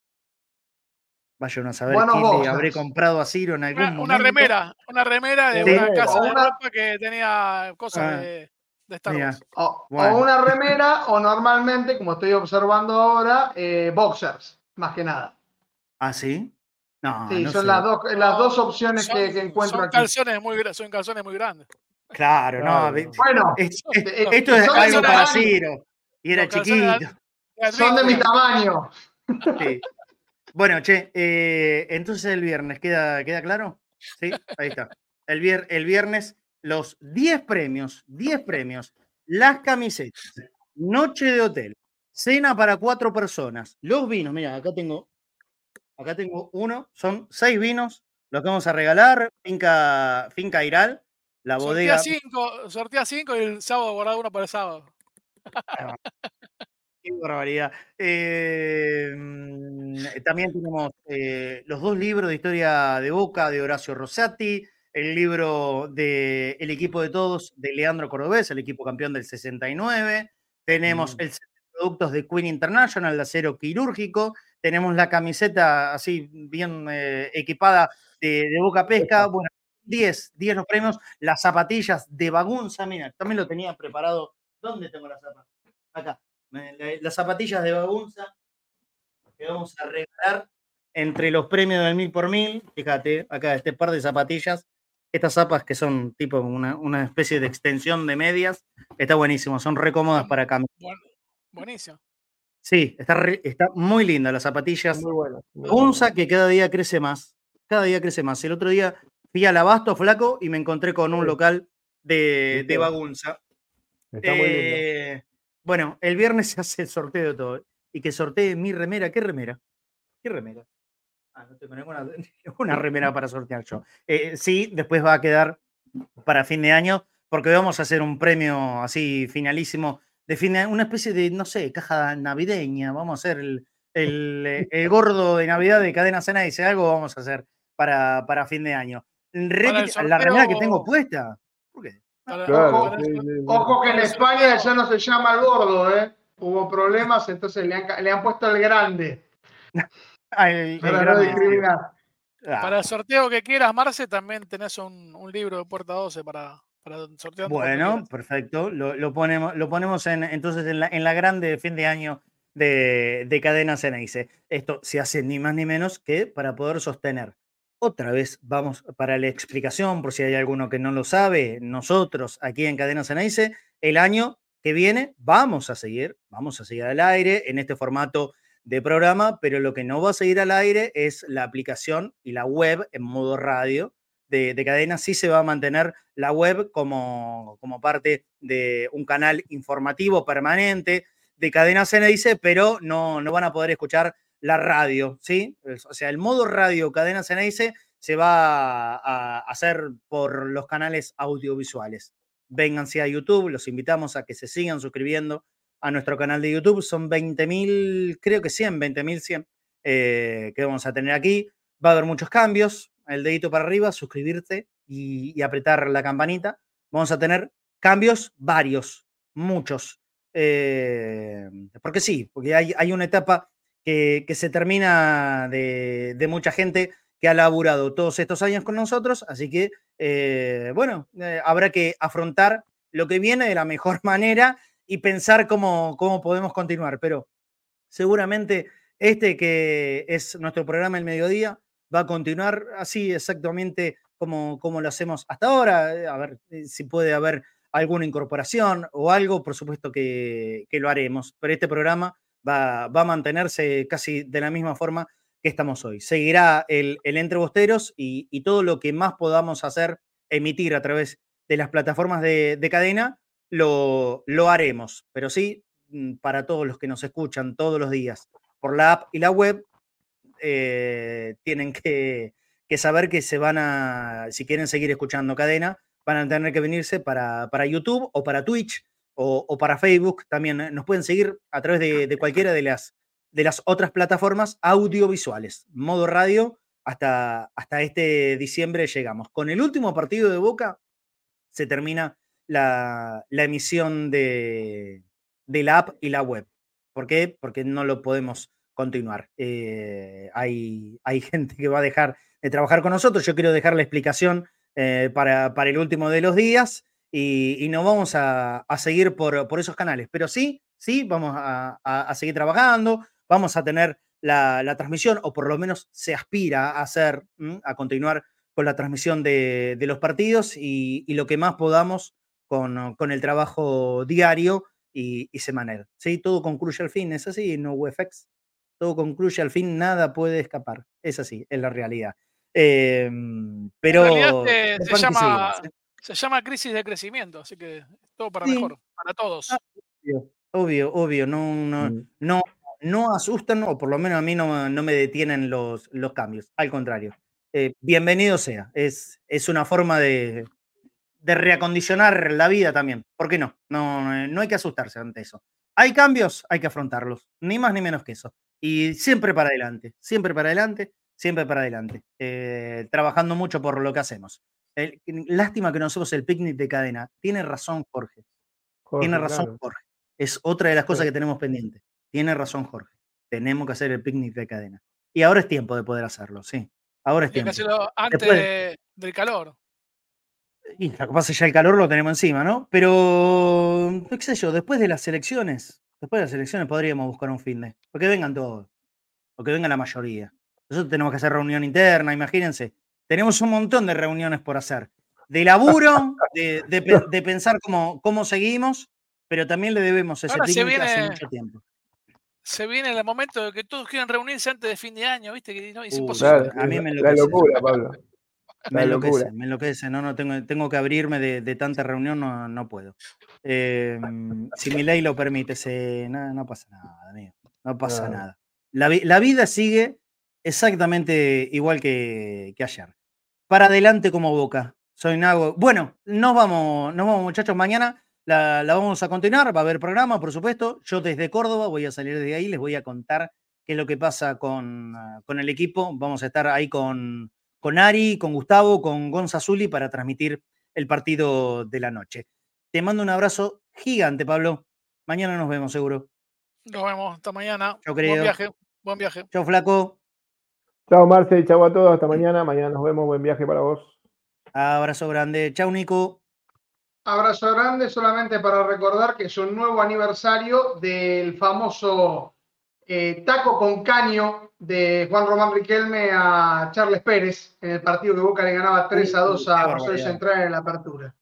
Vaya uno a saber Buenos qué le habré comprado a Ciro en algún Una, momento. una remera, una remera de Sí. una casa de Una- ropa que tenía cosas Ah, de, de Star Wars. O, o Bueno. una remera, o normalmente, como estoy observando ahora, eh, boxers, más que nada. ¿Ah, sí? No, Sí, no son sé. las dos, las dos opciones Son- que, que encuentro son aquí. calzones muy, son calzones muy grandes. Claro, no. Bueno, es- Son- es- esto es algo para Ciro. Y era chiquito. son de mi tamaño. sí. Bueno, che, eh, entonces el viernes, ¿queda, ¿queda claro? Sí, ahí está. El, vier- el viernes, los 10 premios, 10 premios, las camisetas, noche de hotel, cena para cuatro personas, los vinos, mira, acá tengo, acá tengo uno, son seis vinos, los que vamos a regalar, Finca, Finca Iral, la bodega. Sortea cinco, sortea cinco y el sábado guardado uno para el sábado. Qué barbaridad. Eh, también tenemos eh, los dos libros de historia de Boca de Horacio Rosati, el libro de El equipo de todos de Leandro Cordobés, el equipo campeón del 69. Tenemos Mm. el set de productos de Queen International, de acero quirúrgico. Tenemos la camiseta así bien eh, equipada de, de Boca Pesca. Bueno, 10, 10 los premios. Las zapatillas de Bagunza, mira, también lo tenía preparado. ¿Dónde tengo las zapatillas? Acá. Las zapatillas de Bagunza que vamos a regalar entre los premios del mil por mil. Fíjate, acá este par de zapatillas. Estas zapas que son tipo una, una especie de extensión de medias. Está buenísimo, son re cómodas para caminar. Buen- buenísimo. Sí, está, re- está muy linda las zapatillas. Muy Bagunza bueno. que cada día crece más. Cada día crece más. El otro día fui al abasto flaco y me encontré con un local de, de. Bagunza. Está muy lindo. Eh, bueno, el viernes se hace el sorteo de todo. Y que sortee mi remera. ¿Qué remera? ¿Qué remera? Ah, no tengo ninguna, ninguna remera para sortear yo. Eh, sí, después va a quedar para fin de año, porque vamos a hacer un premio así finalísimo de fin de año, una especie de, no sé, caja navideña. Vamos a hacer el, el, eh, el gordo de Navidad de Cadena Cena, dice algo, vamos a hacer para, para fin de año. Repite- la remera que tengo puesta. ¿Por qué? ojo, que en España ya no se llama el gordo, ¿eh? Hubo problemas, entonces le han, le han puesto el grande. para no discriminar. Ah. Para el sorteo que quieras, Marce, también tenés un, libro de puerta 12 para, para sortear. Bueno, perfecto. Lo, ponemos, lo ponemos en, entonces en la, en la grande de fin de año de, de Cadena Ceneice. Esto se hace ni más ni menos que para poder sostener. Otra vez vamos para la explicación, por si hay alguno que no lo sabe, nosotros aquí en Cadena Ceneice, el año que viene vamos a seguir, vamos a seguir al aire en este formato de programa, pero lo que no va a seguir al aire es la aplicación y la web en modo radio de, cadena. Sí se va a mantener la web como, como parte de un canal informativo permanente de cadena dice pero no, no van a poder escuchar la radio, ¿sí? O sea, el modo radio cadena dice se va a hacer por los canales audiovisuales. Vénganse a YouTube, los invitamos a que se sigan suscribiendo a nuestro canal de YouTube. Son 20.000, creo que 100, 20.100 eh, que vamos a tener aquí. Va a haber muchos cambios. El dedito para arriba, suscribirte y, apretar la campanita. Vamos a tener cambios varios, muchos. Eh, porque sí, porque hay, una etapa que, se termina de, mucha gente que ha laburado todos estos años con nosotros, así que, eh, bueno, habrá que afrontar lo que viene de la mejor manera y pensar cómo, cómo podemos continuar. Pero seguramente este que es nuestro programa El Mediodía va a continuar así exactamente como, como lo hacemos hasta ahora. Eh, a ver eh, si puede haber alguna incorporación o algo, por supuesto que, lo haremos. Pero este programa va, va, a mantenerse casi de la misma forma que estamos hoy. Seguirá el, el Entre Bosteros y, y, todo lo que más podamos hacer, emitir a través de las plataformas de, de cadena, lo, lo haremos, pero sí, mm, para todos los que nos escuchan todos los días por la app y la web, eh, tienen que, saber que se van a, si quieren seguir escuchando cadena, van a tener que venirse para, para YouTube o para Twitch o, para Facebook. También nos pueden seguir a través de, cualquiera de las, de las otras plataformas audiovisuales. Modo radio, hasta, hasta este diciembre llegamos. Con el último partido de Boca se termina la, emisión de, la app y la web. ¿Por qué? Porque no lo podemos continuar. Eh, hay, hay, gente que va a dejar de trabajar con nosotros. Yo quiero dejar la explicación eh, para, para, el último de los días y, no vamos a, seguir por, por, esos canales. Pero sí, sí, vamos a, seguir trabajando, vamos a tener la, transmisión, o por lo menos se aspira a hacer, a continuar con la transmisión de, los partidos y, y, lo que más podamos con, el trabajo diario y, semanal. ¿sí? Todo concluye al fin, es así, no UFX. Todo concluye al fin, nada puede escapar. Es así, es la realidad. Em, pero se, llama, se, llama, crisis de crecimiento, así que todo para mejor, para todos. Ah, obvio, obvio, no, no, mm. no, no asustan, o por lo menos a mí no, no me detienen los, los cambios. Al contrario, eh, bienvenido sea. Es, es una forma de, de reacondicionar la vida también. ¿Por qué no? no? No hay que asustarse ante eso. Hay cambios, hay que afrontarlos, ni más ni menos que eso. Y siempre para adelante, siempre para adelante, siempre para adelante. Eh, trabajando mucho por lo que hacemos. lástima que no hacemos el picnic de cadena. Tiene razón Jorge. Tiene razón Jorge. Es otra de las cosas que tenemos pendiente. Tiene razón Jorge. Tenemos que hacer el picnic de cadena. Y ahora es tiempo de poder hacerlo, sí. Ahora es tiempo. Que antes del calor. Y lo que pasa es que ya el calor lo tenemos encima, ¿no? Pero, qué sé yo, después de las elecciones, después de las elecciones podríamos buscar un fin de. Porque vengan todos. O que venga la mayoría. Nosotros tenemos que hacer reunión interna, imagínense. Tenemos un montón de reuniones por hacer. De laburo, de, pensar cómo, cómo seguimos, pero también le debemos ese tiempo hace mucho tiempo. Se viene el momento de que todos quieran reunirse antes de fin de año, ¿viste? Que no, es uh, imposible. a mí me lo La locura, Pablo. Me enloquece, me enloquece. No, no, tengo, tengo que abrirme de, tanta reunión, no, no puedo. Em, si mi ley lo permite, se, no, no, pasa nada, amigo. No pasa nada. La, la, vida sigue exactamente igual que, que, ayer. Para adelante como boca. Soy Nago. Bueno, nos vamos, nos vamos, muchachos. Mañana la, la, vamos a continuar. Va a haber programa, por supuesto. Yo desde Córdoba voy a salir de ahí. Les voy a contar qué es lo que pasa con, con el equipo. Vamos a estar ahí con con Ari, con Gustavo, con Gonza Zuli para transmitir el partido de la noche. Te mando un abrazo gigante, Pablo. Mañana nos vemos, seguro. Nos vemos hasta mañana. Yo Buen creo. viaje. Buen viaje. Chao, flaco. Chao, Marce, chao a todos. Hasta mañana. Mañana nos vemos. Buen viaje para vos. Abrazo grande. Chao, Nico. Abrazo grande, solamente para recordar que es un nuevo aniversario del famoso eh, taco con caño de Juan Román Riquelme a Charles Pérez en el partido que Boca le ganaba 3 a 2 qué a Rosario. Central en la apertura.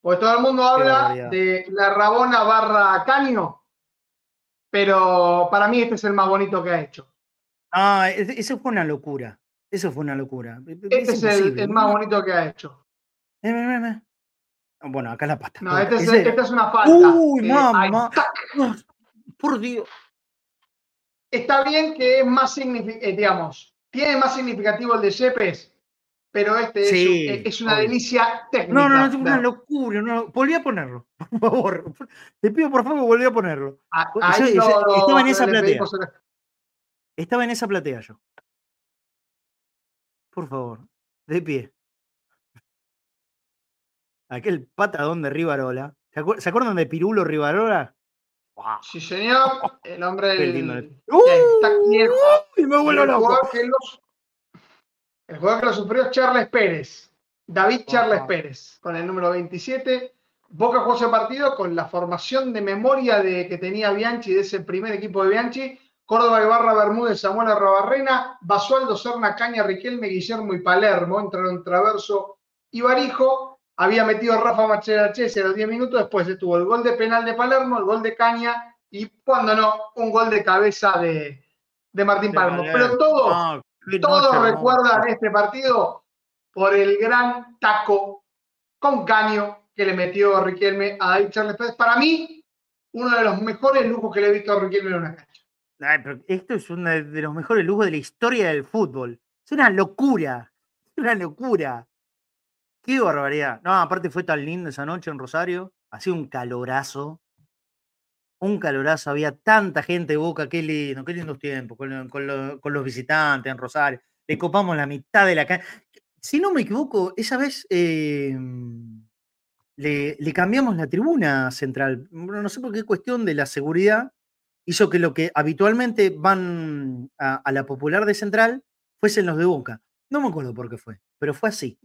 Porque todo el mundo habla de la Rabona barra caño, pero para mí este es el más bonito que ha hecho. Ah, es- eso fue una locura. Eso fue una locura. Este es, el, más bonito que ha hecho. Eh, eh, eh. Bueno, acá la pata. No, este es, esta es una falta. Uy, Eh, mamá. Por Dios. Está bien que es más significativo, digamos, tiene más significativo el de Yepes, pero este es Sí, un- es, una delicia técnica. No, no, no, es una locura. No, volví a ponerlo, por favor. Te pido por favor volví a ponerlo. A- Yo- ahí yo- no- no- estaba en esa platea. el- Estaba en esa platea yo. Por favor, de pie. Aquel patadón de Rivarola. ¿Se, acuer- ¿se acuerdan de Pirulo Rivarola? Sí, señor. El hombre. Qué el- jugador que los- el jugador que lo sufrió es Charles Pérez. David Charles. Pérez, con el número 27. Boca jugó ese partido con la formación de memoria de, que tenía Bianchi, de ese primer equipo de Bianchi. Córdoba, Ibarra, Bermúdez, Samuel Arrabarrena, Basualdo, Serna, Caña, Riquelme, Guillermo y Palermo. Entraron Traverso y Barijo. Había metido Rafa Macheraches a los 10 minutos. Después estuvo el gol de penal de Palermo, el gol de Caña y, cuando no, un gol de cabeza de, de Martín De Palermo. Pero todos, Ah, qué todos noche recuerdan este partido por el gran taco con caño que le metió Riquelme a David Charles Pérez. Para mí, uno de los mejores lujos que le he visto a Riquelme en una cancha. Ay, pero esto es uno de los mejores lujos de la historia del fútbol. Es una locura. Es una locura. Qué barbaridad. No, aparte fue tan lindo esa noche en Rosario. Hacía un calorazo. Un calorazo. Había tanta gente de boca. Qué lindo, qué lindos tiempos. Con, con lo- con los visitantes en Rosario. Le copamos la mitad de la cancha. Si no me equivoco, esa vez eh, le, cambiamos la tribuna central. No sé por qué cuestión de la seguridad hizo que lo que habitualmente van a, a la popular de Central fuesen los de Boca. No me acuerdo por qué fue, pero fue así.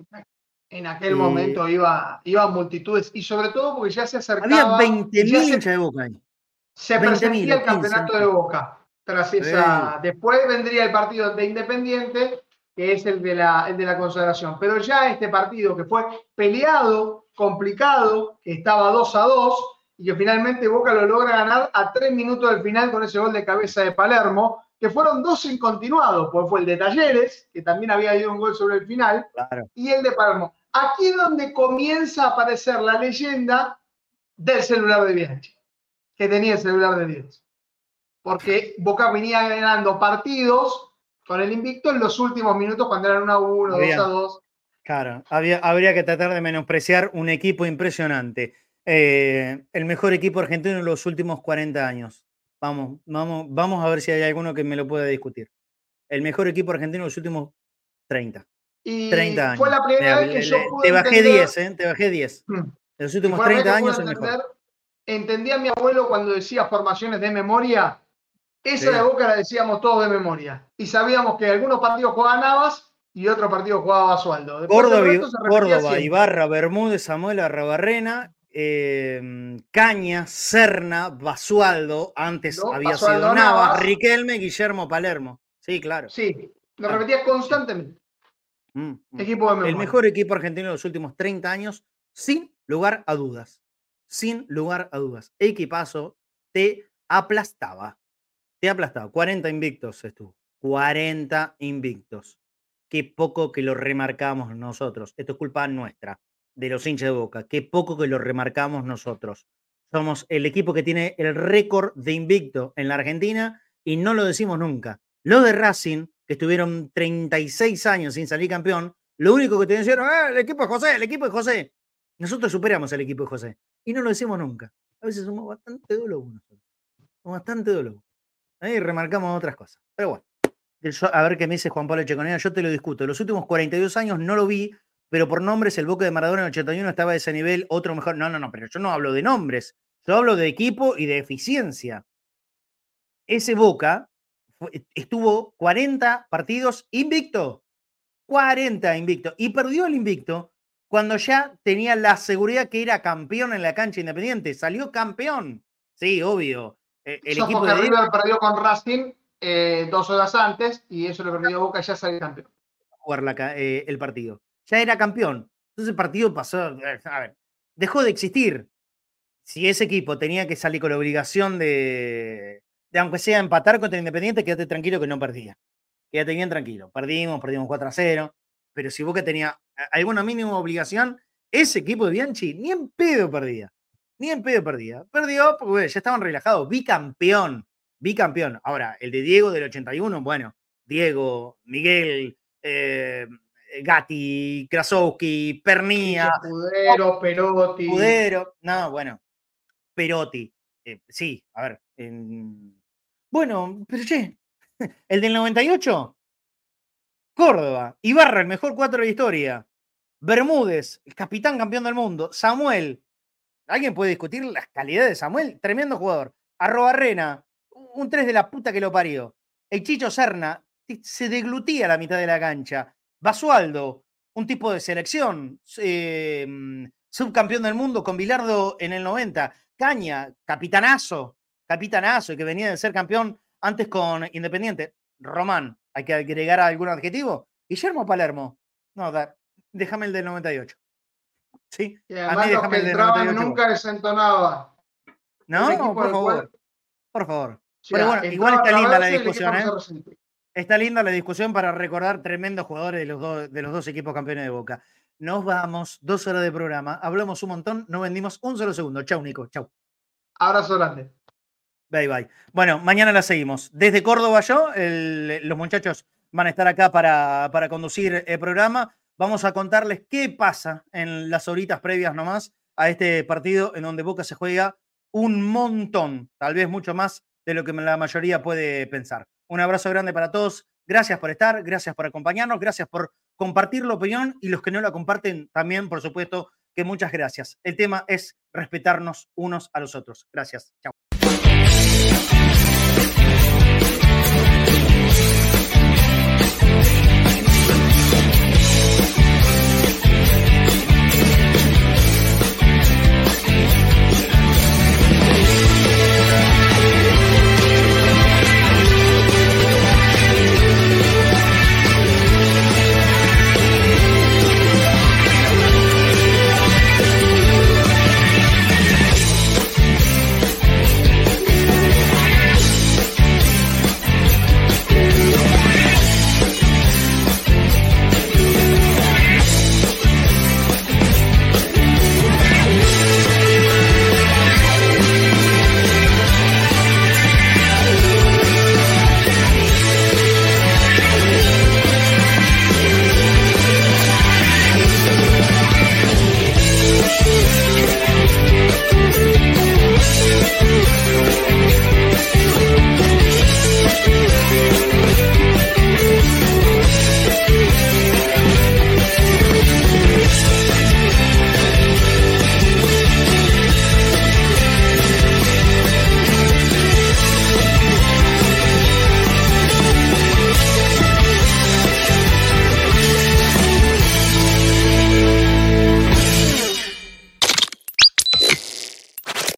En aquel Eh, momento iba, iban multitudes y sobre todo porque ya se acercaba. Había 20.000 ya se- hinchas de Boca ahí. se 20.000 presentía el o 15, campeonato de Boca. Tras esa, después vendría el partido de Independiente, que es el de, la, el de la consagración. Pero ya este partido que fue peleado, complicado, que estaba 2 a 2, y que finalmente Boca lo logra ganar a 3 minutos del final con ese gol de cabeza de Palermo, que fueron dos en continuado, pues fue el de Talleres, que también había ido un gol sobre el final, Claro. y el de Palermo. Aquí es donde comienza a aparecer la leyenda del celular de Bianchi, que tenía el celular de Dios. Porque Boca venía ganando partidos con el invicto en los últimos minutos cuando eran 1 a 1, 2 Había- a 2. Claro, había, habría que tratar de menospreciar un equipo impresionante. Eh, el mejor equipo argentino en los últimos 40 años. Vamos, vamos, vamos a ver si hay alguno que me lo pueda discutir. El mejor equipo argentino en los últimos 30. Y 30 años. fue la primera Mira, vez que le- yo pude te bajé entender- 10, ¿eh? Te bajé 10. Mm. En los últimos fue la primera 30 vez que años el mejor. Entendía a mi abuelo cuando decía formaciones de memoria. Esa Sí. de Boca la decíamos todos de memoria. Y sabíamos que algunos partidos jugaba Navas y otros partidos jugaba Basualdo. Córdoba. Ibarra, Bermúdez, Samuel Arrabarrena, eh, Caña, Serna, Basualdo, antes No, había Basualdo, sido Navas, Navas. Riquelme, Guillermo Palermo. Sí, claro. Sí, lo Ah, repetía constantemente. Mm, mm. Equipo de memoria. El mejor equipo argentino de los últimos 30 años, sin lugar a dudas. Sin lugar a dudas. Equipazo te aplastaba. Te aplastaba. 40 invictos estuvo. 40 invictos. Qué poco que lo remarcamos nosotros. Esto es culpa nuestra, de los hinchas de boca. Qué poco que lo remarcamos nosotros. Somos el equipo que tiene el récord de invicto en la Argentina y no lo decimos nunca. Los de Racing, que estuvieron 36 años sin salir campeón, lo único que te dijeron, "Ah, el equipo de José, el equipo de José. Nosotros superamos al equipo de José y no lo decimos nunca. A veces somos bastante dologos nosotros. Somos bastante dologos. Ahí remarcamos otras cosas. Pero bueno, a ver qué me dice Juan Pablo Checonera, yo te lo discuto. Los últimos 42 años no lo vi pero por nombres el Boca de Maradona en el 81 estaba a ese nivel, otro mejor. No, no, no, pero yo no hablo de nombres, yo hablo de equipo y de eficiencia. Ese Boca estuvo 40 partidos invicto, 40 invicto, y perdió el invicto cuando ya tenía la seguridad que era campeón en la cancha independiente, salió campeón. Sí, obvio. E, el equipo de River perdió con Racing eh, dos horas antes y eso le perdió a Boca ya salió campeón. Jugar eh, el partido. Ya era campeón. Entonces el partido pasó, eh, a ver, dejó de existir. Si ese equipo tenía que salir con la obligación de, de aunque sea empatar contra el Independiente, quédate tranquilo que no perdía. Quédate bien tranquilo. Perdimos, perdimos 4 a 0. Pero si Boca tenía alguna mínima obligación, ese equipo de Bianchi ni en pedo perdía. Ni en pedo perdía. Perdió porque ya estaban relajados. Bicampeón. Bicampeón. Ahora, el de Diego del 81, bueno, Diego, Miguel, eh, Gatti, Krasowski, Pernía. Pudero, Perotti. Pudero. No, bueno. Perotti. Eh, sí, a ver. Bueno, pero che, el del 98, Córdoba, Ibarra, el mejor cuatro de la historia, Bermúdez, el capitán campeón del mundo, Samuel, ¿alguien puede discutir las calidades de Samuel? Tremendo jugador. Arrobarrena, un tres de la puta que lo parió. El Chicho Serna se deglutía a la mitad de la cancha. Basualdo, un tipo de selección, em, subcampeón del mundo con Bilardo en el 90. Caña, capitanazo, capitanazo y que venía de ser campeón antes con Independiente. Román, hay que agregar algún adjetivo. Guillermo Palermo. No, déjame el del 98. Sí, a mí déjame el del 98. Nunca desentonaba. No, por favor. Por favor. Pero bueno, igual está linda la discusión, ¿eh? Está linda la discusión para recordar tremendos jugadores de los, dos, de los dos equipos campeones de Boca. Nos vamos, dos horas de programa, hablamos un montón, no vendimos un solo segundo. Chau, Nico, chau. Abrazo grande. Bye, bye. Bueno, mañana la seguimos. Desde Córdoba yo, los muchachos van a estar acá para, para conducir el programa. Vamos a contarles qué pasa en las horitas previas nomás a este partido en donde Boca se juega un montón, tal vez mucho más de lo que la mayoría puede pensar. Un abrazo grande para todos. Gracias por estar, gracias por acompañarnos, gracias por compartir la opinión y los que no la comparten también, por supuesto, que muchas gracias. El tema es respetarnos unos a los otros. Gracias. Chao.